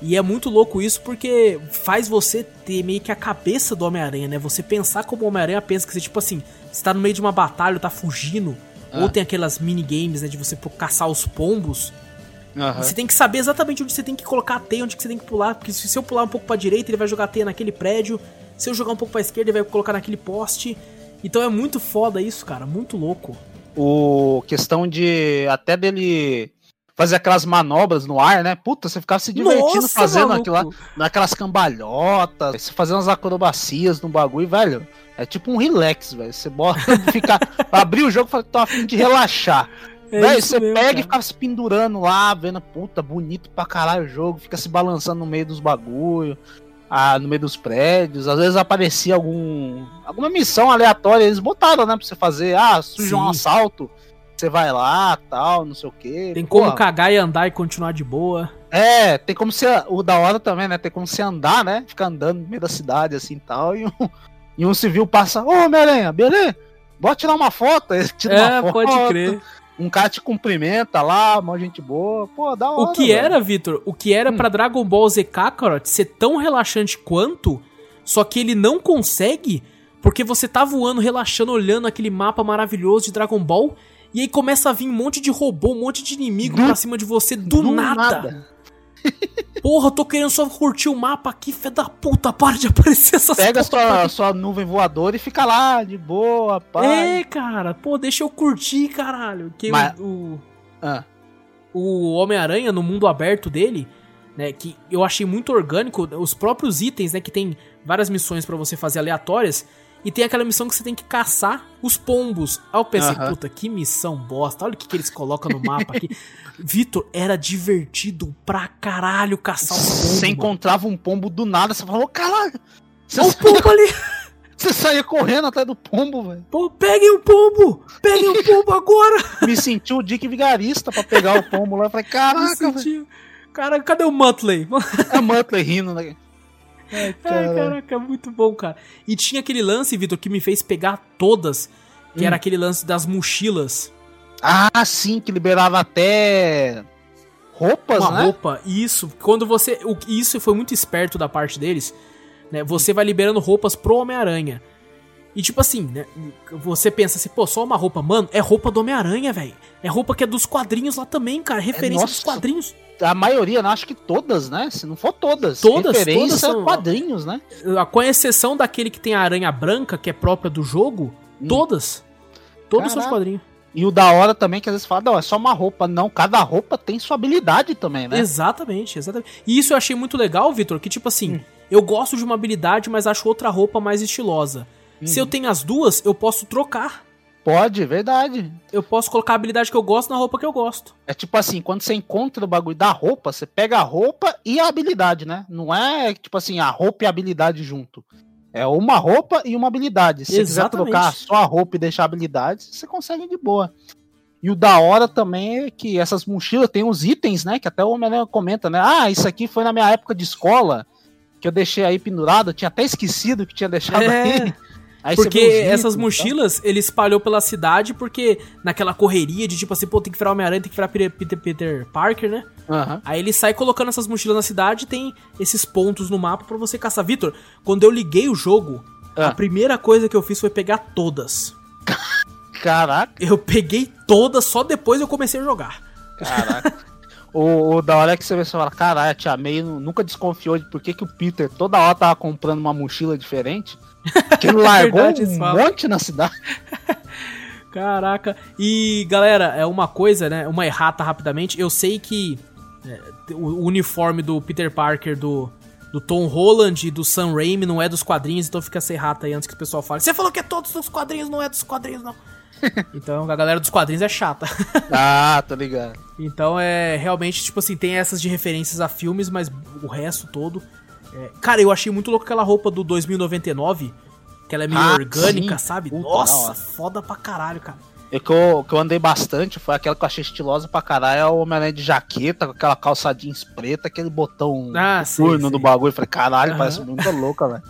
E é muito louco isso porque faz você ter meio que a cabeça do Homem-Aranha, né? Você pensar como o Homem-Aranha pensa que você, tipo assim, você tá no meio de uma batalha, tá fugindo. Ah. Ou tem aquelas minigames, né? De você caçar os pombos. Aham. Você tem que saber exatamente onde você tem que colocar a teia, onde você tem que pular, porque se se eu pular um pouco pra direita, ele vai jogar a teia naquele prédio. Se eu jogar um pouco pra esquerda, ele vai colocar naquele poste. Então é muito foda isso, cara, muito louco. O questão de até dele fazer aquelas manobras no ar, né? Puta, você ficava se divertindo Nossa, fazendo maluco. aquilo lá, naquelas cambalhotas, você fazendo umas acrobacias no bagulho, velho. É tipo um relax, velho. Você bota, [LAUGHS] fica, abrir o jogo e fala, tô a fim de relaxar. É Velho, você mesmo, pega cara. e fica se pendurando lá, vendo, puta, bonito pra caralho o jogo, fica se balançando no meio dos bagulho, ah, no meio dos prédios. Às vezes aparecia algum alguma missão aleatória, eles botaram, né, pra você fazer, ah, surge um assalto, você vai lá, tal, não sei o quê. Tem como cagar e andar e continuar de boa. É, tem como você, o da hora também, né, tem como você andar, né, ficar andando no meio da cidade, assim, tal, e um, [LAUGHS] e um civil passa, ô, Homem-Aranha, beleza? Bora tirar uma foto, [LAUGHS] ele tira É, uma foto. pode crer. Um cara te cumprimenta lá, mó gente boa. Pô, da hora. O que velho. era, Vitor, o que era Hum. pra Dragon Ball Z Kakarot ser tão relaxante quanto, só que ele não consegue, porque você tá voando, relaxando, olhando aquele mapa maravilhoso de Dragon Ball, e aí começa a vir um monte de robô, um monte de inimigo Do- pra cima de você do, nada. Porra, eu tô querendo só curtir o mapa aqui, fé da puta, para de aparecer essas Pega sua, sua nuvem voadora e fica lá, de boa, pá. É, cara, pô, deixa eu curtir, caralho. Que Mas- o, o, Ah, o Homem-Aranha, no mundo aberto dele, né, que eu achei muito orgânico, os próprios itens, né, que tem várias missões pra você fazer aleatórias, e tem aquela missão que você tem que caçar os pombos. Aí eu pensei, puta, que missão bosta, olha o que, que eles colocam no mapa aqui. [LAUGHS] Vitor, era divertido pra caralho caçar os pombos. você encontrava um pombo do nada, você falou, caralho. Olha o pombo ali! [LAUGHS] você saía correndo atrás do pombo, velho. Pô, peguem o pombo! Peguem o [LAUGHS] pombo agora! Me senti o Dick Vigarista pra pegar o pombo lá. Eu falei, caraca, velho. Cara, cadê o Muttley? É Muttley rindo, né? Ai, Ai, cara. caraca, muito bom, cara. E tinha aquele lance, Vitor, que me fez pegar todas, que Hum. era aquele lance das mochilas. Ah, sim, que liberava até roupas, uma né? roupa. Isso, quando você. o- Isso foi muito esperto da parte deles, né? Você vai liberando roupas pro Homem-Aranha. E tipo assim, né? Você pensa assim, pô, só uma roupa, mano, é roupa do Homem-Aranha, velho. É roupa que é dos quadrinhos lá também, cara. Referência dos nossa. quadrinhos. A maioria, acho que todas, né? Se não for todas. Todas, Referência todas são- quadrinhos, né? Com exceção daquele que tem a aranha branca, que é própria do jogo, Hum. todas. Todas são de quadrinhos. E o da hora também, que às vezes fala, não, é só uma roupa. Não, cada roupa tem sua habilidade também, né? Exatamente, exatamente. E isso eu achei muito legal, Vitor, que tipo assim, Hum. eu gosto de uma habilidade, mas acho outra roupa mais estilosa. Se Uhum. eu tenho as duas, eu posso trocar. Pode, verdade. Eu posso colocar a habilidade que eu gosto na roupa que eu gosto. É tipo assim, quando você encontra o bagulho da roupa, você pega a roupa e a habilidade, né? Não é tipo assim, a roupa e a habilidade junto. É uma roupa e uma habilidade. Se você quiser Exatamente. trocar só a roupa e deixar a habilidade, você consegue de boa. E o da hora também é que essas mochilas tem os itens, né? Que até o Homem-Aranha comenta, né? Ah, isso aqui foi na minha época de escola, que eu deixei aí pendurado, eu tinha até esquecido que tinha deixado É. aí. Aí Porque essas tal. mochilas, ele espalhou pela cidade, porque naquela correria de tipo assim, pô, tem que virar Homem-Aranha, tem que virar Peter, Peter, Parker, né? Aham. Aí ele sai colocando essas mochilas na cidade e tem esses pontos no mapa pra você caçar. Vitor, quando eu liguei o jogo, A Ah. primeira coisa que eu fiz foi pegar todas. [LAUGHS] Caraca, Eu peguei todas, só depois eu comecei a jogar. caraca. [LAUGHS] o, da hora é que você fala, caralho, a tia May nu- nunca desconfiou de por que, que o Peter toda hora tava comprando uma mochila diferente. Que [LAUGHS] largou verdade, um fala. monte na cidade. [LAUGHS] Caraca. E, galera, é uma coisa, né? Uma errata rapidamente. Eu sei que é, o uniforme do Peter Parker, do, do Tom Holland e do Sam Raimi não é dos quadrinhos, então fica essa errata aí antes que o pessoal fale. Você falou que é todos dos quadrinhos, não é dos quadrinhos, não. [LAUGHS] então a galera dos quadrinhos é chata. Ah, tô ligado. Então é realmente, tipo assim, tem essas de referências a filmes, mas o resto todo. É- Cara, eu achei muito louco aquela roupa do 2099, que ela é meio Ah, orgânica, sim. sabe? Puta, Nossa, foda pra caralho, cara. E que eu, que eu andei bastante foi aquela que eu achei estilosa pra caralho, é o Homem-Aranha de jaqueta, com aquela calça jeans preta, aquele botão Ah, turno sei. do bagulho. Eu falei, caralho, Aham. parece muito louca, velho.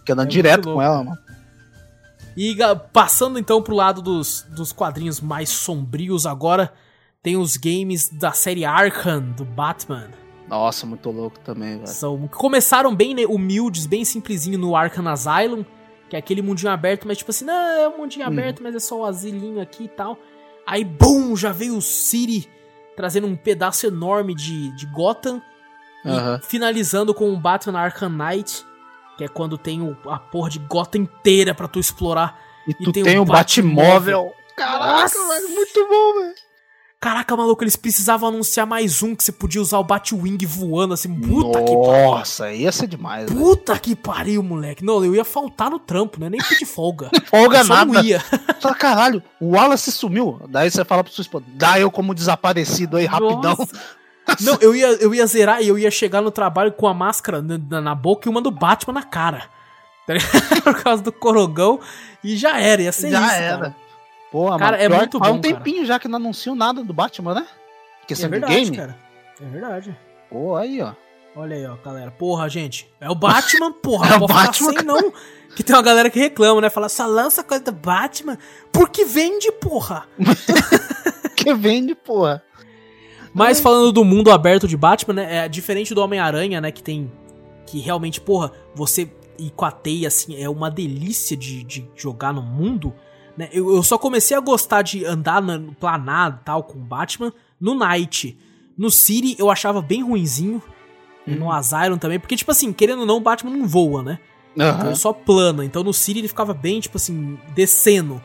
Fiquei andando É direto com ela, mano. E passando então pro lado dos, dos quadrinhos mais sombrios agora, tem os games da série Arkham, do Batman. Nossa, muito louco também, velho. São, começaram bem né, humildes, bem simplesinho no Arkham Asylum, que é aquele mundinho aberto, mas tipo assim, não, é um mundinho Uhum. aberto, mas é só o asilinho aqui e tal. Aí, bum, já veio o City trazendo um pedaço enorme de, de Gotham finalizando com o Batman Arkham Knight, que é quando tem o- a porra de Gotham inteira pra tu explorar. E E tu tem tem, o o Batmóvel. Caraca, velho, muito bom, velho. Caraca, maluco, eles precisavam anunciar mais um que você podia usar o Batwing voando assim. Puta que pariu. Nossa, ia ser demais, velho. Puta que pariu, moleque. Não, eu ia faltar no trampo, né? Nem pedir folga. [LAUGHS] Folga Eu só nada. não ia. [LAUGHS] Fala, caralho, o Wallace sumiu. Daí você fala pro sua esposa, dá eu como desaparecido aí, rapidão. Nossa. Não, eu ia, eu ia zerar e eu ia chegar no trabalho com a máscara na, na- boca e uma do Batman na cara. [LAUGHS] Por causa do corogão. E já era, ia ser Já isso. era. Cara. Porra, Cara, mano, é muito que bom, um tempinho já que não anunciam nada do Batman, né? É Questão verdade, de game. cara. É verdade. Pô, aí, ó. Olha aí, ó, galera. Porra, gente. É o Batman, [LAUGHS] porra. É o Batman, sem, não. Que tem uma galera que reclama, né? Fala, só lança coisa do Batman porque vende, porra. [LAUGHS] Que vende, porra. Mas falando do mundo aberto de Batman, né? É diferente do Homem-Aranha, né? Que tem. Que realmente, porra, você ir com a teia, assim, é uma delícia de, de jogar no mundo. Né? Eu, eu só comecei a gostar de andar no planado e tal com o Batman no Night. No City eu achava bem ruinzinho. E no Asylum também, porque, tipo assim, querendo ou não, o Batman não voa, né? Então Aham. ele só plana. Então no City ele ficava bem, tipo assim, descendo.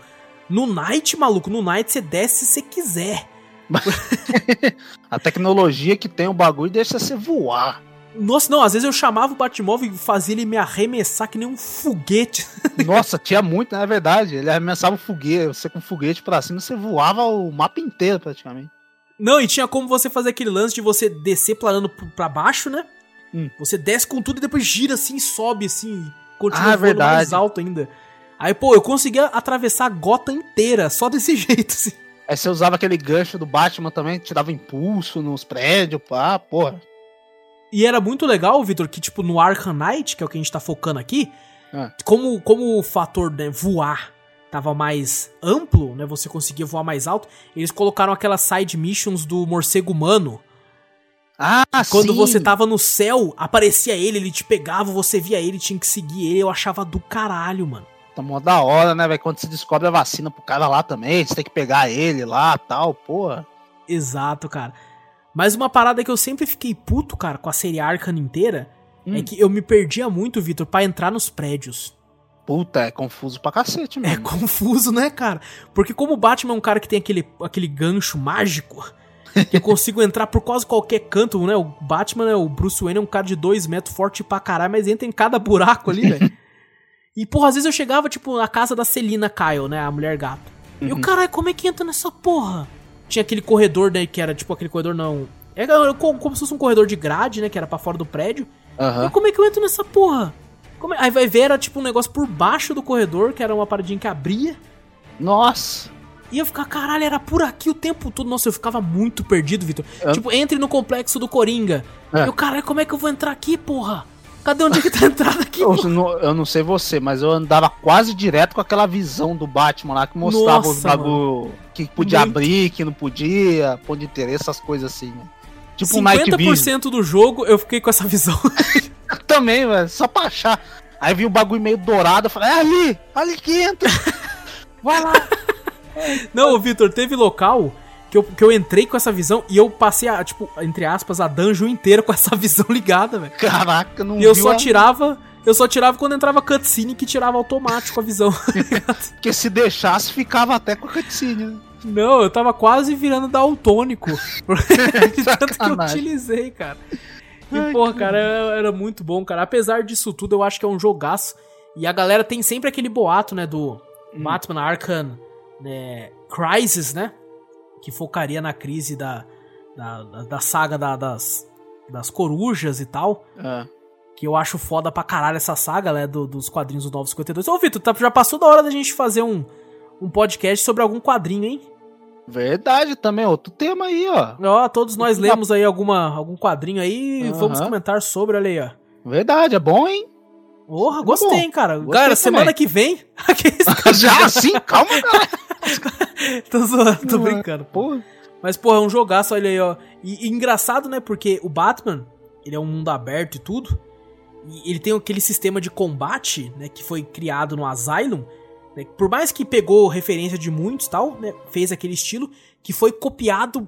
No Night, maluco, no Night você desce se você quiser. [LAUGHS] A tecnologia que tem o bagulho deixa você voar. Nossa, não, às vezes eu chamava o Batmóvel e fazia ele me arremessar que nem um foguete. [LAUGHS] Nossa, tinha muito, né? É verdade. Ele arremessava o foguete, você com o foguete pra cima, você voava o mapa inteiro praticamente. Não, e tinha como você fazer aquele lance de você descer planando pra baixo, né? Hum. Você desce com tudo e depois gira assim, sobe assim, e continua Ah, voando mais alto ainda. Aí, pô, eu conseguia atravessar a gota inteira, só desse [LAUGHS] jeito, assim. Aí você usava aquele gancho do Batman também, te dava impulso nos prédios, pá, porra. E era muito legal, Vitor, que tipo no Arkham Knight, que é o que a gente tá focando aqui, Ah. como, como o fator né, voar tava mais amplo, né, você conseguia voar mais alto, eles colocaram aquelas side missions do morcego humano. Ah, Quando sim. você tava no céu, aparecia ele, ele te pegava, você via ele, tinha que seguir ele, eu achava do caralho, mano. Tá mó da hora, né, velho? Quando você descobre a vacina pro cara lá também, você tem que pegar ele lá tal, porra. Exato, cara. Mas uma parada que eu sempre fiquei puto, cara, com a série Arkham inteira, é Hum. que eu me perdia muito, Vitor, pra entrar nos prédios. Puta, é confuso pra cacete É mesmo. confuso, né, cara? Porque como o Batman é um cara que tem aquele, aquele gancho mágico, que eu [LAUGHS] consigo entrar por quase qualquer canto, né? O Batman, né, o Bruce Wayne é um cara de dois metros, forte pra caralho, mas entra em cada buraco ali, velho. [LAUGHS] E, porra, às vezes eu chegava, tipo, na casa da Celina Kyle, né, a mulher gato. E o Uhum. caralho, como é que entra nessa porra? Tinha aquele corredor, né, que era, tipo, aquele corredor não... Era como, como se fosse um corredor de grade, né, que era pra fora do prédio. Aham. Mas como é que eu entro nessa porra? Como é- Aí vai ver, era tipo um negócio por baixo do corredor, que era uma paradinha que abria. Nossa. E eu ficava, caralho, era por aqui o tempo todo. Nossa, eu ficava muito perdido, Vitor. Eu- Tipo, entre no complexo do Coringa. É. Eu, caralho, como é que eu vou entrar aqui, porra? Cadê onde é que tá a entrada aqui, Eu não, eu não sei você, mas eu andava quase direto com aquela visão do Batman lá que mostrava os Nossa, bagulho que podia Muito. abrir, que não podia, ponto de interesse, essas coisas assim. né? Tipo um Night Vision. 50% do jogo eu fiquei com essa visão. [LAUGHS] Também, velho, só pra achar. Aí vi o bagulho meio dourado, eu falei, é ali, ali que entra. [LAUGHS] Vai lá. Não, Vitor, teve local que eu, que eu entrei com essa visão e eu passei, a, tipo, entre aspas, a dungeon inteira com essa [LAUGHS] visão ligada, velho. Caraca, não E eu só a- tirava. Eu só tirava quando entrava cutscene que tirava automático a visão. [LAUGHS] Porque se deixasse, ficava até com a cutscene. né? Não, eu tava quase virando daltônico. [LAUGHS] De tanto que eu utilizei, cara. E, Ai, porra, cara, era, era muito bom, cara. Apesar disso tudo, eu acho que é um jogaço. E a galera tem sempre aquele boato, né, do Hum. Batman Arkham né, Crisis, né? Que focaria na crise da, da, da- saga da- das, das corujas e tal. É. Que eu acho foda pra caralho essa saga, né? do- dos quadrinhos do 952. Ô, Vitor, tá- já passou da hora da gente fazer um, um podcast sobre algum quadrinho, hein? Verdade também, outro tema aí, ó. Ó, todos nós lemos aí alguma, algum quadrinho aí, Aham. vamos comentar sobre, olha aí, ó. Verdade, é bom, hein? Porra, Muito gostei, hein, cara. Gostei Cara, também. semana que vem. [LAUGHS] [LAUGHS] Já assim, calma, cara. [LAUGHS] tô zoando, tô Não, brincando. Porra. Mas, porra, é um jogaço, olha aí, ó. E, e engraçado, né? Porque o Batman, ele é um mundo aberto e tudo. E ele tem aquele sistema de combate, né? Que foi criado no Asylum. né, por mais que pegou referência de muitos e tal, né? Fez aquele estilo que foi copiado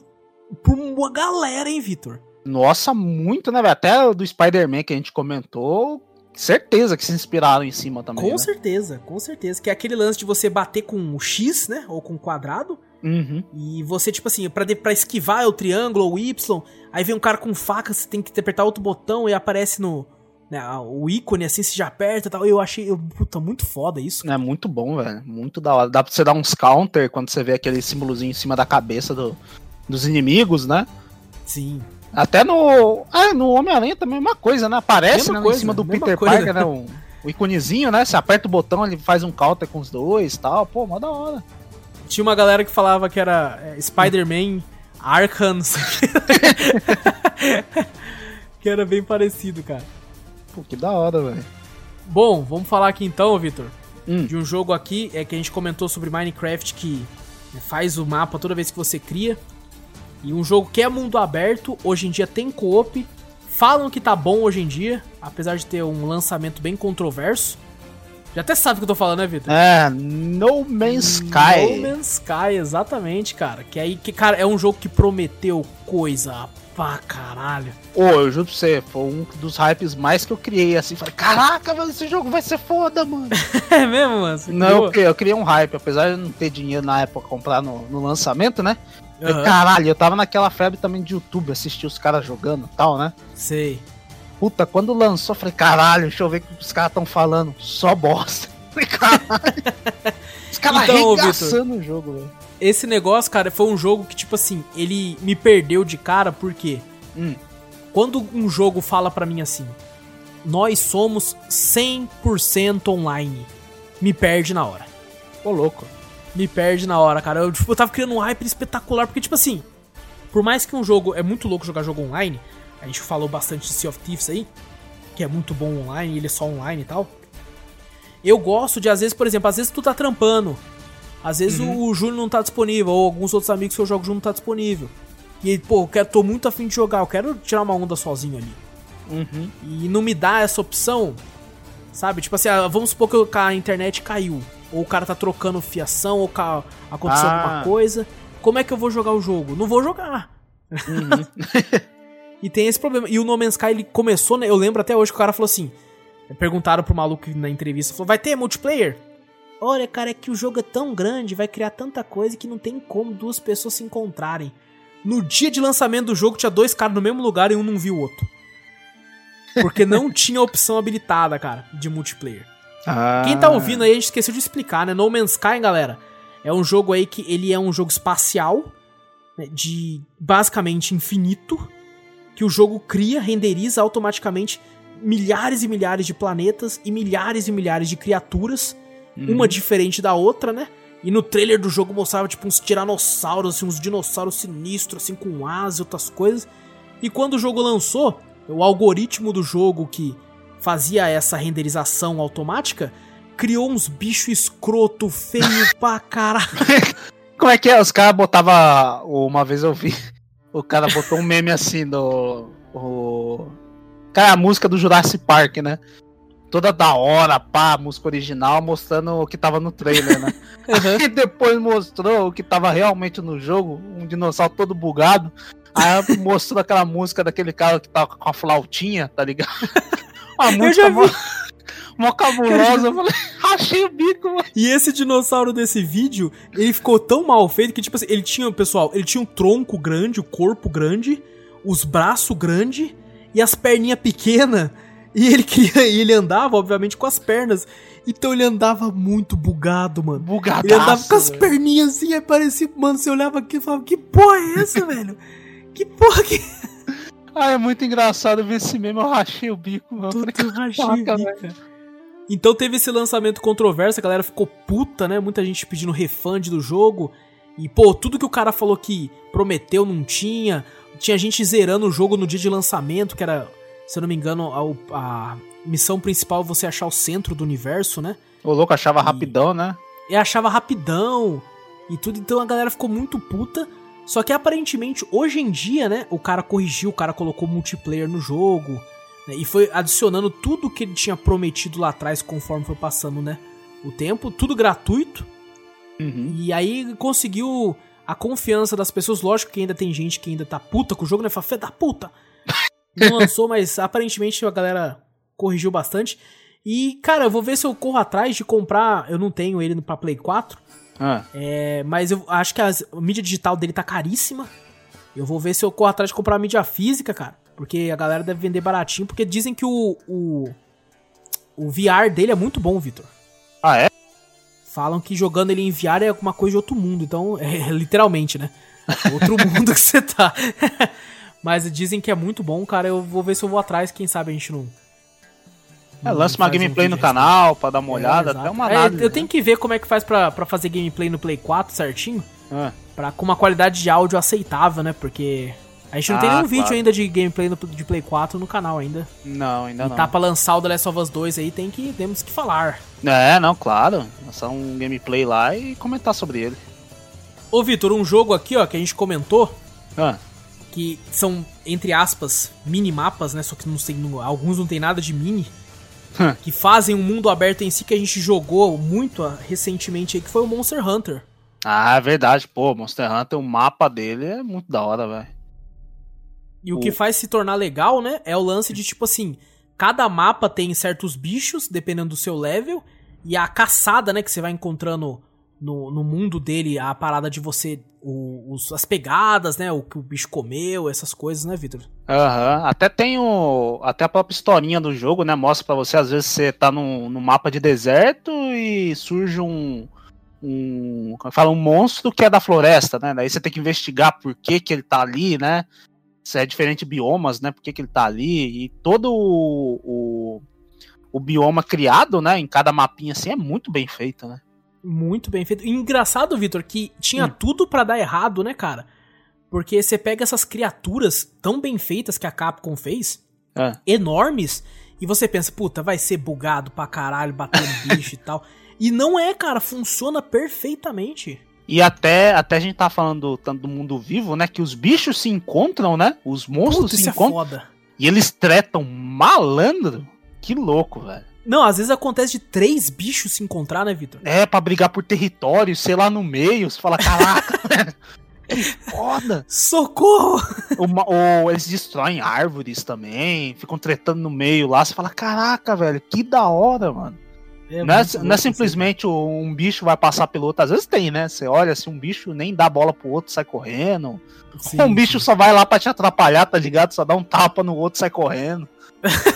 por uma galera, hein, Vitor? Nossa, muito, né, velho? Até do Spider-Man que a gente comentou, certeza que se inspiraram em cima também. Com né? certeza, com certeza. Que é aquele lance de você bater com o X, né? Ou com o quadrado. Uhum. E você, tipo assim, pra, de- pra esquivar é o triângulo ou o Y. Aí vem um cara com faca, você tem que apertar outro botão e aparece no. Né, o ícone assim, você já aperta e tal. Eu achei. Eu, puta, muito foda isso. É muito bom, velho. Muito da hora. Dá pra você dar uns counter quando você vê aquele símbolozinho em cima da cabeça do- dos inimigos, né? Sim. Até no. Ah, no Homem-Aranha também é uma coisa, né? Aparece né, coisa, em cima do Peter coisa. Parker, né? Um, o iconezinho, né? Você aperta o botão, ele faz um counter com os dois e tal. Pô, mó da hora. Tinha uma galera que falava que era é, Spider-Man Arkham. o [LAUGHS] que era bem parecido, cara. Pô, que da hora, velho. Bom, vamos falar aqui então, Vitor. Hum. de um jogo aqui é que a gente comentou sobre Minecraft que né, faz o mapa toda vez que você cria. E um jogo que é mundo aberto, hoje em dia tem co-op. Falam que tá bom hoje em dia, apesar de ter um lançamento bem controverso. Já até sabe o que eu tô falando, né, Vitor? É, No Man's Sky. No Man's Sky, exatamente, cara. Que aí, que, cara, é um jogo que prometeu coisa pra caralho. Ô, eu juro pra você, foi um dos hypes mais que eu criei, assim. Falei, caraca, velho, esse jogo vai ser foda, mano. [LAUGHS] É mesmo, mano? Você Não, criou? eu criei, eu criei um hype, apesar de não ter dinheiro na época pra comprar no, no lançamento, né? Aham, Caralho, eu tava naquela febre também de YouTube, assistir os caras jogando e tal, né? Sei. Puta, quando lançou, eu falei, caralho, deixa eu ver o que os caras tão falando. Só bosta. [LAUGHS] Falei, caralho. Os caras Então, arregaçando o jogo, velho. Esse negócio, cara, foi um jogo que, tipo assim, ele me perdeu de cara porque Hum. quando um jogo fala pra mim assim, nós somos 100% online, me perde na hora. Ô, louco. Me perde na hora, cara. Eu, tipo, eu tava criando um hype espetacular, porque, tipo assim, por mais que um jogo. É muito louco jogar jogo online, a gente falou bastante de Sea of Thieves aí, que é muito bom online, ele é só online e tal. Eu gosto de, às vezes, por exemplo, às vezes tu tá trampando, às vezes o Júnior não tá disponível, ou alguns outros amigos que eu jogo junto não tá disponível. E aí, pô, eu quero, tô muito afim de jogar, eu quero tirar uma onda sozinho ali. Uhum. E não me dá essa opção, sabe? Tipo assim, ah, vamos supor o- que a internet caiu. Ou o cara tá trocando fiação, ou aconteceu Ah. alguma coisa. Como é que eu vou jogar o jogo? Não vou jogar. [LAUGHS] e tem esse problema. E o No Man's Sky, ele começou, né? Eu lembro até hoje que o cara falou assim: perguntaram pro maluco na entrevista, falou, vai ter multiplayer? Olha, cara, é que o jogo é tão grande, vai criar tanta coisa que não tem como duas pessoas se encontrarem. No dia de lançamento do jogo, tinha dois caras no mesmo lugar e um não viu o outro. Porque não [LAUGHS] tinha opção habilitada, cara, de multiplayer. Ah. Quem tá ouvindo aí, a gente esqueceu de explicar, né? No Man's Sky, galera, é um jogo aí que ele é um jogo espacial, né, de basicamente infinito, que o jogo cria, renderiza automaticamente milhares e milhares de planetas e milhares e milhares de criaturas, uma diferente da outra, né? E no trailer do jogo mostrava tipo uns tiranossauros, assim, uns dinossauros sinistros, assim, com asas e outras coisas. E quando o jogo lançou, o algoritmo do jogo que fazia essa renderização automática criou uns bichos escroto, feio [LAUGHS] pra caralho. [LAUGHS] Como é que é? Os caras botavam. Uma vez eu vi. O cara botou um meme assim do. O... Cara, a música do Jurassic Park, né? toda da hora, pá, música original, mostrando o que tava no trailer, né? [LAUGHS] Uhum. E depois mostrou o que tava realmente no jogo, um dinossauro todo bugado. Aí mostrou aquela música daquele cara que tava com a flautinha, tá ligado? A já música vi. mó, [LAUGHS] mó cabulosa, eu falei, [LAUGHS] rachei o bico, mano. E esse dinossauro desse vídeo, ele ficou tão mal feito que, tipo assim, ele tinha, pessoal, ele tinha um tronco grande, o corpo grande, os braços grandes e as perninhas pequenas. E ele [LAUGHS] queria, e ele andava, obviamente, com as pernas. Então ele andava muito bugado, mano. Bugadaço. Ele andava com as velho. perninhas assim, aí parecia, mano, você olhava aqui e falava, que porra é essa, velho? Que porra que Ah, é muito engraçado ver esse meme, eu rachei o bico, mano. Eu Tudo rachei o bico, cara. Então teve esse lançamento controverso, a galera ficou puta, né? Muita gente pedindo refund do jogo. E, pô, tudo que o cara falou que prometeu não tinha. Tinha gente zerando o jogo no dia de lançamento, que era, se eu não me engano, a, a missão principal é você achar o centro do universo, né? O louco achava rapidão, né? E achava rapidão e tudo, então a galera ficou muito puta. Só que aparentemente, hoje em dia, né, o cara corrigiu, o cara colocou multiplayer no jogo, né, e foi adicionando tudo que ele tinha prometido lá atrás conforme foi passando, né, o tempo, tudo gratuito. Uhum. E aí conseguiu a confiança das pessoas. Lógico que ainda tem gente que ainda tá puta com o jogo, né? Fala, fé da puta! [LAUGHS] Não lançou, mas aparentemente a galera corrigiu bastante. E, cara, eu vou ver se eu corro atrás de comprar. Eu não tenho ele no pra Play 4. Ah, É, mas eu acho que as- a mídia digital dele tá caríssima. Eu vou ver se eu corro atrás de comprar a mídia física, cara. Porque a galera deve vender baratinho. Porque dizem que o, o, o VR dele é muito bom, Vitor. ah, é? Falam que jogando ele em VR é alguma coisa de outro mundo. Então, é, [LAUGHS] literalmente, né? Outro [LAUGHS] mundo que você tá. [LAUGHS] Mas dizem que é muito bom, cara. Eu vou ver se eu vou atrás. Quem sabe a gente não. É, lança uma faz um gameplay no vídeo canal pra dar uma olhada, É, até exato. uma É, análise. eu tenho que ver como é que faz pra, pra fazer gameplay no Play 4 certinho. né? Pra, com uma qualidade de áudio aceitável, né? Porque a gente não tem Ah, nenhum vídeo claro. ainda de gameplay no- de Play 4 no canal ainda. Não, ainda e não. tá pra lançar o The Last of Us 2 aí, tem que, temos que falar. É, não, claro. Lançar um gameplay lá e comentar sobre ele. Ô, Vitor, um jogo aqui, ó, que a gente comentou, Ah, que são, entre aspas, mini-mapas, né? Só que não tem, alguns não tem nada de mini. Hum. que fazem um mundo aberto em si que a gente jogou muito ah, recentemente aí, que foi o Monster Hunter. Ah, é verdade. Pô, Monster Hunter, o mapa dele é muito da hora, velho. E o O- que faz se tornar legal, né, é o lance de tipo assim, cada mapa tem certos bichos, dependendo do seu level, e a caçada, né, que você vai encontrando no, no mundo dele, a parada de você, o- os- as pegadas, né, o que o bicho comeu, essas coisas, né, Vitor? Aham. Até tem o. Até a própria historinha do jogo, né? Mostra pra você, às vezes, você tá num, num mapa de deserto e surge um. Um. Como fala, um monstro que é da floresta, né? Daí você tem que investigar por que, que ele tá ali, né? Se é diferente biomas, né? Por que, que ele tá ali. E todo o, o, o bioma criado, né? Em cada mapinha assim é muito bem feito, né? Muito bem feito. E engraçado, Vitor, que tinha Hum. tudo pra dar errado, né, cara? Porque você pega essas criaturas tão bem feitas que a Capcom fez, É. enormes, e você pensa, puta, vai ser bugado pra caralho, batendo [LAUGHS] bicho e tal. E não é, cara, funciona perfeitamente. E até, até a gente tá falando tanto do mundo vivo, né? Que os bichos se encontram, né? Os monstros Puta, se isso é encontram. foda. E eles tretam malandro. Que louco, velho. Não, às vezes acontece de três bichos se encontrar, né, Vitor? É, pra brigar por território, sei lá, no meio. Você fala, caraca. [LAUGHS] Que foda. Socorro! Uma- ou eles destroem árvores também, ficam tretando no meio lá. Você fala, caraca, velho, que da hora, mano. não, é, não é louco isso, simplesmente um bicho vai passar pelo outro. Às vezes tem, né? Você olha assim, um bicho nem dá bola pro outro, sai correndo. Sim, [LAUGHS] um bicho sim. só vai lá pra te atrapalhar, tá ligado? Só dá um tapa no outro, sai correndo.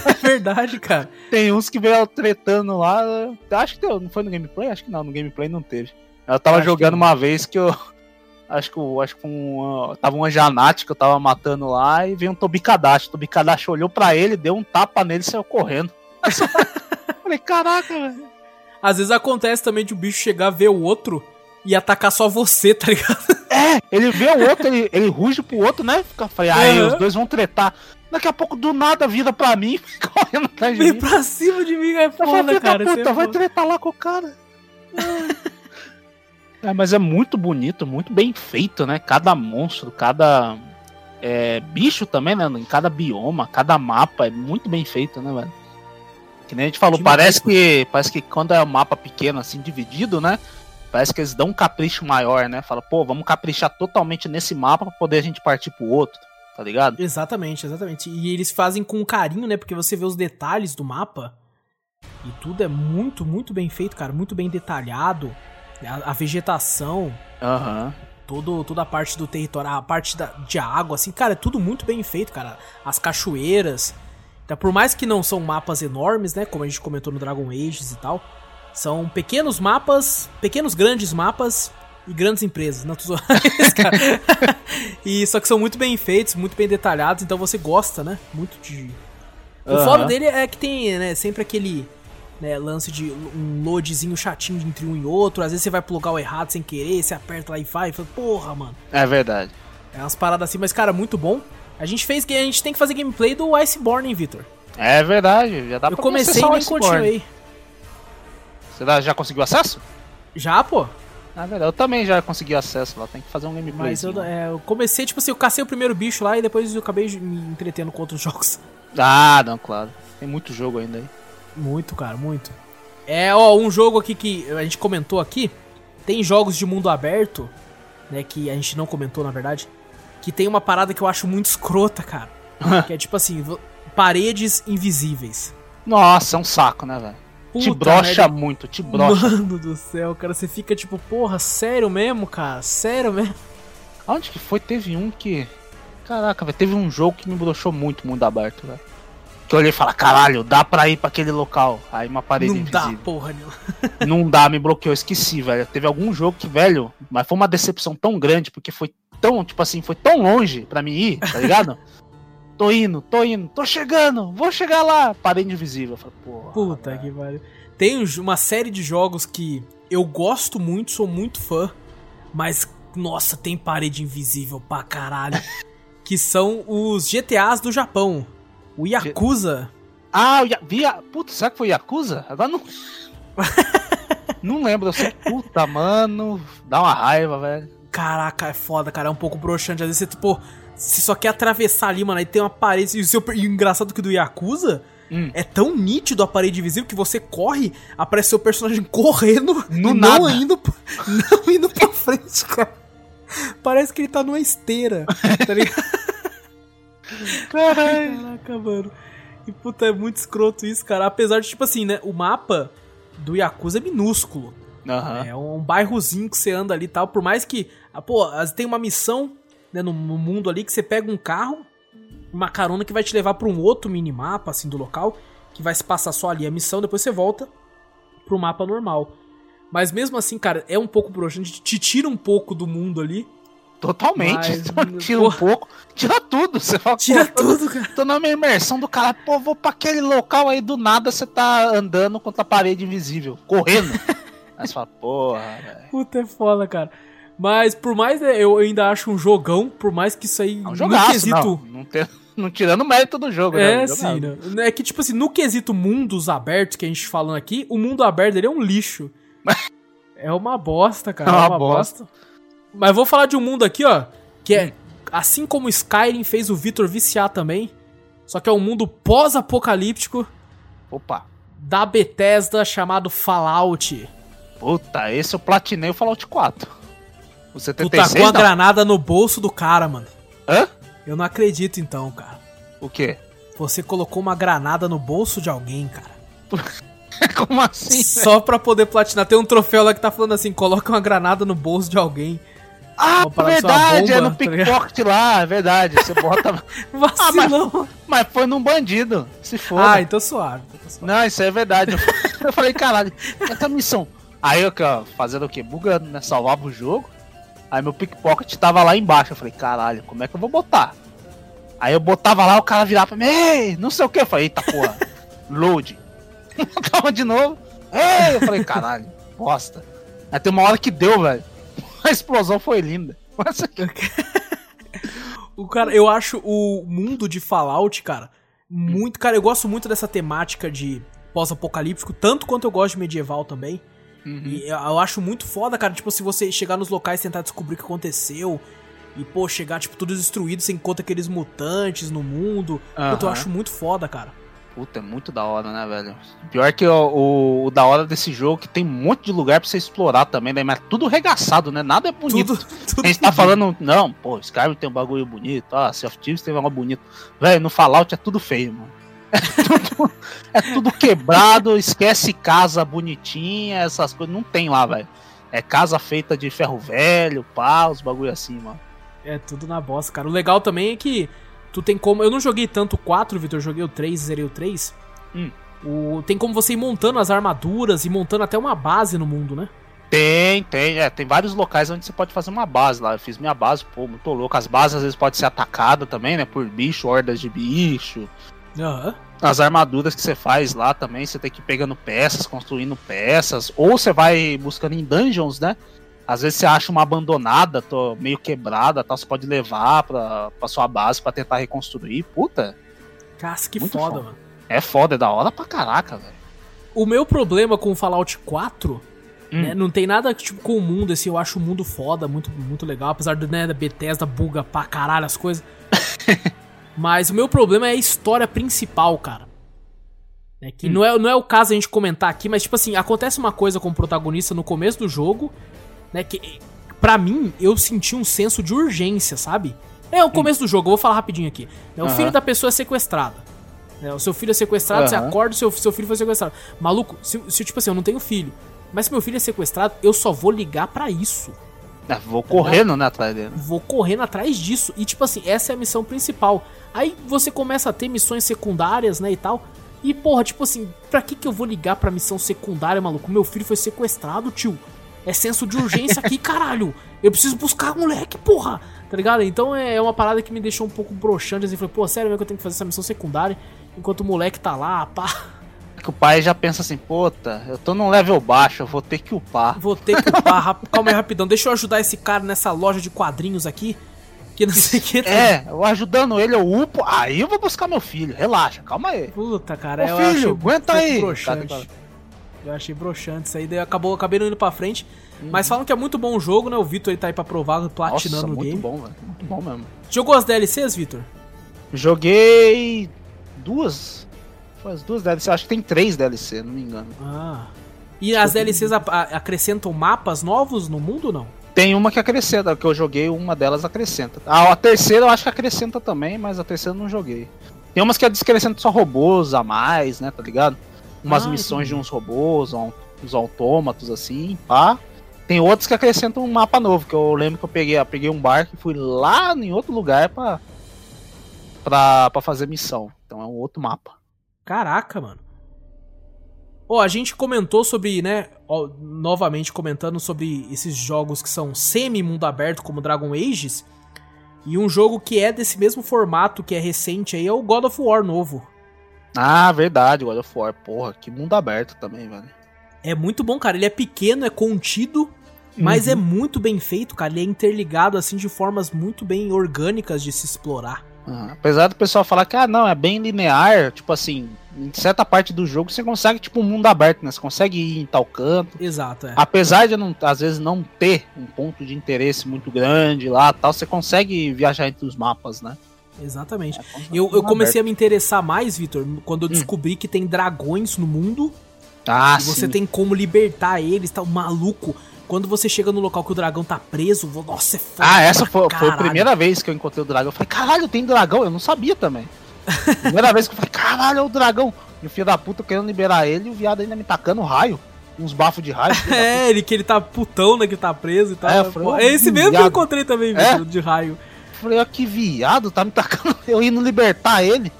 É verdade, cara. Tem uns que veio tretando lá. Acho que deu, não foi no gameplay? Acho que não, no gameplay não teve. Eu tava Acho que jogando não. uma vez que eu. Acho que, acho que um, tava um Janate que eu tava matando lá e veio um Tobikadashi. O Tobikadashi olhou pra ele, deu um tapa nele e saiu correndo. [LAUGHS] Falei, caraca, velho. Às vezes acontece também de o bicho chegar, ver o outro e atacar só você, tá ligado? É, ele vê o outro, ele, ele ruge pro outro, né? Fica, falei, aí, Aham. os dois vão tretar. Daqui a pouco, do nada, vira pra mim [LAUGHS] correndo atrás de Vem mim. pra cima de mim é foda, cara. é puta, vai tretar lá com o cara. [LAUGHS] É, mas é muito bonito, muito bem feito, né? Cada monstro, cada é, bicho também, né? Em cada bioma, cada mapa, é muito bem feito, né, velho? Que nem a gente falou, Demais, parece que, parece que quando é um mapa pequeno, assim, dividido, né? Parece que eles dão um capricho maior, né? Fala, pô, vamos caprichar totalmente nesse mapa pra poder a gente partir pro outro, tá ligado? Exatamente, exatamente. E eles fazem com carinho, né? Porque você vê os detalhes do mapa e tudo é muito, muito bem feito, cara. Muito bem detalhado. A, a vegetação, Aham. todo, toda a parte do território, a parte da, de água, assim, cara, é tudo muito bem feito, cara. As cachoeiras. Então, por mais que não são mapas enormes, né? Como a gente comentou no Dragon Ages e tal. São pequenos mapas, pequenos grandes mapas e grandes empresas. Não, tô zoando, [LAUGHS] cara. e só que são muito bem feitos, muito bem detalhados, então você gosta, né? Muito de. O Aham. foda dele é que tem, né, sempre aquele né, lance de um loadzinho chatinho entre um e outro. Às vezes você vai pro lugar errado sem querer, você aperta lá e vai, e fala, porra, mano. É verdade. É umas paradas assim, mas, cara, muito bom. A gente fez. A gente tem que fazer gameplay do Iceborne, hein, Victor? É verdade. Já dá Eu pra comecei e nem Iceborne. continuei. Você já conseguiu acesso? Já, pô. Verdade, eu também já consegui acesso lá. Tem que fazer um gameplay. Mas eu, é, eu comecei, tipo assim, eu cacei o primeiro bicho lá e depois eu acabei me entretendo com outros [LAUGHS] jogos. Ah, não, claro. Tem muito jogo ainda aí. Muito, cara, muito. É, ó, um jogo aqui que a gente comentou aqui. Tem jogos de mundo aberto, né, que a gente não comentou, na verdade. Que tem uma parada que eu acho muito escrota, cara. [LAUGHS] que é tipo assim, paredes invisíveis. Nossa, é um saco, né, velho? Te Puta brocha merda. muito, te brocha. Mano do céu, cara, você fica tipo, porra, sério mesmo, cara? Sério mesmo? Onde que foi? Teve um que. Caraca, velho. Teve um jogo que me broxou muito mundo aberto, velho. Que eu olhei e falei, caralho, dá pra ir pra aquele local. Aí uma parede não dá, invisível. porra nenhuma. [LAUGHS] Não dá, me bloqueou, esqueci, velho. Teve algum jogo que, velho, mas foi uma decepção tão grande, porque foi tão, tipo assim, foi tão longe pra mim ir, tá ligado? [LAUGHS] tô indo, tô indo, tô chegando, vou chegar lá. Parede invisível. Eu falei, porra. Puta velho. que pariu. Tem um uma série de jogos que eu gosto muito, sou muito fã, mas, nossa, tem parede invisível pra caralho. [LAUGHS] que são os GTAs do Japão. O Yakuza. Ah, o Ya- via. Puta, será que foi Yakuza? Agora não. [LAUGHS] não lembro, eu sei. Puta, mano. Dá uma raiva, velho. Caraca, é foda, cara. É um pouco broxante. Às vezes você, tipo, você só quer atravessar ali, mano. Aí tem uma parede. E o, seu, e o engraçado que do Yakuza Hum. é tão nítido a parede invisível que você corre, aparece seu personagem correndo No e nada. não indo, pra- [LAUGHS] não indo pra frente, cara. Parece que ele tá numa esteira, tá ligado? [LAUGHS] Caralho. Caraca, mano. E puta, é muito escroto isso, cara. Apesar de, tipo assim, né? O mapa do Yakuza é minúsculo. Aham. É um bairrozinho que você anda ali e tal. Por mais que. ah, Pô, tem uma missão né, no, mundo ali que você pega um carro, uma carona que vai te levar pra um outro minimapa, assim, do local, que vai se passar só ali a missão, depois você volta pro mapa normal. Mas mesmo assim, cara, é um pouco broxante, te tira um pouco do mundo ali. Totalmente. Mas, [LAUGHS] tira um pouco. Tira tudo. Você fala, Tira pô, tudo, cara. Tô na minha imersão do cara, pô, vou pra aquele local aí do nada você tá andando contra a parede invisível, correndo. [LAUGHS] aí você fala, porra, velho. Puta, é foda, cara. Mas por mais, né, eu ainda acho um jogão, por mais que isso aí É um no jogaço, quesito. não. Não, tem- [LAUGHS] não tirando o mérito do jogo, né? É, Um sim, né? É que, tipo assim, no quesito mundos abertos que a gente falando aqui, o mundo aberto dele é um lixo. [LAUGHS] é uma bosta, cara. É É uma uma, bosta. Mas vou falar de um mundo aqui, ó, que é, assim como Skyrim fez o Victor viciar também, só que é um mundo pós-apocalíptico Opa. da Bethesda chamado Fallout. Puta, esse eu platinei o Fallout 4. O Tu 76 tacou a não. granada no bolso do cara, mano. Hã? Eu não acredito então, cara. O quê? Você colocou uma granada no bolso de alguém, cara. [LAUGHS] Como assim? Só pra poder platinar. Tem um troféu lá que tá falando assim: coloca uma granada no bolso de alguém. Ah, verdade, é bomba, no tá pickpocket lá, é verdade. Você bota. [LAUGHS] Vacilão. mas foi num bandido. Se for. Ah, então suave. então tá suave. Não, isso é verdade. Eu, falei, caralho, essa missão. Aí eu, ó, fazendo o quê? Bugando, né? Salvava o jogo. Aí meu pickpocket tava lá embaixo. Eu falei, caralho, como é que eu vou botar? Aí eu botava lá, o cara virava pra mim, ei, não sei o que. Eu falei, eita porra, [LAUGHS] load. [LAUGHS] Botava de novo. Ei, eu falei, caralho, bosta. Aí tem uma hora que deu, velho. [LAUGHS] A explosão foi linda. Mas O cara, eu acho o mundo de Fallout, cara, muito. Cara, eu gosto muito dessa temática de pós-apocalíptico, tanto quanto eu gosto de medieval também. Uhum. E eu acho muito foda, cara, tipo, se você chegar nos locais e tentar descobrir o que aconteceu. E, pô, chegar, tipo, tudo destruído, você encontra aqueles mutantes no mundo. Puta, eu acho muito foda, cara. Puta, é muito da hora, né, velho? Pior que o, o, o da hora desse jogo que tem um monte de lugar pra você explorar também, né? Mas tudo regaçado, né? Nada é bonito. Tudo, [LAUGHS] tudo a gente tá falando, não, pô, Skyrim tem um bagulho bonito, ah, Sea of Thieves tem um bagulho bonito. Velho, no Fallout é tudo feio, mano. É [LAUGHS] tudo, é tudo quebrado, esquece casa bonitinha, essas coisas. Não tem lá, velho. É casa feita de ferro velho, pá, os bagulho assim, mano. É tudo na bosta, cara. O legal também é que tu tem como. Eu não joguei tanto o 4, Vitor, eu joguei o 3, zerei o 3. Hum. O... Tem como você ir montando as armaduras e montando até uma base no mundo, né? Tem, tem, é, tem vários locais onde você pode fazer uma base lá. Eu fiz minha base, pô, muito louco. As bases às vezes podem ser atacadas também, né? Por bicho, hordas de bicho. Aham. As armaduras que você faz lá também, você tem que ir pegando peças, construindo peças. Ou você vai buscando em dungeons, né? Às vezes você acha uma abandonada, meio quebrada, tal, você pode levar pra, pra sua base pra tentar reconstruir. Puta, Casca, que foda, foda. mano. é foda, é da hora pra caraca, velho. O meu problema com o Fallout 4, Hum. né, não tem nada tipo com o mundo, assim, eu acho o mundo foda, muito, muito legal, apesar do, né, da Bethesda buga pra caralho as coisas. [LAUGHS] Mas o meu problema é a história principal, cara. É que Hum. não, é, não é o caso a gente comentar aqui, mas tipo assim, acontece uma coisa com o protagonista no começo do jogo, né, que pra mim eu senti um senso de urgência, sabe? É o começo do jogo, eu vou falar rapidinho aqui. né, o Aham. filho da pessoa é sequestrado. o seu filho é sequestrado, você Aham. acorda, seu, seu filho foi sequestrado. Maluco, se, se tipo assim, eu não tenho filho, mas se meu filho é sequestrado, eu só vou ligar pra isso. É, vou correndo, né, atrás dele. Vou correndo atrás disso. E tipo assim, essa é a missão principal. Aí você começa a ter missões secundárias, né, e tal. E porra, tipo assim, pra que que eu vou ligar pra missão secundária, maluco? Meu filho foi sequestrado, tio. É senso de urgência aqui, [LAUGHS] caralho. Eu preciso buscar o moleque, porra. Tá ligado? Então é é uma parada que me deixou um pouco broxante, assim. Falei, pô, sério mesmo que eu tenho que fazer essa missão secundária enquanto o moleque tá lá, pá. É que o pai já pensa assim, puta, eu tô num level baixo, eu vou ter que upar. Vou ter que upar, calma aí rapidão. Deixa eu ajudar esse cara nessa loja de quadrinhos aqui. Que não sei o que. tá- É, eu ajudando ele, eu upo, aí eu vou buscar meu filho. Relaxa, calma aí. Puta, cara, Ô, eu filho, um aguenta aí. broxante. Cara, Eu achei broxante isso aí, daí acabou, acabei não indo pra frente. Uhum. Mas falam que é muito bom o jogo, né? O Vitor aí tá aí pra provar, platinando Nossa, o muito game. bom, velho. Muito bom mesmo. Jogou as DLCs, Vitor? Joguei duas. Foi as duas DLCs, acho que tem três DLC, não me engano. Ah. E as DLCs acrescentam mapas novos no mundo ou não? Tem uma que acrescenta, que eu joguei, uma delas acrescenta. Ah, a terceira eu acho que acrescenta também, mas a terceira eu não joguei. Tem umas que acrescentam só robôs a mais, né, tá ligado? Umas Ah, missões entendi. de uns robôs, uns autômatos assim, pá. Tem outros que acrescentam um mapa novo, que eu lembro que eu peguei, eu peguei um barco e fui lá em outro lugar pra, pra, pra fazer missão. Então é um outro mapa. Caraca, mano. Ó, a gente comentou sobre, né, ó, novamente comentando sobre esses jogos que são semi-mundo aberto, como Dragon Ages. E um jogo que é desse mesmo formato, que é recente aí, é o God of War novo. Ah, verdade, God of War. Porra, que mundo aberto também, velho. É muito bom, cara. Ele é pequeno, é contido, mas Uhum. é muito bem feito, cara. Ele é interligado, assim, de formas muito bem orgânicas de se explorar. Apesar do pessoal falar que, ah, não, é bem linear, tipo assim, em certa parte do jogo você consegue, tipo, um mundo aberto, né? Você consegue ir em tal canto. Exato, é. Apesar de, não, às vezes, não ter um ponto de interesse muito grande lá tal, você consegue viajar entre os mapas, né? Exatamente. É, Eu, eu um comecei a me interessar mais, Vitor, quando eu Hum. descobri que tem dragões no mundo aberto. Ah, e você sim. tem como libertar eles, tá maluco. Quando você chega no local que o dragão tá preso, nossa, é foda. Ah, essa foi, foi a primeira vez que eu encontrei o dragão. Eu falei, caralho, tem dragão? Eu não sabia também. [LAUGHS] primeira vez que eu falei, caralho, é o dragão. E o filho da puta querendo liberar ele e o viado ainda me tacando raio. Uns bafos de raio. [LAUGHS] É, ele que ele tá putão, né, que tá preso e tal. É, eu falei, Pô, é esse mesmo que eu viado. encontrei também, É? De raio. Falei, ó, que viado, tá me tacando. [LAUGHS] Eu indo libertar ele.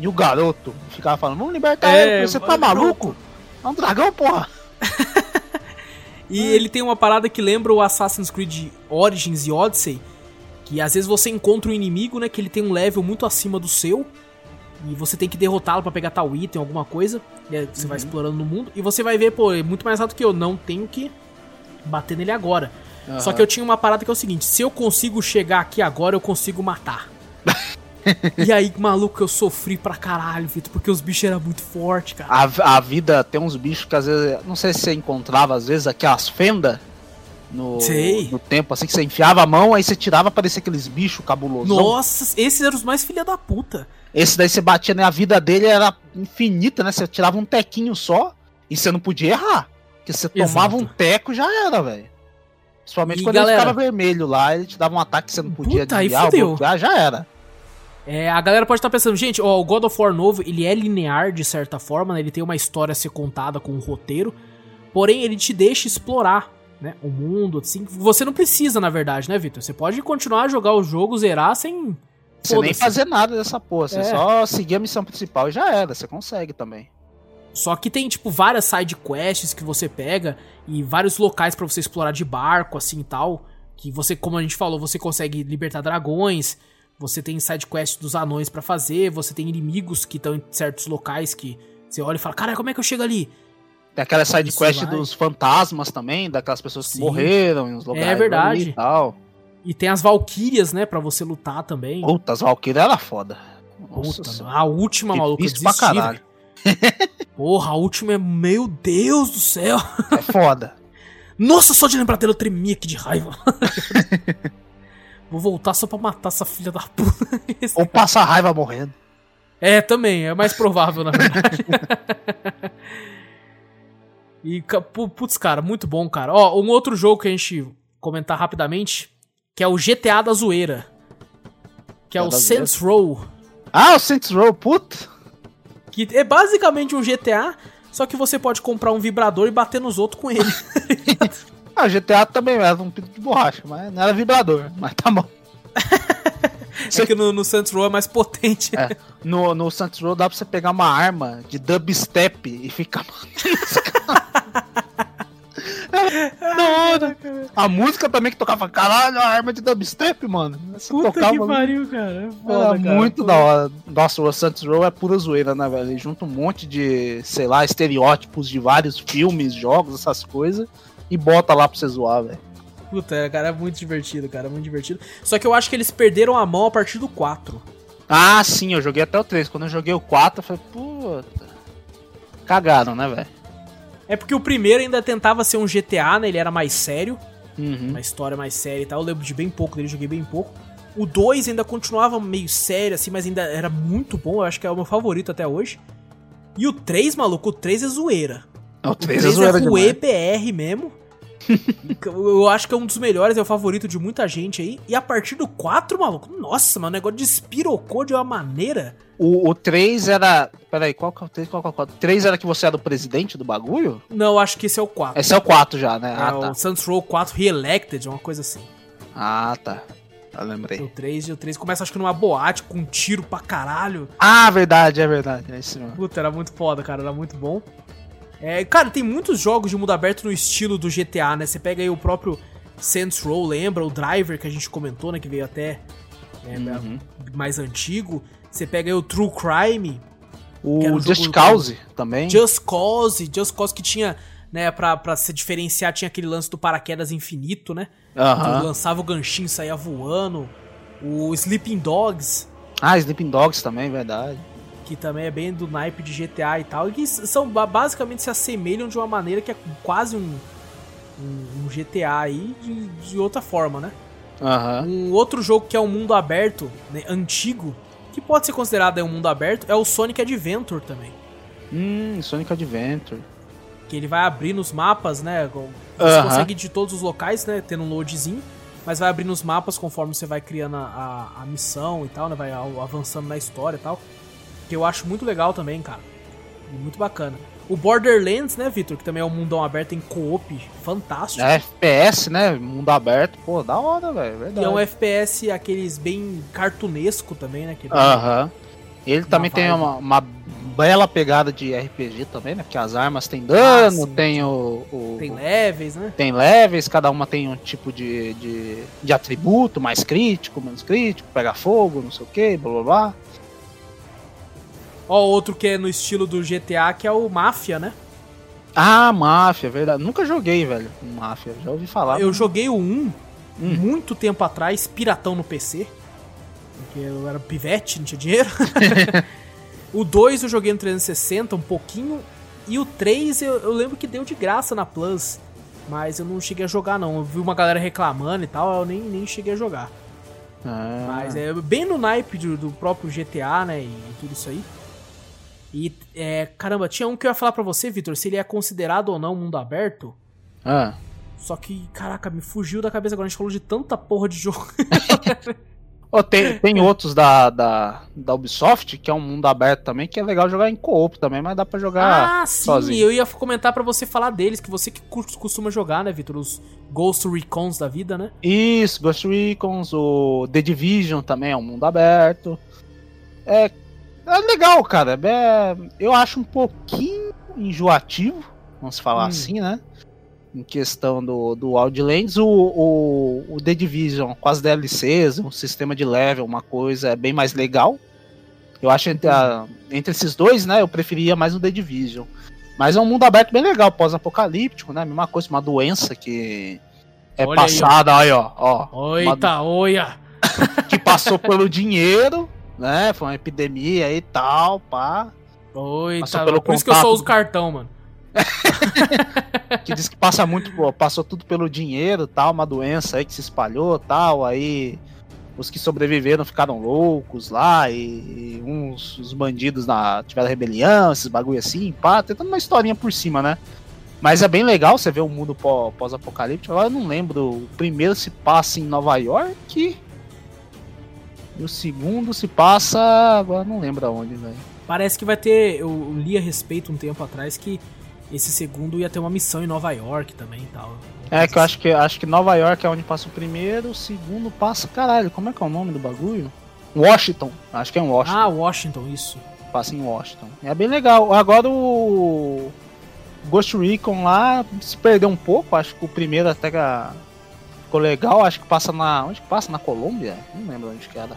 E o garoto ficava falando, vamos libertar É, ele. Eu Você tá maluco? É um dragão, porra. E ele tem uma parada que lembra o Assassin's Creed Origins e Odyssey, que às vezes você encontra um inimigo, né, que ele tem um level muito acima do seu, e você tem que derrotá-lo pra pegar tal item, alguma coisa, e aí você vai explorando no mundo, e você vai ver, pô, é muito mais rápido que eu, não tenho que bater nele agora. Só que eu tinha uma parada que é o seguinte, se eu consigo chegar aqui agora, eu consigo matar. [LAUGHS] e aí, maluco, eu sofri pra caralho, Vitor, porque os bichos eram muito fortes, cara. A, a vida tem uns bichos que às vezes, não sei se você encontrava às vezes aquelas fendas no, Sei. no tempo, assim, que você enfiava a mão, aí você tirava, parecia aqueles bichos cabulosos. Nossa, esses eram os mais filha da puta. Esse daí você batia, né? A vida dele era infinita, né? Você tirava um tequinho só e você não podia errar. Porque você tomava Exato. um teco já era, velho. Principalmente E, quando galera- ele ficava vermelho lá, ele te dava um ataque que você não podia Puta, desviar, bloquear, já era. É, a galera pode estar pensando, gente, ó, o God of War novo, ele é linear de certa forma, né? Ele tem uma história a ser contada com um roteiro, porém ele te deixa explorar, né? O mundo, assim. Você não precisa, na verdade, né, Victor? Você pode continuar a jogar o jogo, zerar sem. Você nem fazer nada dessa porra, você É. só seguir a missão principal e já era, você consegue também. Só que tem, tipo, várias side quests que você pega e vários locais pra você explorar de barco, assim e tal. Que você, como a gente falou, você consegue libertar dragões. Você tem side quests dos anões pra fazer. Você tem inimigos que estão em certos locais que você olha e fala: Cara, como é que eu chego ali? Tem aquela side quest dos fantasmas também, daquelas pessoas que Sim. morreram em uns lugares É verdade. e tal. E tem as Valkyrias, né, Pra você lutar também. Puta, as Valkyrias era foda. Nossa Puta, a última, maluca, pra caralho. Porra, a última é. Meu Deus do céu! É foda. Nossa, só de lembrar dela eu tremia aqui de raiva. [LAUGHS] Vou voltar só pra matar essa filha da puta. [LAUGHS] Ou passar raiva morrendo. É, também, é mais provável, na verdade. [LAUGHS] e, putz, cara, muito bom, cara. Ó, um outro jogo que a gente comentar rapidamente, que é o GTA da zoeira. Que é o? Saints Row. Ah, o Saints Row, puta. Que é basicamente um GTA, só que você pode comprar um vibrador e bater nos outros com ele. [LAUGHS] Ah, GTA também era um pito de borracha, mas não era vibrador, mas tá bom. Só [LAUGHS] que no, no Saints Row é mais potente. É, no, no Saints Row dá pra você pegar uma arma de dubstep e ficar [LAUGHS] da hora. A música também que tocava, caralho, a arma de dubstep, mano. Você Puta tocava, que pariu, cara. É foda, cara. muito da hora. Nossa, o Saints Row é pura zoeira, né, velho? Ele junta um monte de, sei lá, estereótipos de vários filmes, jogos, essas coisas, e bota lá pra você zoar, velho. Puta, é, cara, é muito divertido, cara, é muito divertido. Só que eu acho que eles perderam a mão a partir do 4. Ah, sim, eu joguei até o 3. Quando eu joguei o 4, eu falei, puta. Cagaram, né, velho? É porque o primeiro ainda tentava ser um GTA, né? Ele era mais sério, Uhum. uma história mais séria e tal. Eu lembro de bem pouco dele, joguei bem pouco. O 2 ainda continuava meio sério, assim, mas ainda era muito bom. Eu acho que é o meu favorito até hoje. E o 3, maluco, o 3 é zoeira. O O 3 3 é é zoeira com demais. EPR mesmo. Eu acho que é um dos melhores, é o favorito de muita gente aí. E a partir do 4, maluco, nossa, mano, o negócio despirocou de uma maneira. O, o 3 era. Peraí, qual que é o 3? Qual que é o 4? O 3 era que você era o presidente do bagulho? Não, acho que esse é o 4. Esse é o 4 já, né? É Ah, o tá. Saints Row 4 Reelected, uma coisa assim. Ah, tá. Eu O lembrei. 3 e o 3 começa acho que numa boate com um tiro pra caralho. Ah, verdade, é verdade. É isso mesmo. Puta, era muito foda, cara, era muito bom. É, cara, tem muitos jogos de mundo aberto no estilo do GTA, né? Você pega aí o próprio Saints Row, lembra? O Driver que a gente comentou, né? Que veio até é, Uhum. mais antigo. Você pega aí o True Crime, O Just Cause também. Just Cause, Just Cause que tinha, né, pra, pra se diferenciar, tinha aquele lance do paraquedas infinito, né? Tu Aham. lançava o ganchinho e saía voando. O Sleeping Dogs, Ah, Sleeping Dogs também, verdade. Que também é bem do naipe de GTA e tal, e que são ba- basicamente se assemelham de uma maneira que é quase um, um, um GTA aí de, de outra forma, né? Aham. Um outro jogo que é um mundo aberto, né, antigo, que pode ser considerado um mundo aberto, é o Sonic Adventure também. Hum, Sonic Adventure. Que ele vai abrir nos mapas, né? Você Aham. consegue ir de todos os locais, né? Tendo um loadzinho. Mas vai abrir nos mapas conforme você vai criando a, a, a missão e tal, né? Vai avançando na história e tal. Que eu acho muito legal também, cara. Muito bacana. O Borderlands, né, Victor? Que também é um mundão aberto em co-op fantástico. É FPS, né? Mundo aberto. Pô, da hora, velho. E é um FPS aqueles bem cartunesco também, né? Aham. Ele também tem vibe. uma, uma bela pegada de RPG também, né? Porque as armas têm dano, Ah, tem o. o- Tem levels, né? tem levels, cada uma tem um tipo de, de, de atributo, mais crítico, menos crítico, pega fogo, não sei o que, blá blá blá. Ó, outro que é no estilo do GTA, que é o Máfia, né? Ah, Máfia, verdade. Nunca joguei, velho, Máfia. Já ouvi falar. Eu mas- joguei o 1 Hum. muito tempo atrás, piratão no PC. Porque eu era pivete, não tinha dinheiro. [LAUGHS] o 2 eu joguei no 360 um pouquinho. E o 3 eu, eu lembro que deu de graça na Plus. Mas eu não cheguei a jogar, não. Eu vi uma galera reclamando e tal, eu nem, nem cheguei a jogar. Ah. Mas é bem no naipe do, do próprio GTA, né? E tudo isso aí. E, é, caramba, tinha um que eu ia falar pra você, Vitor, se ele é considerado ou não mundo aberto. Ah. Só que, caraca, me fugiu da cabeça agora. A gente falou de tanta porra de jogo. [LAUGHS] Oh, tem, tem outros da, da, da Ubisoft, que é um mundo aberto também, que é legal jogar em co-op também, mas dá pra jogar ah, sim, sozinho. eu ia comentar pra você falar deles, que você que costuma jogar, né, Vitor? Os Ghost Recons da vida, né? Isso, Ghost Recons, o The Division também é um mundo aberto. É, é legal, cara. É, eu acho um pouquinho enjoativo, vamos falar Hum. assim, né? Em questão do, do Wildlands, o, o, o The Division com as DLCs, um sistema de level, uma coisa é bem mais legal. Eu acho entre, a- entre esses dois, né? Eu preferia mais o The Division. Mas é um mundo aberto bem legal, pós-apocalíptico, né? Mesma coisa, uma doença que é Olha aí, ó. passada, aí, ó, ó. Oita, oia! [LAUGHS] Que passou pelo dinheiro, né? Foi uma epidemia e tal, pá. Oita, Passou pelo por isso que eu só contato. uso cartão, mano. [LAUGHS] Que diz que passa muito, pô, passou tudo pelo dinheiro, tal, uma doença aí que se espalhou, tal, aí os que sobreviveram ficaram loucos lá e, e uns os bandidos na, tiveram rebelião, esses bagulho assim, pá, tentando uma historinha por cima, né? Mas é bem legal você ver o mundo pó- pós-apocalíptico. Agora eu não lembro, o primeiro se passa em Nova York e o segundo se passa, agora não lembro aonde, velho. Parece que vai ter. Eu li a respeito um tempo atrás que esse segundo ia ter uma missão em Nova York também e tal. É que eu acho que acho que Nova York é onde passa o primeiro, o segundo passa, caralho, como é que é o nome do bagulho? Washington, acho que é em Washington, Ah, Washington, isso. passa em Washington. É bem legal. Agora o Ghost Recon lá se perdeu um pouco, acho que o primeiro até que ah, ficou legal, acho que passa na, onde que passa? Na Colômbia? Não lembro onde que era.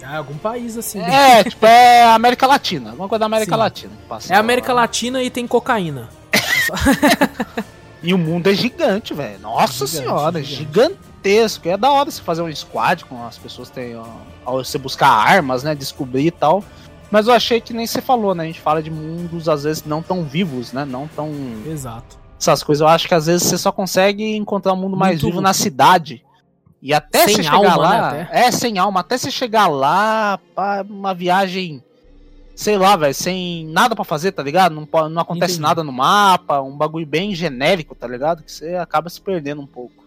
Ah, algum país assim. É, tipo, é América Latina, alguma coisa da América Sim. Latina. É América lá. Latina e tem cocaína. [LAUGHS] E o mundo é gigante, velho. Nossa Gigante, senhora, gigante. gigantesco. É da hora você fazer um squad com as pessoas tem ó, você buscar armas, né, descobrir e tal. Mas eu achei que nem você falou, né? A gente fala de mundos às vezes não tão vivos, né? Não tão Exato. Essas coisas. Eu acho que às vezes você só consegue encontrar um mundo mais Muito- vivo na cidade. E até Sem você chegar alma, lá, né, é sem alma, até você chegar lá, pá, uma viagem, sei lá, velho, sem nada pra fazer, tá ligado? Não, não acontece Entendi. nada no mapa, um bagulho bem genérico, tá ligado? Que você acaba se perdendo um pouco.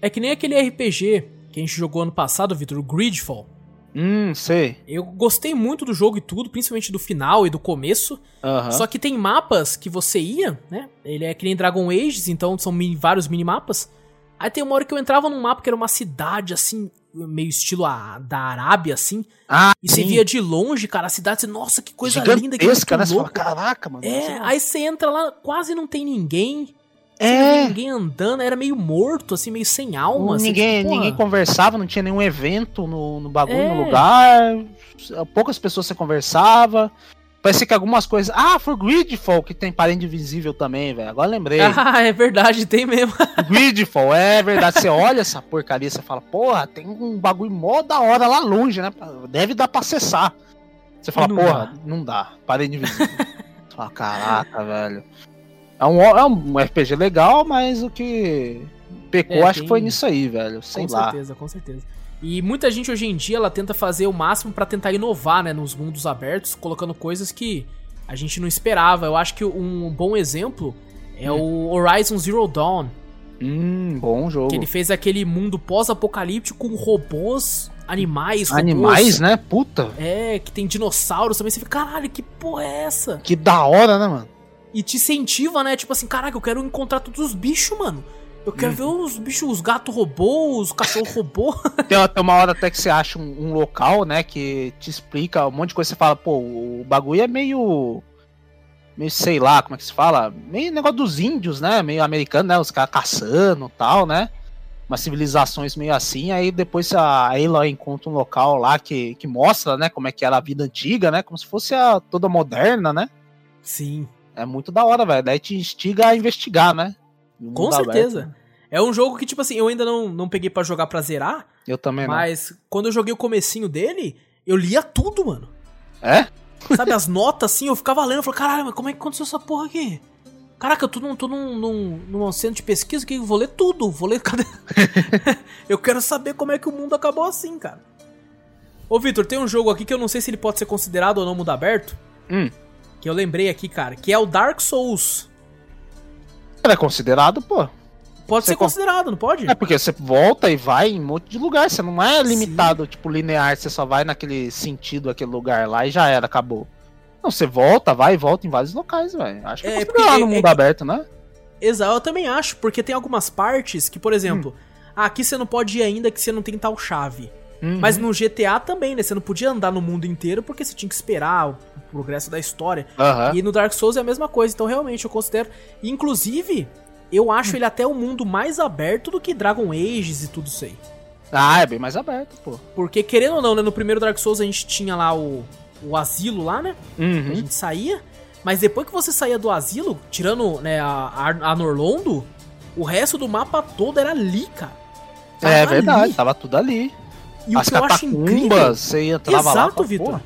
É que nem aquele RPG que a gente jogou ano passado, Vitor, o Gridfall. Hum, sei. Eu gostei muito do jogo e tudo, principalmente do final e do começo. Só que tem mapas que você ia, né? Ele é que nem Dragon Age, então são mini- vários minimapas. Aí tem uma hora que eu entrava num mapa que era uma cidade, assim, meio estilo a, da Arábia, assim. Ah, E você sim. via de longe, cara, a cidade, você, nossa, que coisa linda, que Gigantesca, né? Você fala, louco. caraca, mano. É, você- aí você entra lá, quase não tem ninguém. É. ninguém andando, era meio morto, assim, meio sem alma. assim, ninguém, tipo, ninguém conversava, não tinha nenhum evento no, no bagulho, É. no lugar. Poucas pessoas você conversava. Parecia que algumas coisas. Ah, foi Gridfall que tem parente invisível também, velho. Agora lembrei. [LAUGHS] Ah, é verdade, tem mesmo. [LAUGHS] Gridfall, é verdade. Você olha essa porcaria, você fala, porra, tem um bagulho mó da hora lá longe, né? Deve dar pra acessar. Você fala, não porra, dá. não dá. Parede invisível. [LAUGHS] Você fala, caraca, velho. É um, é um RPG legal, mas o que pecou, É, acho tem- que foi nisso aí, velho. Sei com lá. certeza, com certeza. E muita gente hoje em dia ela tenta fazer o máximo pra tentar inovar, né, nos mundos abertos, colocando coisas que a gente não esperava. Eu acho que um bom exemplo é o Horizon Zero Dawn, Hum, bom jogo. que ele fez aquele mundo pós-apocalíptico com robôs, animais, robôs, Animais, né? Puta. É, que tem dinossauros também. Você fica, caralho, que porra é essa? Que da hora, né, mano? E te incentiva, né? Tipo assim, caraca, eu quero encontrar todos os bichos, mano. Eu quero ver os bichos, os gatos robô, os cachorros robô. [LAUGHS] Tem, tem uma hora até que você acha um, um local, né, que te explica um monte de coisa. Você fala, pô, o bagulho é meio. Meio, sei lá, como é que se fala? Meio negócio dos índios, né? Meio americano, né? Os caras caçando e tal, né? Umas civilizações meio assim. Aí depois a Aloy encontra um local lá que, que mostra, né? Como é que era a vida antiga, né? Como se fosse a toda moderna, né? Sim, É muito da hora, velho. Daí te instiga a investigar, né? Com certeza. aberto. É um jogo que, tipo assim, eu ainda não, não peguei pra jogar pra zerar, Eu também não. mas quando eu joguei o comecinho dele, eu lia tudo, mano. É? Sabe, as notas assim, eu ficava lendo, eu falei, caralho, mas como é que aconteceu essa porra aqui? Caraca, eu tô num, tô num, num, num centro de pesquisa que eu vou ler tudo. Vou ler. [LAUGHS] Cadê? [LAUGHS] eu quero saber como é que o mundo acabou assim, cara. Ô, Vitor, tem um jogo aqui que eu não sei se ele pode ser considerado ou não mundo aberto. Hum. Que eu lembrei aqui, cara, que é o Dark Souls. Ele é considerado, pô. Pode Você ser con- considerado, não pode? É porque você volta e vai em um monte de lugar. Você não é limitado, tipo, linear. Você só vai naquele sentido, aquele lugar lá e já era, acabou. Não, você volta, vai e volta em vários locais, velho. Acho que É, é, porque considerado é- no é mundo que- aberto, né? Exato, eu também acho, porque tem algumas partes que, por exemplo, ah, aqui você não pode ir ainda que você não tem tal chave. Uhum. Mas no GTA também, né? Você não podia andar no mundo inteiro porque você tinha que esperar o progresso da história. Aham. E no Dark Souls é a mesma coisa, então realmente eu considero. Inclusive, eu acho ele até um mundo mais aberto do que Dragon Ages e tudo isso aí. Ah, é bem mais aberto, pô. Porque, querendo ou não, né? No primeiro Dark Souls a gente tinha lá o, o asilo lá, né? A Uhum. gente saía. Mas depois que você saía do asilo, tirando né, a, a, a Norlondo, o resto do mapa todo era ali, cara. Tava É verdade, ali. tava tudo ali. E o As que eu acho incrível. você entrava. Exato, Vitor.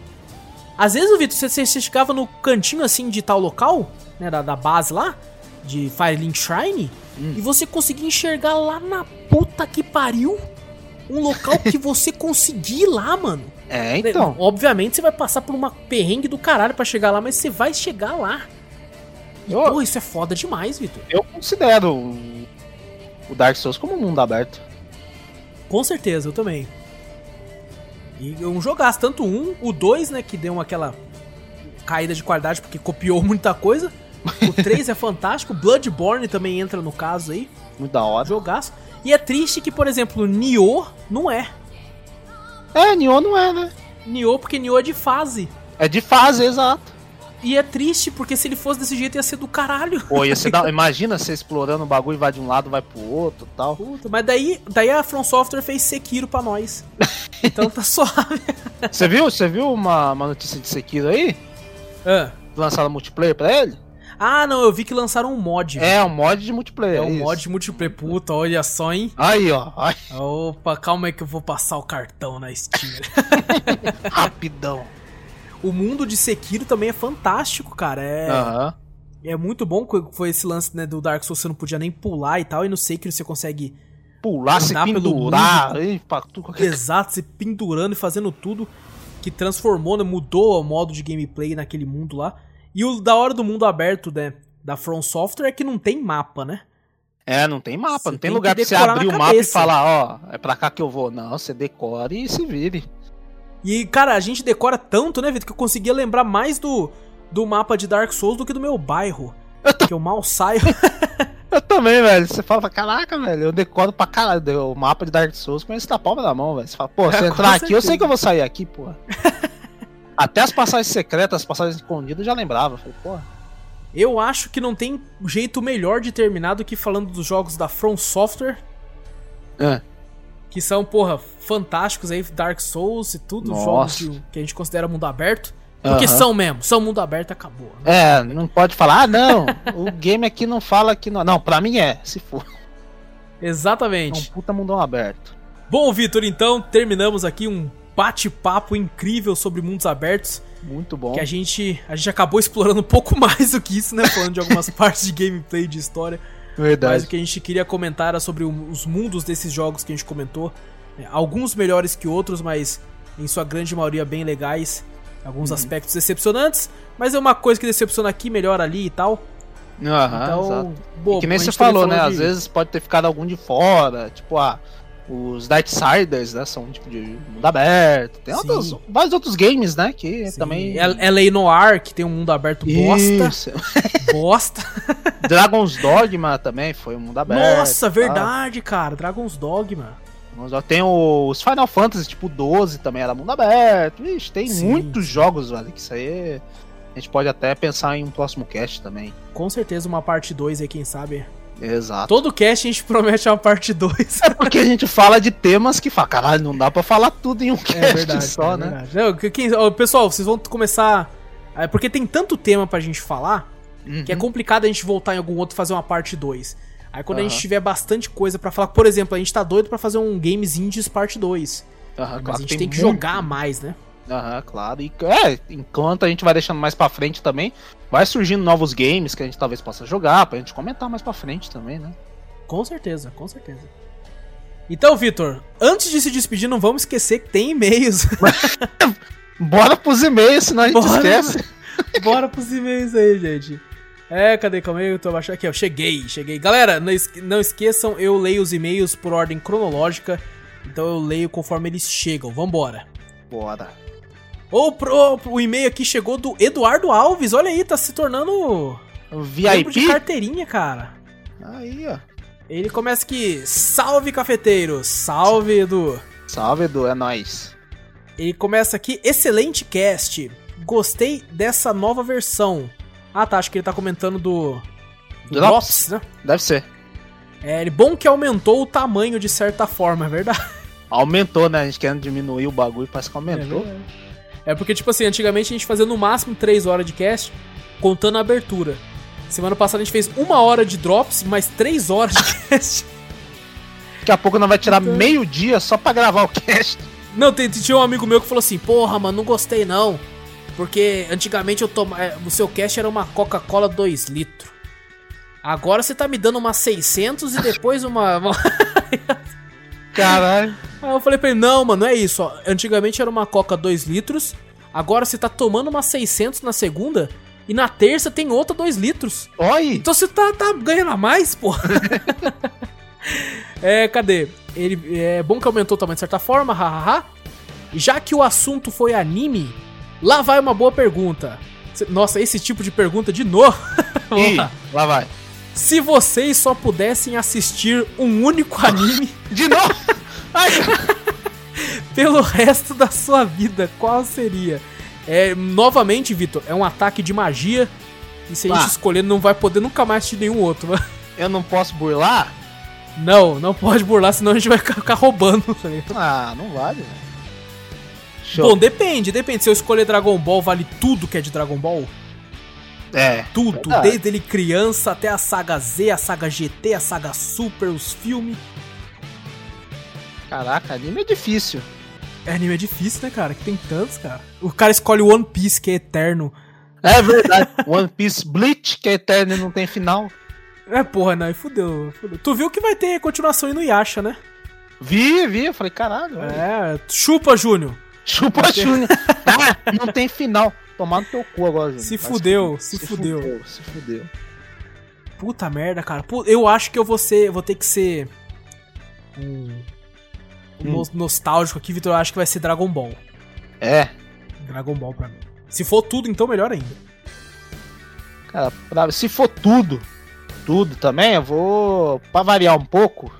Às vezes, Vitor, você, você, você chegava no cantinho assim de tal local, né, da, da base lá, de Firelink Shrine, Hum. e você conseguia enxergar lá na puta que pariu um local que [LAUGHS] você conseguia ir lá, mano. É, então. Obviamente você vai passar por uma perrengue do caralho pra chegar lá, mas você vai chegar lá. E, Eu- pô, isso é foda demais, Vitor. Eu considero o o Dark Souls como um mundo aberto. Com certeza, eu também. E um jogaço, tanto um, o dois, né, que deu aquela caída de qualidade porque copiou [LAUGHS] muita coisa. O 3 é fantástico, Bloodborne também entra no caso aí, Muito da hora. jogaço. E é triste que, por exemplo, Nioh não é. É, Nioh não é, né? Nioh porque Nioh é de fase. É de fase, exato. E é triste porque se ele fosse desse jeito ia ser do caralho. Pô, ia ser da... [LAUGHS] imagina você explorando o bagulho, vai de um lado, vai pro outro e tal. Puta, mas daí, daí a From Software fez Sekiro pra nós. [LAUGHS] Então tá suave. Você viu, você viu uma, uma notícia de Sekiro aí? Ah. Lançaram multiplayer pra ele? Ah, não, eu vi que lançaram um mod. É, um mod de multiplayer. É um isso. mod de multiplayer. Puta, olha só, hein? Aí, ó. Opa, calma aí que eu vou passar o cartão na Steam. [LAUGHS] rapidão. O mundo de Sekiro também é fantástico, cara. É, Aham. é muito bom que foi esse lance né, do Dark Souls, você não podia nem pular e tal, e no Sekiro você consegue, Pular, se pendurar, pra tudo exato, se pendurando e fazendo tudo, que transformou, né, mudou o modo de gameplay naquele mundo lá. E o da hora do mundo aberto, né, da From Software é que não tem mapa, né? É, não tem mapa, Você não tem tem lugar pra você abrir o mapa e falar, ó, é pra cá que eu vou. Não, você decora e se vire. E, cara, a gente decora tanto, né, Vitor, que eu conseguia lembrar mais do, do mapa de Dark Souls do que do meu bairro. Que eu mal saio. [LAUGHS] Eu também, velho. Você fala, caraca, velho, eu decoro pra caralho. O mapa de Dark Souls conheço da palma da mão, velho. Você fala, pô, [LAUGHS] se eu com entrar aqui, eu certeza. sei que eu vou sair aqui, pô. [LAUGHS] Até as passagens secretas, as passagens escondidas, eu já lembrava. Falei, pô. Eu acho que não tem jeito melhor de terminar do que falando dos jogos da From Software, É. que são, porra, fantásticos aí, Dark Souls e tudo, Nossa. jogos que, que a gente considera mundo aberto. Porque Aham. são mesmo, são mundo aberto, acabou. né? É, não pode falar, ah, não, o game aqui não fala que não. Não, pra mim é, se for. É um Exatamente. puta mundão aberto. Bom, Vitor, então terminamos aqui um bate-papo incrível sobre mundos abertos. Muito bom. Que a gente, a gente acabou explorando um pouco [LAUGHS] mais do que isso, né? Falando de algumas [LAUGHS] partes de gameplay de história. Mas Verdade. o que a gente queria comentar era sobre os mundos desses jogos que a gente comentou. É, Alguns melhores que outros, mas em sua grande maioria bem legais. Alguns aspectos decepcionantes, mas é uma coisa que decepciona aqui, melhor ali e tal. Aham, então, exato. que nem você falou, né? de- Às vezes pode ter ficado algum de fora, tipo, ah, os Darksiders, né? São tipo de mundo aberto. Tem outros, vários outros games, né? Que Sim. também. L- LA Noir, que tem um mundo aberto bosta. Isso. [LAUGHS] bosta. [LAUGHS] Dragon's Dogma também foi um mundo aberto. Nossa, tá? verdade, cara. Dragon's Dogma. Dragon's Dogma. Tem os Final Fantasy, tipo 12 também era mundo aberto. Ixi, tem Sim. muitos jogos, velho. Que isso aí. A gente pode até pensar em um próximo cast também. Com certeza uma parte 2 aí, quem sabe. Exato. Todo cast a gente [LAUGHS] promete uma parte 2. É porque a gente fala de temas que fala, caralho, não dá pra falar tudo em um cast É verdade, só, é né? verdade. Pessoal, vocês vão começar. é, porque tem tanto tema pra gente falar que é Uhum. complicado a gente voltar em algum outro e fazer uma parte 2. Aí quando a Aham. gente tiver bastante coisa pra falar, por exemplo, a gente tá doido pra fazer um Games Indies parte 2. Aham, Mas claro a gente que tem que muito. jogar mais, né? Aham, claro. E é, enquanto a gente vai deixando mais pra frente também, vai surgindo novos games que a gente talvez possa jogar, pra gente comentar mais pra frente também, né? Com certeza, com certeza. Então, Vitor, antes de se despedir, não vamos esquecer que tem e-mails. [LAUGHS] Bora pros e-mails, senão a gente Bora. esquece. Bora pros e-mails aí, gente. É, cadê? Calma aí, eu tô baixando aqui, ó. Cheguei, cheguei. Galera, não, esque- não esqueçam, eu leio os e-mails por ordem cronológica. Então eu leio conforme eles chegam. Vambora. Bora. Ô, pro, o e-mail aqui chegou do Eduardo Alves. Olha aí, tá se tornando de VIP? carteirinha, cara. Aí, ó. Ele começa aqui. Salve, cafeteiros. Salve, Edu. Salve, Edu, é nóis. Ele começa aqui, excelente cast. Gostei dessa nova versão. Ah, tá, acho que ele tá comentando do, do Drops? Né? Deve ser. É, ele- bom que aumentou o tamanho de certa forma, é verdade. Aumentou, né? A gente querendo diminuir o bagulho, parece que aumentou. É porque, tipo assim, antigamente a gente fazia no máximo 3 horas de cast, contando a abertura. Semana passada a gente fez uma hora de drops, mais 3 horas de [LAUGHS] cast. Daqui a pouco nós vai tirar Então- meio dia só pra gravar o cast. Não, tem, tinha um amigo meu que falou assim, porra, mano, não gostei não. Porque antigamente eu toma, é, o seu cast era uma Coca-Cola 2 litros. Agora você tá me dando uma 600 e depois uma... [LAUGHS] [LAUGHS] Caralho. Aí eu falei pra ele, não, mano, é isso, ó. Antigamente era uma Coca 2 litros, agora você tá tomando uma 600 na segunda e na terça tem outra 2 litros. Oi! Então você tá, tá ganhando a mais, pô. [LAUGHS] é, cadê? Ele, é bom que aumentou o tamanho de certa forma, hahaha. Já que o assunto foi anime, lá vai uma boa pergunta. Nossa, esse tipo de pergunta de novo. Ih, [LAUGHS] lá vai. Se vocês só pudessem assistir um único [LAUGHS] anime De novo! Ai, [LAUGHS] pelo resto da sua vida, qual seria? É, novamente, Vitor, é um ataque de magia. E se a gente Ah. escolher, não vai poder nunca mais assistir nenhum outro. [LAUGHS] eu não posso burlar? Não, não pode burlar, senão a gente vai ficar roubando. tá? Ah, não vale, velho. Show. Bom, depende, depende. Se eu escolher Dragon Ball, vale tudo que é de Dragon Ball? É. Tudo, Verdade. desde ele criança até a saga Z, a saga GT, a saga Super, os filmes. Caraca, anime é difícil. É, anime é difícil, né, cara? Que tem tantos, cara. O cara escolhe One Piece, que é eterno. É verdade. [LAUGHS] One Piece Bleach, que é eterno e não tem final. É, porra, não, e fudeu, fudeu. Tu viu que vai ter continuação aí no Yasha, né? Vi, vi. Eu falei, caralho. É, chupa, Júnior. Chupa Júnior. [LAUGHS] Ah, não tem final. Tomar no teu cu agora, Júnior. Se fudeu, fuder. se fudeu. Se fudeu. Puta merda, cara. Eu acho que eu vou ser. Vou ter que ser. Um. um Hum. nos- nostálgico aqui, Vitor. Eu acho que vai ser Dragon Ball. É. Dragon Ball pra mim. Se for tudo, então melhor ainda. Cara, pra- se for tudo, tudo também, eu vou. Pra variar um pouco,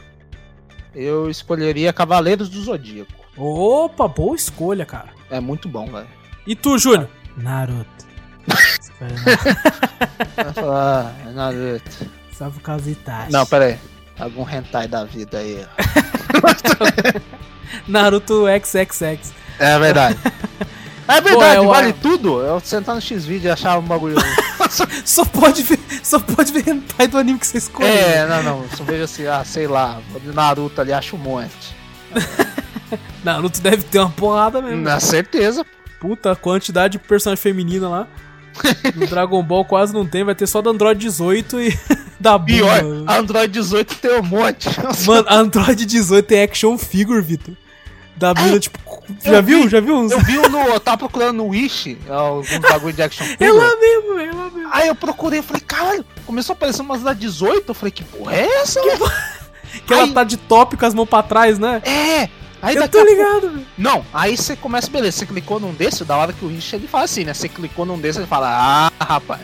eu escolheria Cavaleiros do Zodíaco. Opa, boa escolha, cara. É muito bom, velho. E tu, Júnior? Naruto. Espera, Vai falar, "Ah, Naruto. Só por causa de Itachi. Não, pera aí. Algum hentai da vida aí. ó. [LAUGHS] Naruto XXX. É verdade. [LAUGHS] É verdade, Pô, é o- vale tudo. Eu sentar no X-Video e achar um bagulho. [LAUGHS] Só pode ver, só pode ver hentai do anime que você escolheu. é, não, não. Só vejo assim, ah, sei lá, vou de Naruto ali, acho um monte. Naruto deve ter uma porrada mesmo. Na certeza. Puta, a quantidade de personagem feminina lá. No Dragon Ball quase não tem, vai ter só do Android 18 e [LAUGHS] da Pior, Bulma. Android 18 tem um monte. Mano, Android 18 tem action figure, Vitor. Da Bulma, tipo. eu Já viu? vi, Já viu uns? Eu vi no. Eu tava procurando no Wish alguns bagulho de action É figure. lá mesmo, é lá mesmo. Aí eu procurei, falei, caralho, começou a aparecer umas da 18. Eu falei, que porra é essa? velho? [LAUGHS] Que ela Aí- tá de top com as mãos pra trás, né? É! Aí Eu tô pouco- ligado, velho. Não, aí você começa, beleza, você clicou num desse, da hora que o Wish ele fala assim, né? Você clicou num desse, ele fala, ah, rapaz,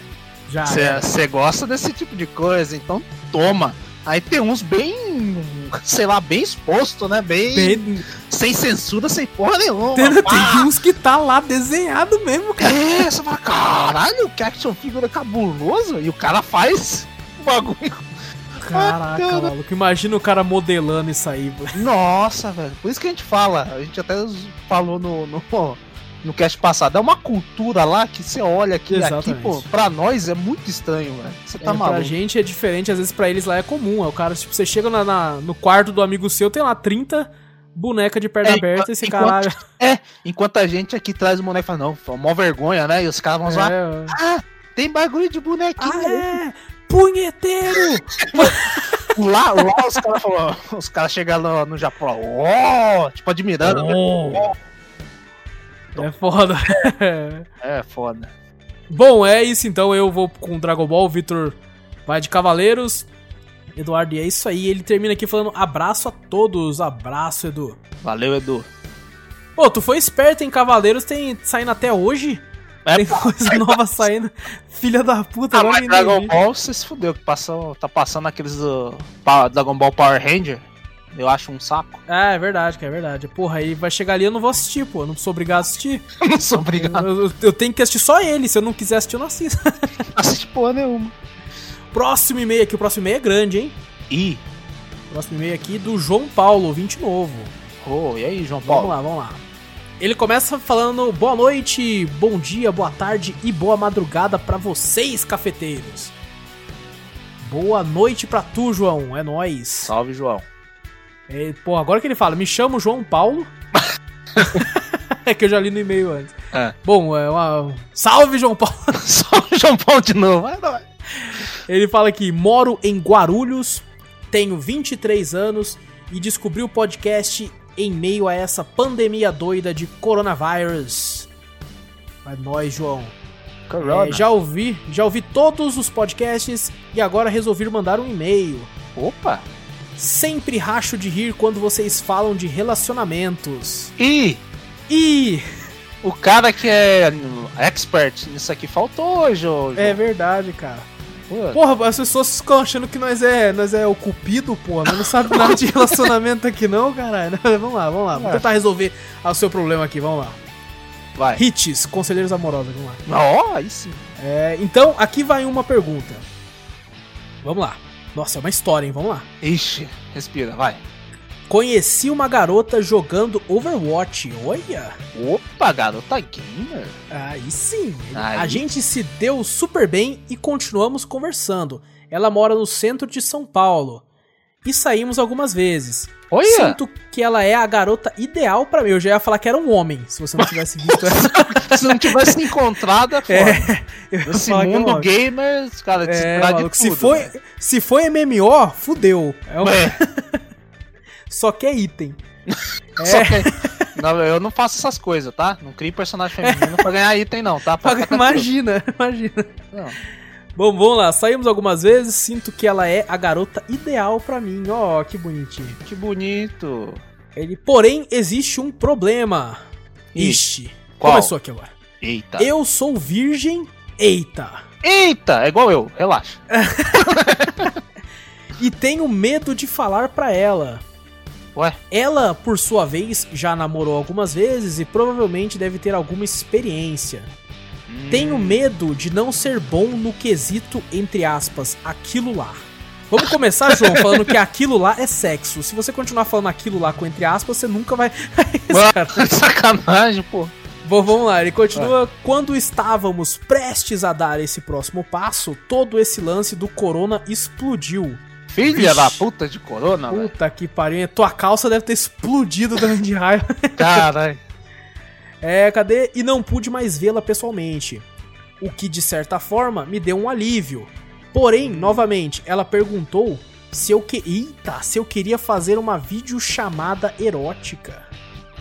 Já. você gosta desse tipo de coisa, então toma. Aí tem uns bem, sei lá, bem exposto, né? Bem, Tem, sem censura, sem porra nenhuma. tem, pá. tem uns que tá lá desenhado mesmo, cara. É, você fala, caralho, que action figure cabuloso. E o cara faz o bagulho. Caraca, cara. maluco. Imagina o cara modelando isso aí, velho. Nossa, velho. Por isso que a gente fala, a gente até falou no, no, no cast passado, é uma cultura lá que você olha aqui, aqui, Exatamente. pô, pra nós é muito estranho, velho. Você tá É, pra maluco. gente é diferente, às vezes pra eles lá é comum. É o cara, tipo, você chega na, na- no quarto do amigo seu, tem lá 30 boneca de perna É, aberta, esse enquanto- caralho. É, enquanto a gente aqui traz o boneco e fala, não, foi mó vergonha, né? E os caras vão zoar. É, Ah, tem bagulho de bonequinho. ah, é! Punheteiro! [LAUGHS] Lá, lá os caras falam, os caras chegam no, no Japão, ó, tipo, admirando. né? É foda. É, foda. Bom, é isso então. Eu vou com Dragon Ball. O Vitor vai de Cavaleiros. Eduardo, e é isso aí. Ele termina aqui falando abraço a todos. Abraço, Edu. Valeu, Edu. Pô, tu foi esperto em Cavaleiros, tem saindo até hoje. É, tem coisa [LAUGHS] nova saindo. Filha da puta, Ah, mas Dragon entendi. Ball, você se fudeu, que passou, tá passando aqueles do Dragon Ball Power Ranger. Eu acho um saco. Ah, é verdade, que é verdade. Porra, aí vai chegar ali eu não vou assistir, pô. Eu não sou obrigado a assistir. [LAUGHS] Não sou obrigado Eu, eu- eu tenho que assistir só ele. Se eu não quiser assistir, eu não assisto. [LAUGHS] a assistir porra nenhuma. Próximo e-mail aqui. O próximo e-mail é grande, hein? Ih, Próximo e-mail aqui do João Paulo, 20 novo. oh, e aí, João Vamos Paulo? lá, vamos lá. Ele começa falando boa noite, bom dia, boa tarde e boa madrugada pra vocês, cafeteiros. Boa noite pra tu, João. É nóis. Salve, João. É, pô, agora que ele fala, me chamo João Paulo. [LAUGHS] é que eu já li no e-mail antes. É. Bom, é uma. Salve, João Paulo! [LAUGHS] Salve, João Paulo de novo. É nóis. Ele fala que moro em Guarulhos, tenho 23 anos e descobri o podcast em meio a essa pandemia doida de coronavírus. É nóis, João. É, já ouvi, já ouvi todos os podcasts e agora resolvi mandar um e-mail. Opa. Sempre racho de rir quando vocês falam de relacionamentos. Ih, E o cara que é expert nisso aqui faltou hoje, é verdade, cara. Pô, Porra, as pessoas ficam achando que nós é, nós é o cupido, porra. Nós não sabe nada de relacionamento aqui não, caralho. [LAUGHS] Vamos lá, vamos lá. Vamos É. tentar resolver o seu problema aqui, vamos lá. vai. Hits, conselheiros amorosos, vamos lá. Ó, aí sim. É, então, aqui vai uma pergunta. Vamos lá. Nossa, é uma história, hein? Vamos lá. Ixi, respira, vai. Conheci uma garota jogando Overwatch. Olha! Opa, garota gamer. Aí sim. Aí. A gente se deu super bem e continuamos conversando. Ela mora no centro de São Paulo. E saímos algumas vezes. Olha, Sinto que ela é a garota ideal pra mim. Eu já ia falar que era um homem, se você não tivesse visto essa. [LAUGHS] se não tivesse encontrado, é [LAUGHS] foda. Falar que era um mundo gamer, os caras É, maluco, se, foi, né? se foi MMO, fudeu. É É, [LAUGHS] Só que é item. [LAUGHS] só É, que- não, eu não faço essas coisas, tá? Não crio personagem feminino pra ganhar item, não, tá? [LAUGHS] Tranquilo. imagina, imagina. Não. Bom, vamos lá. Saímos algumas vezes. Sinto que ela é a garota ideal pra mim. Ó, que bonitinho. Que bonito. Ele, porém, existe um problema. Ixi. qual? Começou aqui agora. Eita. Eu sou virgem. Eita. Eita, é igual eu, relaxa. [LAUGHS] E tenho medo de falar pra ela. Ué? Ela, por sua vez, já namorou algumas vezes e provavelmente deve ter alguma experiência. Hum. Tenho medo de não ser bom no quesito, entre aspas, aquilo lá. Vamos começar, João, [LAUGHS] falando que aquilo lá é sexo. Se você continuar falando aquilo lá com entre aspas, você nunca vai. [LAUGHS] Mano, sacanagem, pô. Bom, vamos lá, ele continua. Quando estávamos prestes a dar esse próximo passo, todo esse lance do corona explodiu. Filha Vixe. da puta de corona, velho. Puta que pariu, tua calça deve ter explodido também de raiva. [LAUGHS] Caralho. É, cadê? E não pude mais vê-la pessoalmente. O que, de certa forma, me deu um alívio. Porém, novamente, ela perguntou se eu que. Eita, se eu queria fazer uma videochamada erótica.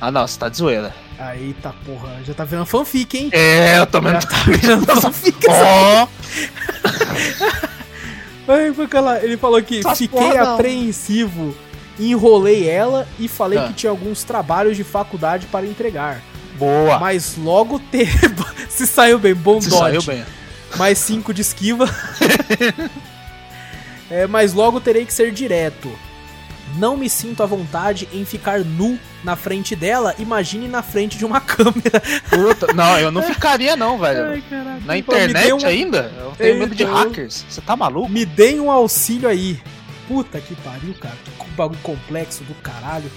Ah, não, você tá de zoeira. Aí tá, porra, já tá virando fanfic, hein? É, eu também Já tá virando fanfic. Ó, [LAUGHS] Ai, foi aquela- Ele falou que Essas fiquei porra apreensivo, enrolei ela e falei Ah. que tinha alguns trabalhos de faculdade para entregar. boa. Mas logo [LAUGHS] teve. Se saiu bem, bom Você dodge. saiu bem. mais 5 de esquiva. [LAUGHS] é, mas logo terei que ser direto. Não me sinto à vontade em ficar nu na frente dela, imagine na frente de uma [LAUGHS] câmera. Puta, não, eu não [LAUGHS] ficaria não, velho. Ai, caraca. Na internet um- ainda? Eu tenho medo de hackers. Você tá maluco? Me deem um auxílio aí. Puta que pariu, cara. Que bagulho complexo do caralho.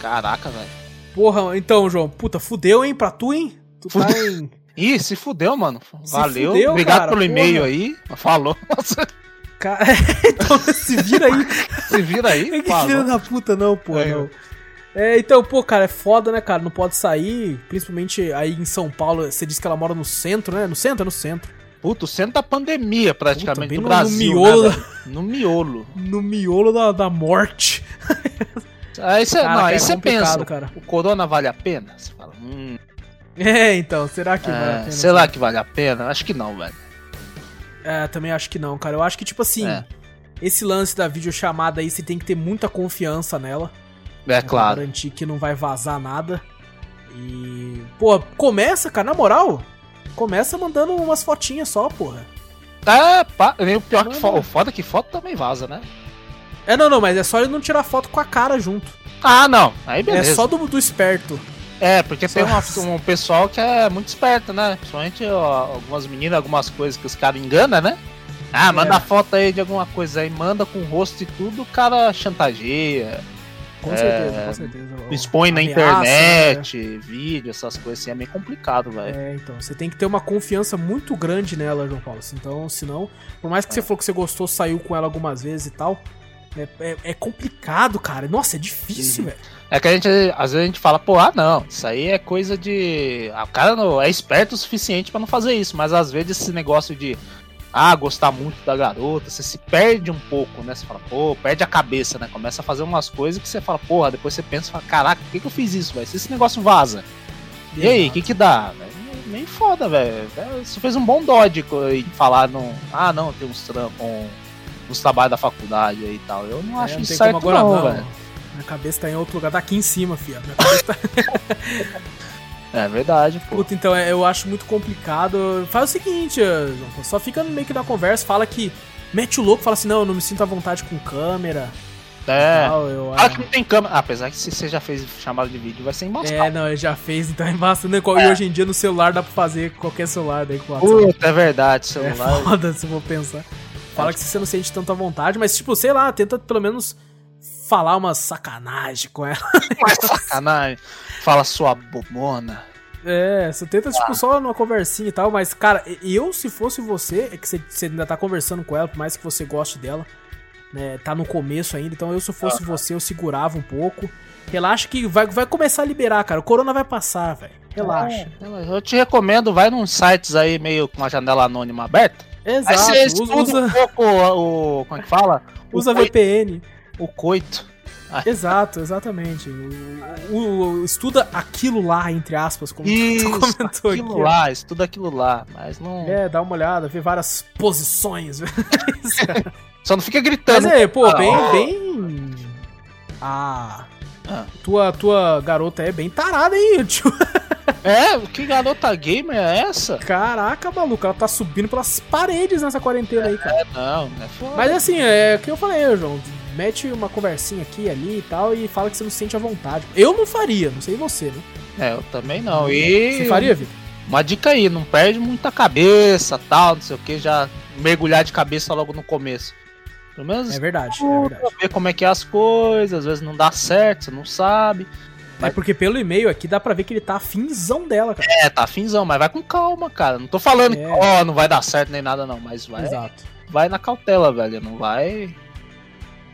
Caraca, velho. Porra, então, João, puta, fudeu, hein, pra tu, hein? Tu tá Fudeu. em. Ih, se fudeu, mano. Se Valeu. fudeu, Obrigado cara, pelo e-mail aí. Falou. [LAUGHS] Ca- [LAUGHS] então se vira aí. [LAUGHS] Se vira aí. Que filho da puta, não, pô, É, não. É, então, pô, cara, é foda, né, cara? Não pode sair, principalmente aí em São Paulo. Você disse que ela mora no centro, né? No centro, é no centro. Puta, o centro da pandemia, praticamente, do no- no Brasil. miolo né, da- velho? No miolo. No miolo da, da morte. [LAUGHS] Aí você Cara, não, aí é você complicado, pensa, cara. o corona vale a pena? Você fala, hum, É, então, será que é, vale a pena? será que vale a pena? Acho que não, velho. É, também acho que não, cara. Eu acho que, tipo assim, É. esse lance da videochamada aí, você tem que ter muita confiança nela. É pra claro. garantir que não vai vazar nada. E. Pô, começa, cara, na moral. Começa mandando umas fotinhas só, porra. É, pá, nem o pior que foto. O foda é que foto também vaza, né? É, não, não, mas é só ele não tirar foto com a cara junto. Ah, não. Aí beleza. É só do, do esperto. É, porque tem uma- um pessoal que é muito esperto, né? Principalmente ó, algumas meninas, algumas coisas que os caras enganam, né? Ah, manda É. foto aí de alguma coisa aí, manda com o rosto e tudo, o cara chantageia, Com É, certeza, com certeza. expõe na Ameaça, internet, vídeo, essas coisas assim, é meio complicado, velho. É, então, você tem que ter uma confiança muito grande nela, João Paulo. Então, senão, por mais que É. você falou que você gostou, saiu com ela algumas vezes e tal, é, é- é complicado, cara. Nossa, é difícil, Uhum. velho. É que a gente, às vezes a gente fala, pô, ah não, isso aí é coisa de. Ah, o cara não é esperto o suficiente pra não fazer isso, mas às vezes esse negócio de. Ah, gostar muito da garota, você se perde um pouco, né? Você fala, pô, perde a cabeça, né? Começa a fazer umas coisas que você fala, porra, depois você pensa e fala, caraca, por que, que eu fiz isso, velho? Se esse negócio vaza, e aí, o que que dá? Nem foda, velho. Você fez um bom dodge em falar, no, ah, não, tem uns trampos, uns trabalhos da faculdade aí e tal. Eu não É, acho não isso certo, como agora não, velho. Minha cabeça tá em outro lugar, tá aqui em cima, filha. Minha cabeça tá... [LAUGHS] É verdade, pô. Puta, então, é, eu acho muito complicado. Faz o seguinte, eh, só fica no meio que da conversa, fala que. Mete o louco, fala assim, não, eu não me sinto à vontade com câmera. É. Tal, eu, Fala que não tem câmera. Apesar que se você já fez chamada de vídeo, vai ser embaçado. É, não, ele já fez, então é massa, né? E hoje em dia no celular dá pra fazer qualquer celular daí com o WhatsApp. Puta, é verdade, É celular. foda se eu for pensar. Fala que você não sente tanta vontade, mas tipo, sei lá, tenta pelo menos falar uma sacanagem com ela. [LAUGHS] Mas sacanagem. Fala sua bobona. É, você tenta, tipo, só numa conversinha e tal, mas, cara, eu, se fosse você, é que você, você ainda tá conversando com ela, por mais que você goste dela, né, tá no começo ainda, então eu, se fosse você, eu segurava um pouco. Relaxa que vai, vai começar a liberar, cara. O corona vai passar, velho. Relaxa. É, Eu te recomendo, vai num sites aí meio com uma janela anônima aberta. Aí Exato, você usa, estuda usa, um pouco o, o- Como é que fala? O usa coito. VPN. O coito. Exato, exatamente. O, o- o- estuda aquilo lá, entre aspas, como Isso, tu comentou aqui. aquilo ó. lá, estuda aquilo lá. Mas não. É, dá uma olhada, vê várias posições. [LAUGHS] Só não fica Mas gritando. é, pô, Ah, bem, bem. Ah. Ah. Tua, tua garota é bem tarada aí, [LAUGHS] tio. É, que garota gamer é essa? Caraca, maluco, ela tá subindo pelas paredes nessa quarentena aí, cara. É, não, é foda. Mas assim, é o que eu falei, João. Mete uma conversinha aqui ali e tal e fala que você não se sente à vontade. Eu não faria, não sei você, né? É, eu também não. E. Você faria, Vitor? Uma dica aí, não perde muita cabeça, tal, não sei o que, já mergulhar de cabeça logo no começo. Pelo menos É verdade, é verdade. ver como é que é as coisas, às vezes não dá certo, você não sabe. É porque pelo e-mail aqui dá pra ver que ele tá afinzão dela, cara. É, tá finzão, mas vai com calma, cara. Não tô falando É. que, ó, não vai dar certo nem nada não, mas vai, Exato. vai na cautela, velho, não vai,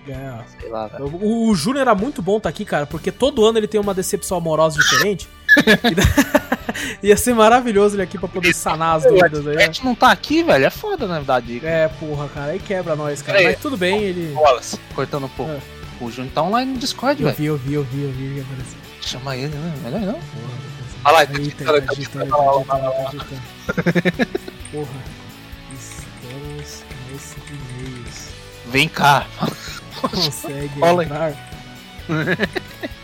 É. sei lá, velho. O, o Júnior era muito bom tá aqui, cara, porque todo ano ele tem uma decepção amorosa diferente. [LAUGHS] Ia ser maravilhoso ele aqui pra poder sanar as [LAUGHS] dúvidas A aí. gente não tá aqui, velho, é foda, né, dar dica. É, porra, cara, aí quebra nós, cara. Mas tudo bem, ele. Wallace, cortando um pouco. É. O Júnior tá online no Discord, Eu velho. vi, eu vi, eu vi, eu vi ele apareceu. Chama ele, né? Melhor não. Porra, Olha lá, tá tá. Porra. Estamos nesse e-mails. Vem cá. Consegue entrar? [LAUGHS]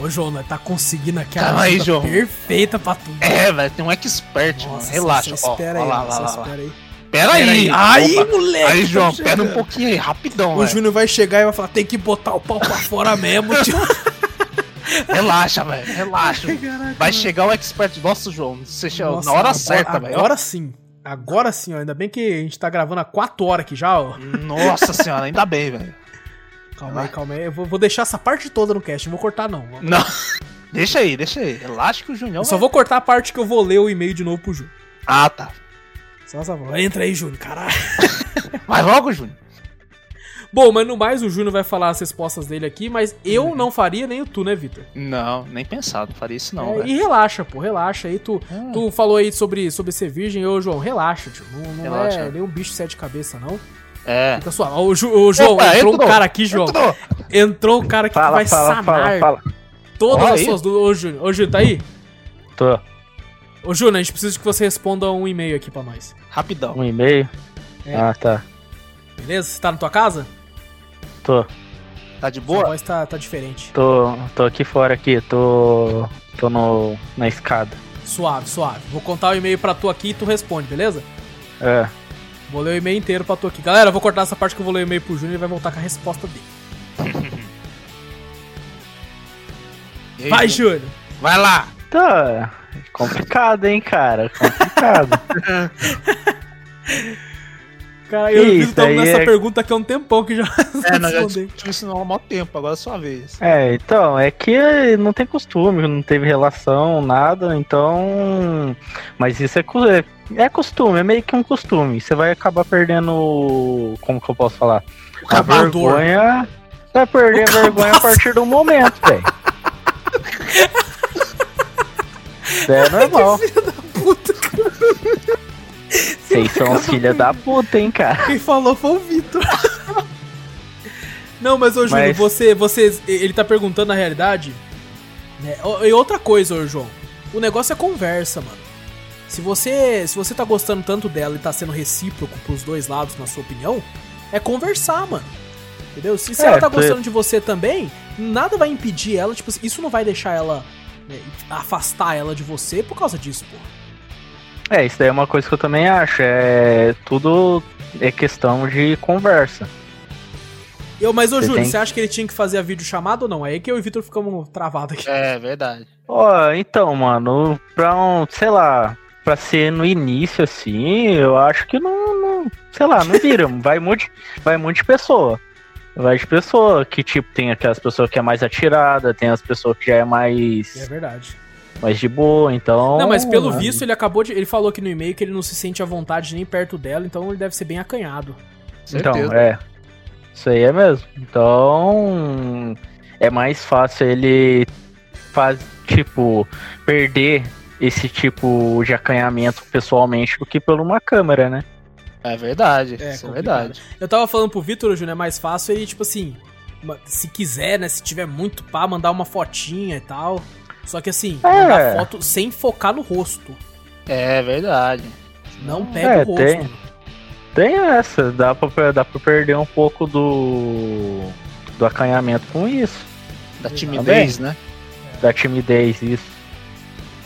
Ô, João, nós tá conseguindo aqui a Calma aí, João. perfeita pra tudo. É, velho, tem um expert, mano. Nossa, Relaxa, só ó. espera ó aí, lá, lá, lá, espera aí. Pera aí. Aí, Opa. moleque. Aí, tá João, pera chegando. um pouquinho aí, rapidão, O velho. Júnior vai chegar e vai falar: tem que botar o pau pra fora mesmo, tio. [LAUGHS] Relaxa, velho, relaxa. Caraca, Vai mano. chegar o expert. Nossa, João, você Nossa, na hora agora- certa, velho. Agora sim. Agora sim, ó. Ainda bem que a gente tá gravando há 4 horas aqui já, ó. Nossa senhora, ainda bem, velho. Calma aí, calma aí. Eu vou, vou deixar essa parte toda no cast, não vou cortar, não. Não. [LAUGHS] Deixa aí, deixa aí. Relaxa que o Junião Eu só vai- vou cortar a parte que eu vou ler o e-mail de novo pro Júnior. Ah, tá. Só essa voz. Entra aí, Júnior, caralho. [LAUGHS] Vai logo, Júnior. Bom, mas no mais o Júnior vai falar as respostas dele aqui, mas eu não faria nem o tu, né, Vitor? Não, nem pensado, faria isso não, É, e relaxa, pô, relaxa. Aí tu, Ah. tu falou aí sobre, sobre ser virgem, ô João, relaxa, tio. Não, não Relaxa. é nenhum bicho de sete cabeças, não. É. Fica suave. Ô, Ju- ô, João, Opa, entrou um entrou, cara aqui, João. Entrou. Entrou um cara aqui que Fala, vai fala, sanar fala, fala. todas Ó, as aí. suas dúvidas. Ô, Júnior, ô, Júnior, tá aí? Tô. Ô, Júnior, a gente precisa que você responda um e-mail aqui pra nós. Rapidão. Um e-mail? É. Ah, tá. Beleza? Você tá na tua casa? Tô. Tá de Sua boa? voz tá, tá diferente. Tô, tô aqui fora aqui, tô. tô no, na escada. Suave, suave. Vou contar o e-mail pra tu aqui e tu responde, beleza? É. Vou ler o e-mail inteiro pra tu aqui. Galera, eu vou cortar essa parte que eu vou ler o e-mail pro Júnior e ele vai voltar com a resposta dele. [LAUGHS] Aí, Vai, Júnior! Vai lá. Tá. Complicado, hein, cara? Complicado. [LAUGHS] Cara, eu o Isso Vitor estamos aí nessa é- pergunta aqui há um tempão que já [LAUGHS] É, nós já discutimos isso há maior tempo, agora é sua vez. é, então, é que não tem costume, não teve relação, nada, então. Mas isso é, cu- é, costume, é meio que um costume. Você vai acabar perdendo. Como que eu posso falar? O A cavador. vergonha. Vai perder a vergonha a partir do momento, velho. [LAUGHS] Isso é normal. Puta, cara. Vocês são os filha da puta, hein, cara. Quem falou foi o Vitor. Não, mas ô Júnior, Mas- você, você. Ele tá perguntando na realidade. né, E outra coisa, ô João. O negócio é conversa, mano. Se você, se você tá gostando tanto dela e tá sendo recíproco pros dois lados, na sua opinião, é conversar, mano. Entendeu? Se, se É, ela tá gostando de você também, nada vai impedir ela, tipo, isso não vai deixar ela. né, afastar ela de você por causa disso, pô. É, isso daí é uma coisa que eu também acho. É tudo é questão de conversa. Eu, mas, ô Você Júnior, tem- você acha que ele tinha que fazer a videochamada ou não? É aí que eu e o Vitor ficamos travados aqui. É, verdade. Ó, então, mano, pra um, sei lá, pra ser no início assim, eu acho que não, não sei lá, não vira. [LAUGHS] vai muito, vai muito de pessoa. Vai de pessoa que, tipo, tem aquelas pessoas que é mais atirada, tem as pessoas que já é É mais, verdade. mais de boa, então. Não, mas pelo visto ele acabou de. Ele falou aqui no e-mail que ele não se sente à vontade nem perto dela, então ele deve ser bem acanhado. Então, Certeza. é. Isso aí é mesmo. Então, é mais fácil ele faz, tipo, perder esse tipo de acanhamento pessoalmente do que por uma câmera, né? É verdade. É, isso é verdade. Eu tava falando pro Vitor, Júnior, é mais fácil ele, tipo assim, se quiser, né? Se tiver muito pá, mandar uma fotinha e tal. Só que assim, É. mandar foto sem focar no rosto. É verdade. Não pega É, o rosto. tem. Tem essa, dá pra, dá pra perder um pouco do, do acanhamento com isso, Da timidez, né? da timidez, isso.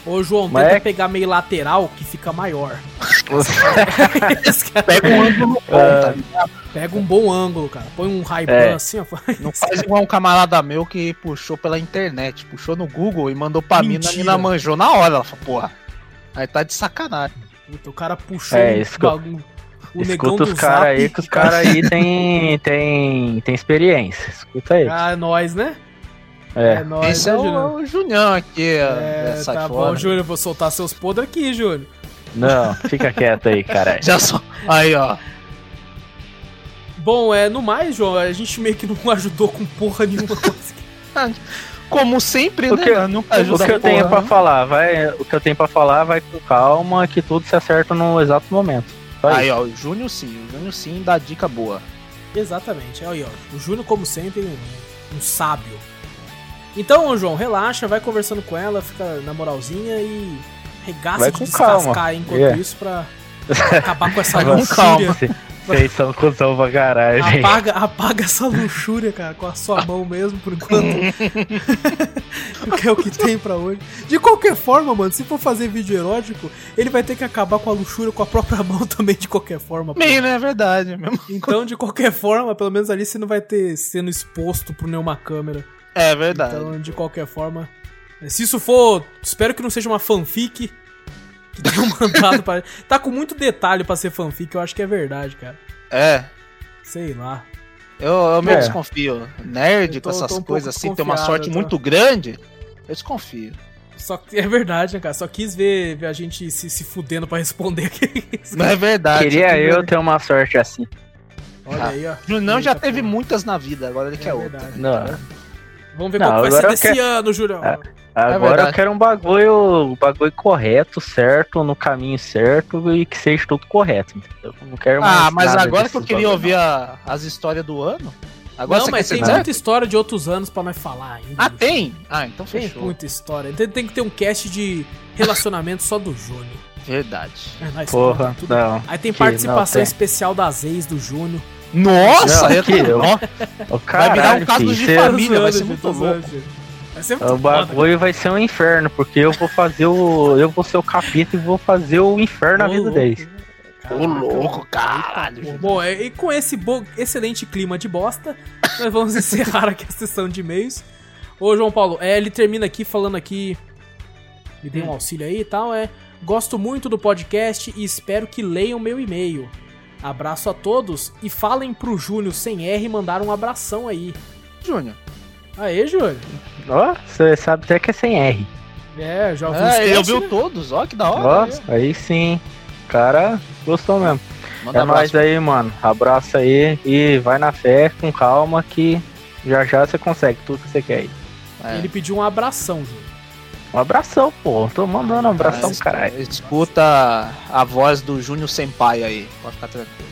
Ô, João, Mas tenta é- pegar meio lateral que fica maior. [LAUGHS] Pega um ângulo bom, tá ligado? Pega um bom ângulo, cara. Põe um high É. assim, ó. [LAUGHS] Não faz igual um camarada meu que puxou pela internet, puxou no Google e mandou pra mim, a mina manjou na hora. Ela falou, porra, aí tá de sacanagem. Puta, o cara puxou É, bagulho. O negão Escuta do os caras aí, que os caras aí tem, tem, tem experiência. Escuta aí. Ah, é nóis, né? É. nóis, Esse é né, o, Júnior? o Junião aqui, É, é, sai tá bom, fora. Júnior. eu Vou soltar seus podres aqui, Júnior. Não, fica quieto aí, cara. [LAUGHS] Já só. Aí, ó. Bom, é, no mais, João, a gente meio que não [LAUGHS] ajudou com porra nenhuma. [LAUGHS] Como sempre, O né? que- Eu Nunca O ajuda que eu tenho porra, pra falar, vai, o que eu tenho para falar, vai com calma, que tudo se acerta no exato momento. Só Aí, ó, o Júnior sim, o Júnior sim dá dica boa. Exatamente, aí, ó. O Júnior, como sempre, um, um sábio. Então, João, relaxa, vai conversando com ela, fica na moralzinha e regaça Vai de com descascar calma. enquanto Yeah. isso pra [LAUGHS] acabar com essa luxúria. Cê- Vocês são cuzão pra caralho. Apaga, apaga essa luxúria, cara, com a sua mão mesmo, por enquanto. [LAUGHS] que é o que tem pra hoje. De qualquer forma, mano, se for fazer vídeo erótico, ele vai ter que acabar com a luxúria com a própria mão [LAUGHS] também, de qualquer forma. Meio, né? É verdade mesmo. Então, de qualquer forma, pelo menos ali você não vai ter sendo exposto por nenhuma câmera. É verdade. Então, de qualquer forma. Se isso for. Espero que não seja uma fanfic. Que tenham [LAUGHS] mandado para. Tá com muito detalhe pra ser fanfic, eu acho que é verdade, cara. É. Sei lá. Eu, eu me É. desconfio. Nerd Eu tô- com essas um coisas assim, tem uma sorte tô- muito grande. Eu desconfio. Só que é verdade, né, cara? Só quis ver, ver a gente se, se fudendo pra responder aqui. [LAUGHS] Não é verdade. Queria eu não- ter uma sorte assim. Olha Ah. aí, ó. Junão já teve porra. muitas na vida, agora ele É quer outra. verdade. Não. Vamos ver Não, qual vai ser agora eu desse quero- ano, Julião. É. Agora verdade. eu quero um bagulho, um bagulho correto, certo, no caminho certo e que seja tudo correto? Eu Não quero mais Ah, mas nada agora que eu queria bagulho, ouvir a- as histórias do ano. Agora não, mas tem muita história de outros anos pra nós falar ainda. Ah, tem? Ah, então Tem fechou. muita história. Tem, tem que ter um cast de relacionamento só do Júnior. Verdade. É, nós Porra, não. Aí tem participação não, tem. especial das ex do Júnior. Nossa, Não, eu- Ó, Ô, Vai virar um caralho, caso filho, de cê- família, vai ser muito louco. muito O foda. bagulho vai ser um inferno, porque eu vou fazer o. Eu vou ser o capeta e vou fazer o inferno na vida louco. deles. Ô, louco, caralho. Bom, e e com esse bo- excelente clima de bosta, nós vamos [LAUGHS] encerrar aqui a sessão de e-mails. Ô, João Paulo, é, ele termina aqui falando aqui. Me dê um auxílio aí e tal. É. Gosto muito do podcast e espero que leiam meu e-mail. Abraço a todos e falem pro Júnior sem R mandar um abração aí. Júnior. Aê, Júnior. Ó, você sabe até que é sem R. É, já ouvi É, ele ouviu né? todos, ó, que da hora. Ó, aí sim. O cara gostou mesmo. Manda É abraço. nóis aí, mano. Abraço aí e vai na fé, com calma, que já já você consegue tudo que você quer aí. É. Ele pediu um abração, Júnior. Um abração, pô. Tô mandando um abração, Es- caralho. Escuta a voz do Júnior Senpai aí. Pode ficar tranquilo.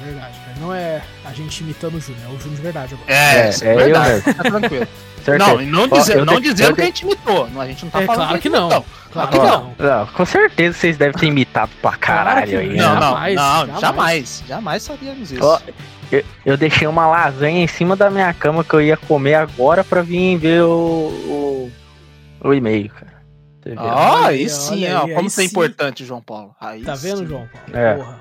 É verdade, cara. Não é a gente imitando o Júnior, é o Júnior de verdade agora. É, isso é eu verdade. mesmo. Fica tranquilo. Não, e não, dizer, eu não de- dizendo eu que a gente imitou. Não, a gente não tá É, falando claro que gente não. imitou. Claro que não. Não, com certeza vocês devem ter imitado pra caralho que aí. não. né? Não, não, Jamais, não, jamais. jamais. Jamais faríamos isso. Ó, eu, eu deixei uma lasanha em cima da minha cama que eu ia comer agora pra vir ver o, o, o e-mail, cara. Olha aí sim, ó. aí, Como isso é importante, João Paulo. Aí Tá vendo, sim. João Paulo? É. Porra.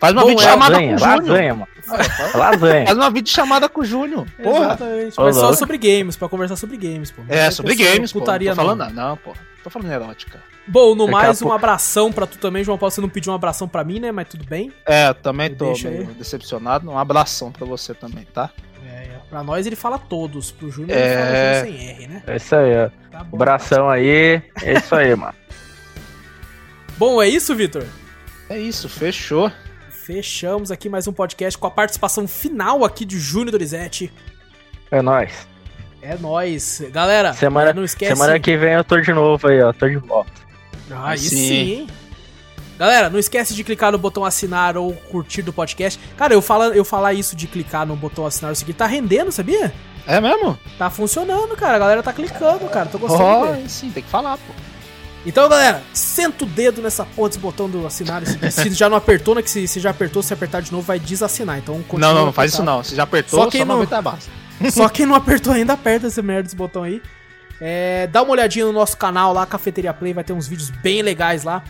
Faz uma Bom, videochamada lasanha, com o Júnior. lasanha, mano. Faz Lasanha. uma videochamada com o Júnior. Porra. Exatamente. Ô, Mas só sobre games, pra conversar sobre games, pô. Não É, sobre ter games, pô. Não Putaria tô não. falando nada. Não, pô. Tô falando erótica. Bom, no Daqui mais, um pouco- abração pra tu também, João Paulo. Você não pediu um abração pra mim, né? Mas tudo bem. É, eu também tô Deixa meio aí. decepcionado. Um abração pra você também, tá? É, pra nós ele fala todos. Pro Júnior É. ele fala Júnior sem R, né? É isso aí, ó. Tá bom. Abração aí. É isso aí, [LAUGHS] mano. Bom, é isso, Vitor? É isso, fechou. Fechamos aqui mais um podcast com a participação final aqui de Júnior Dorizete. É nóis. É nóis. Galera, Semana, não esquece... semana que vem eu tô de novo aí, ó. Tô de volta. Ah, aí Sim. sim. hein? Galera, não esquece de clicar no botão assinar ou curtir do podcast. Cara, eu, fala, eu falar isso de clicar no botão assinar ou seguir, tá rendendo, sabia? É mesmo? Tá funcionando, cara. A galera tá clicando, cara. Tô gostando dele. sim, tem que falar, pô. Então, galera, senta o dedo nessa porra desse botão do assinar. Se já não apertou, né? Que se, se já apertou, se apertar de novo, vai desassinar. Então, continua Não, não, não faz isso apertado. não. Você já apertou, Só quem só não- 90 basta. [LAUGHS] Só quem não apertou ainda, aperta essa merda desse botão aí. É, dá uma olhadinha no nosso canal lá, Cafeteria Play, vai ter uns vídeos bem legais lá.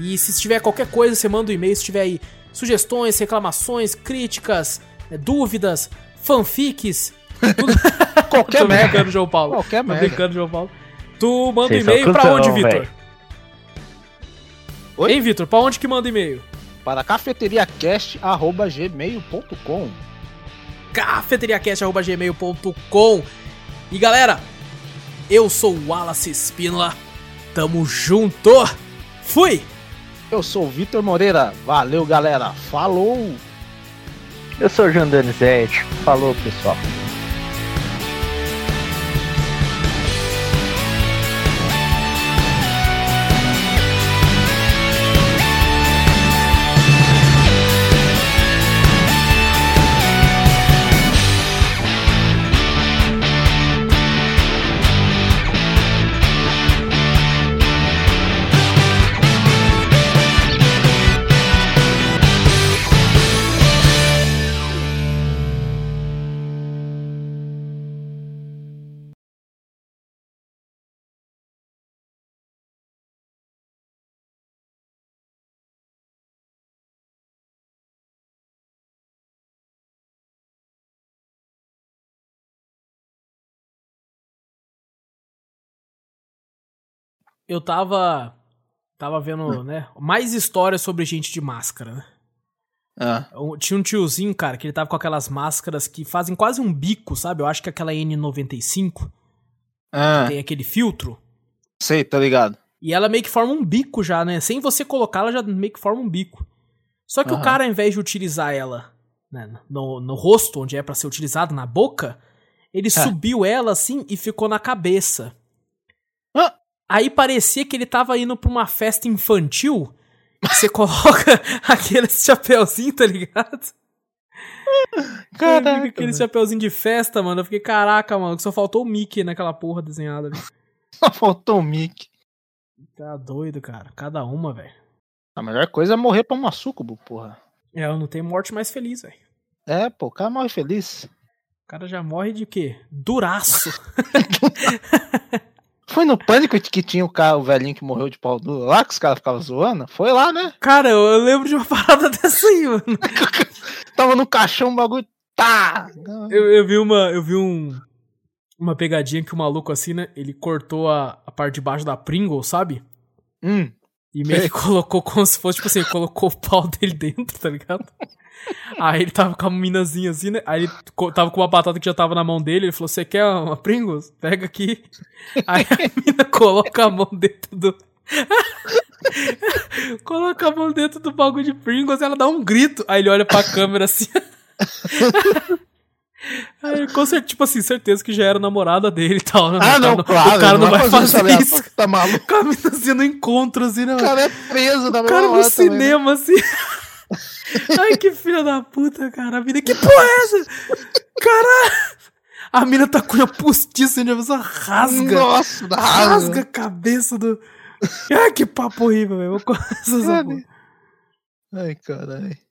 E se tiver qualquer coisa, você manda um e-mail. Se tiver aí sugestões, reclamações, críticas, é, dúvidas, fanfics. Tudo... [LAUGHS] Qualquer Tô merda. brincando, João Paulo. Qualquer Tô merda. brincando, João Paulo. Tu manda um Vocês são e-mail pra onde, Vitor? Oi? Hein, Vitor? Pra onde que manda e-mail? Para cafeteriacast.gmail.com cafeteriacast.gmail.com E galera, eu sou o Wallace Espínola. Tamo junto. Fui! Eu sou o Vitor Moreira. Valeu, galera. Falou! Eu sou o Donizete. Falou, pessoal. Eu tava. Tava vendo, né? Mais histórias sobre gente de máscara, né? Ah, Tinha um tiozinho, cara, que ele tava com aquelas máscaras que fazem quase um bico, sabe? Eu acho que aquela N95 ah, tem aquele filtro. sei, tá ligado. E ela meio que forma um bico já, né? Sem você colocar, ela já meio que forma um bico. Só que o Aham. cara, ao invés de utilizar ela né, no, no rosto, onde é pra ser utilizado, na boca, ele subiu ela assim e ficou na cabeça. Ah. Aí parecia que ele tava indo pra uma festa infantil. Você [LAUGHS] coloca aquele chapeuzinho, tá ligado? [LAUGHS] Caraca, aquele velho. chapeuzinho de festa, mano. Eu fiquei, caraca, mano, só faltou o Mickey naquela porra desenhada ali. [LAUGHS] Só faltou o Mickey. Tá doido, cara. Cada uma, velho. A melhor coisa é morrer pra uma sucubo, porra. É, eu não tenho morte mais feliz, velho. É, pô, o cara morre feliz. O cara já morre de quê? Duraço. Foi no pânico que tinha o cara, o velhinho que morreu de pau duro lá, que os caras ficavam zoando? Foi lá, né? [LAUGHS] Cara, eu, eu lembro de uma [LAUGHS] parada dessa aí, mano. Tava no caixão, o bagulho. Tá! Eu, eu vi uma. Eu vi um. Uma pegadinha que o maluco, assim, né? Ele cortou a, a parte de baixo da Pringle, sabe? Hum. E meio que colocou como se fosse, tipo assim, colocou o pau dele dentro, tá ligado? [LAUGHS] Aí ele tava com a minazinha assim, né? Aí ele tava com uma batata que já tava na mão dele. Ele falou: Você quer uma Pringles? Pega aqui. Aí a [LAUGHS] mina coloca a mão dentro do. [LAUGHS] coloca a mão dentro do bagulho de Pringles ela dá um grito. Aí ele olha pra câmera assim. [LAUGHS] Aí, com certeza, tipo assim, certeza que já era namorada dele e tal. né? Ah, O não, cara claro. O cara não vai fazer aleatório, isso. Tá maluco? Com a minazinha no encontro, assim, né? O cara é preso na O cara mesma no hora também, né? cinema, assim. [LAUGHS] Ai, que filha da puta, cara. A mina, que porra é essa? Caralho! A mina tá com a postiça e a pessoa rasga. Nossa, rasga a cabeça do. Ai, que papo horrível, velho. Ai, caralho.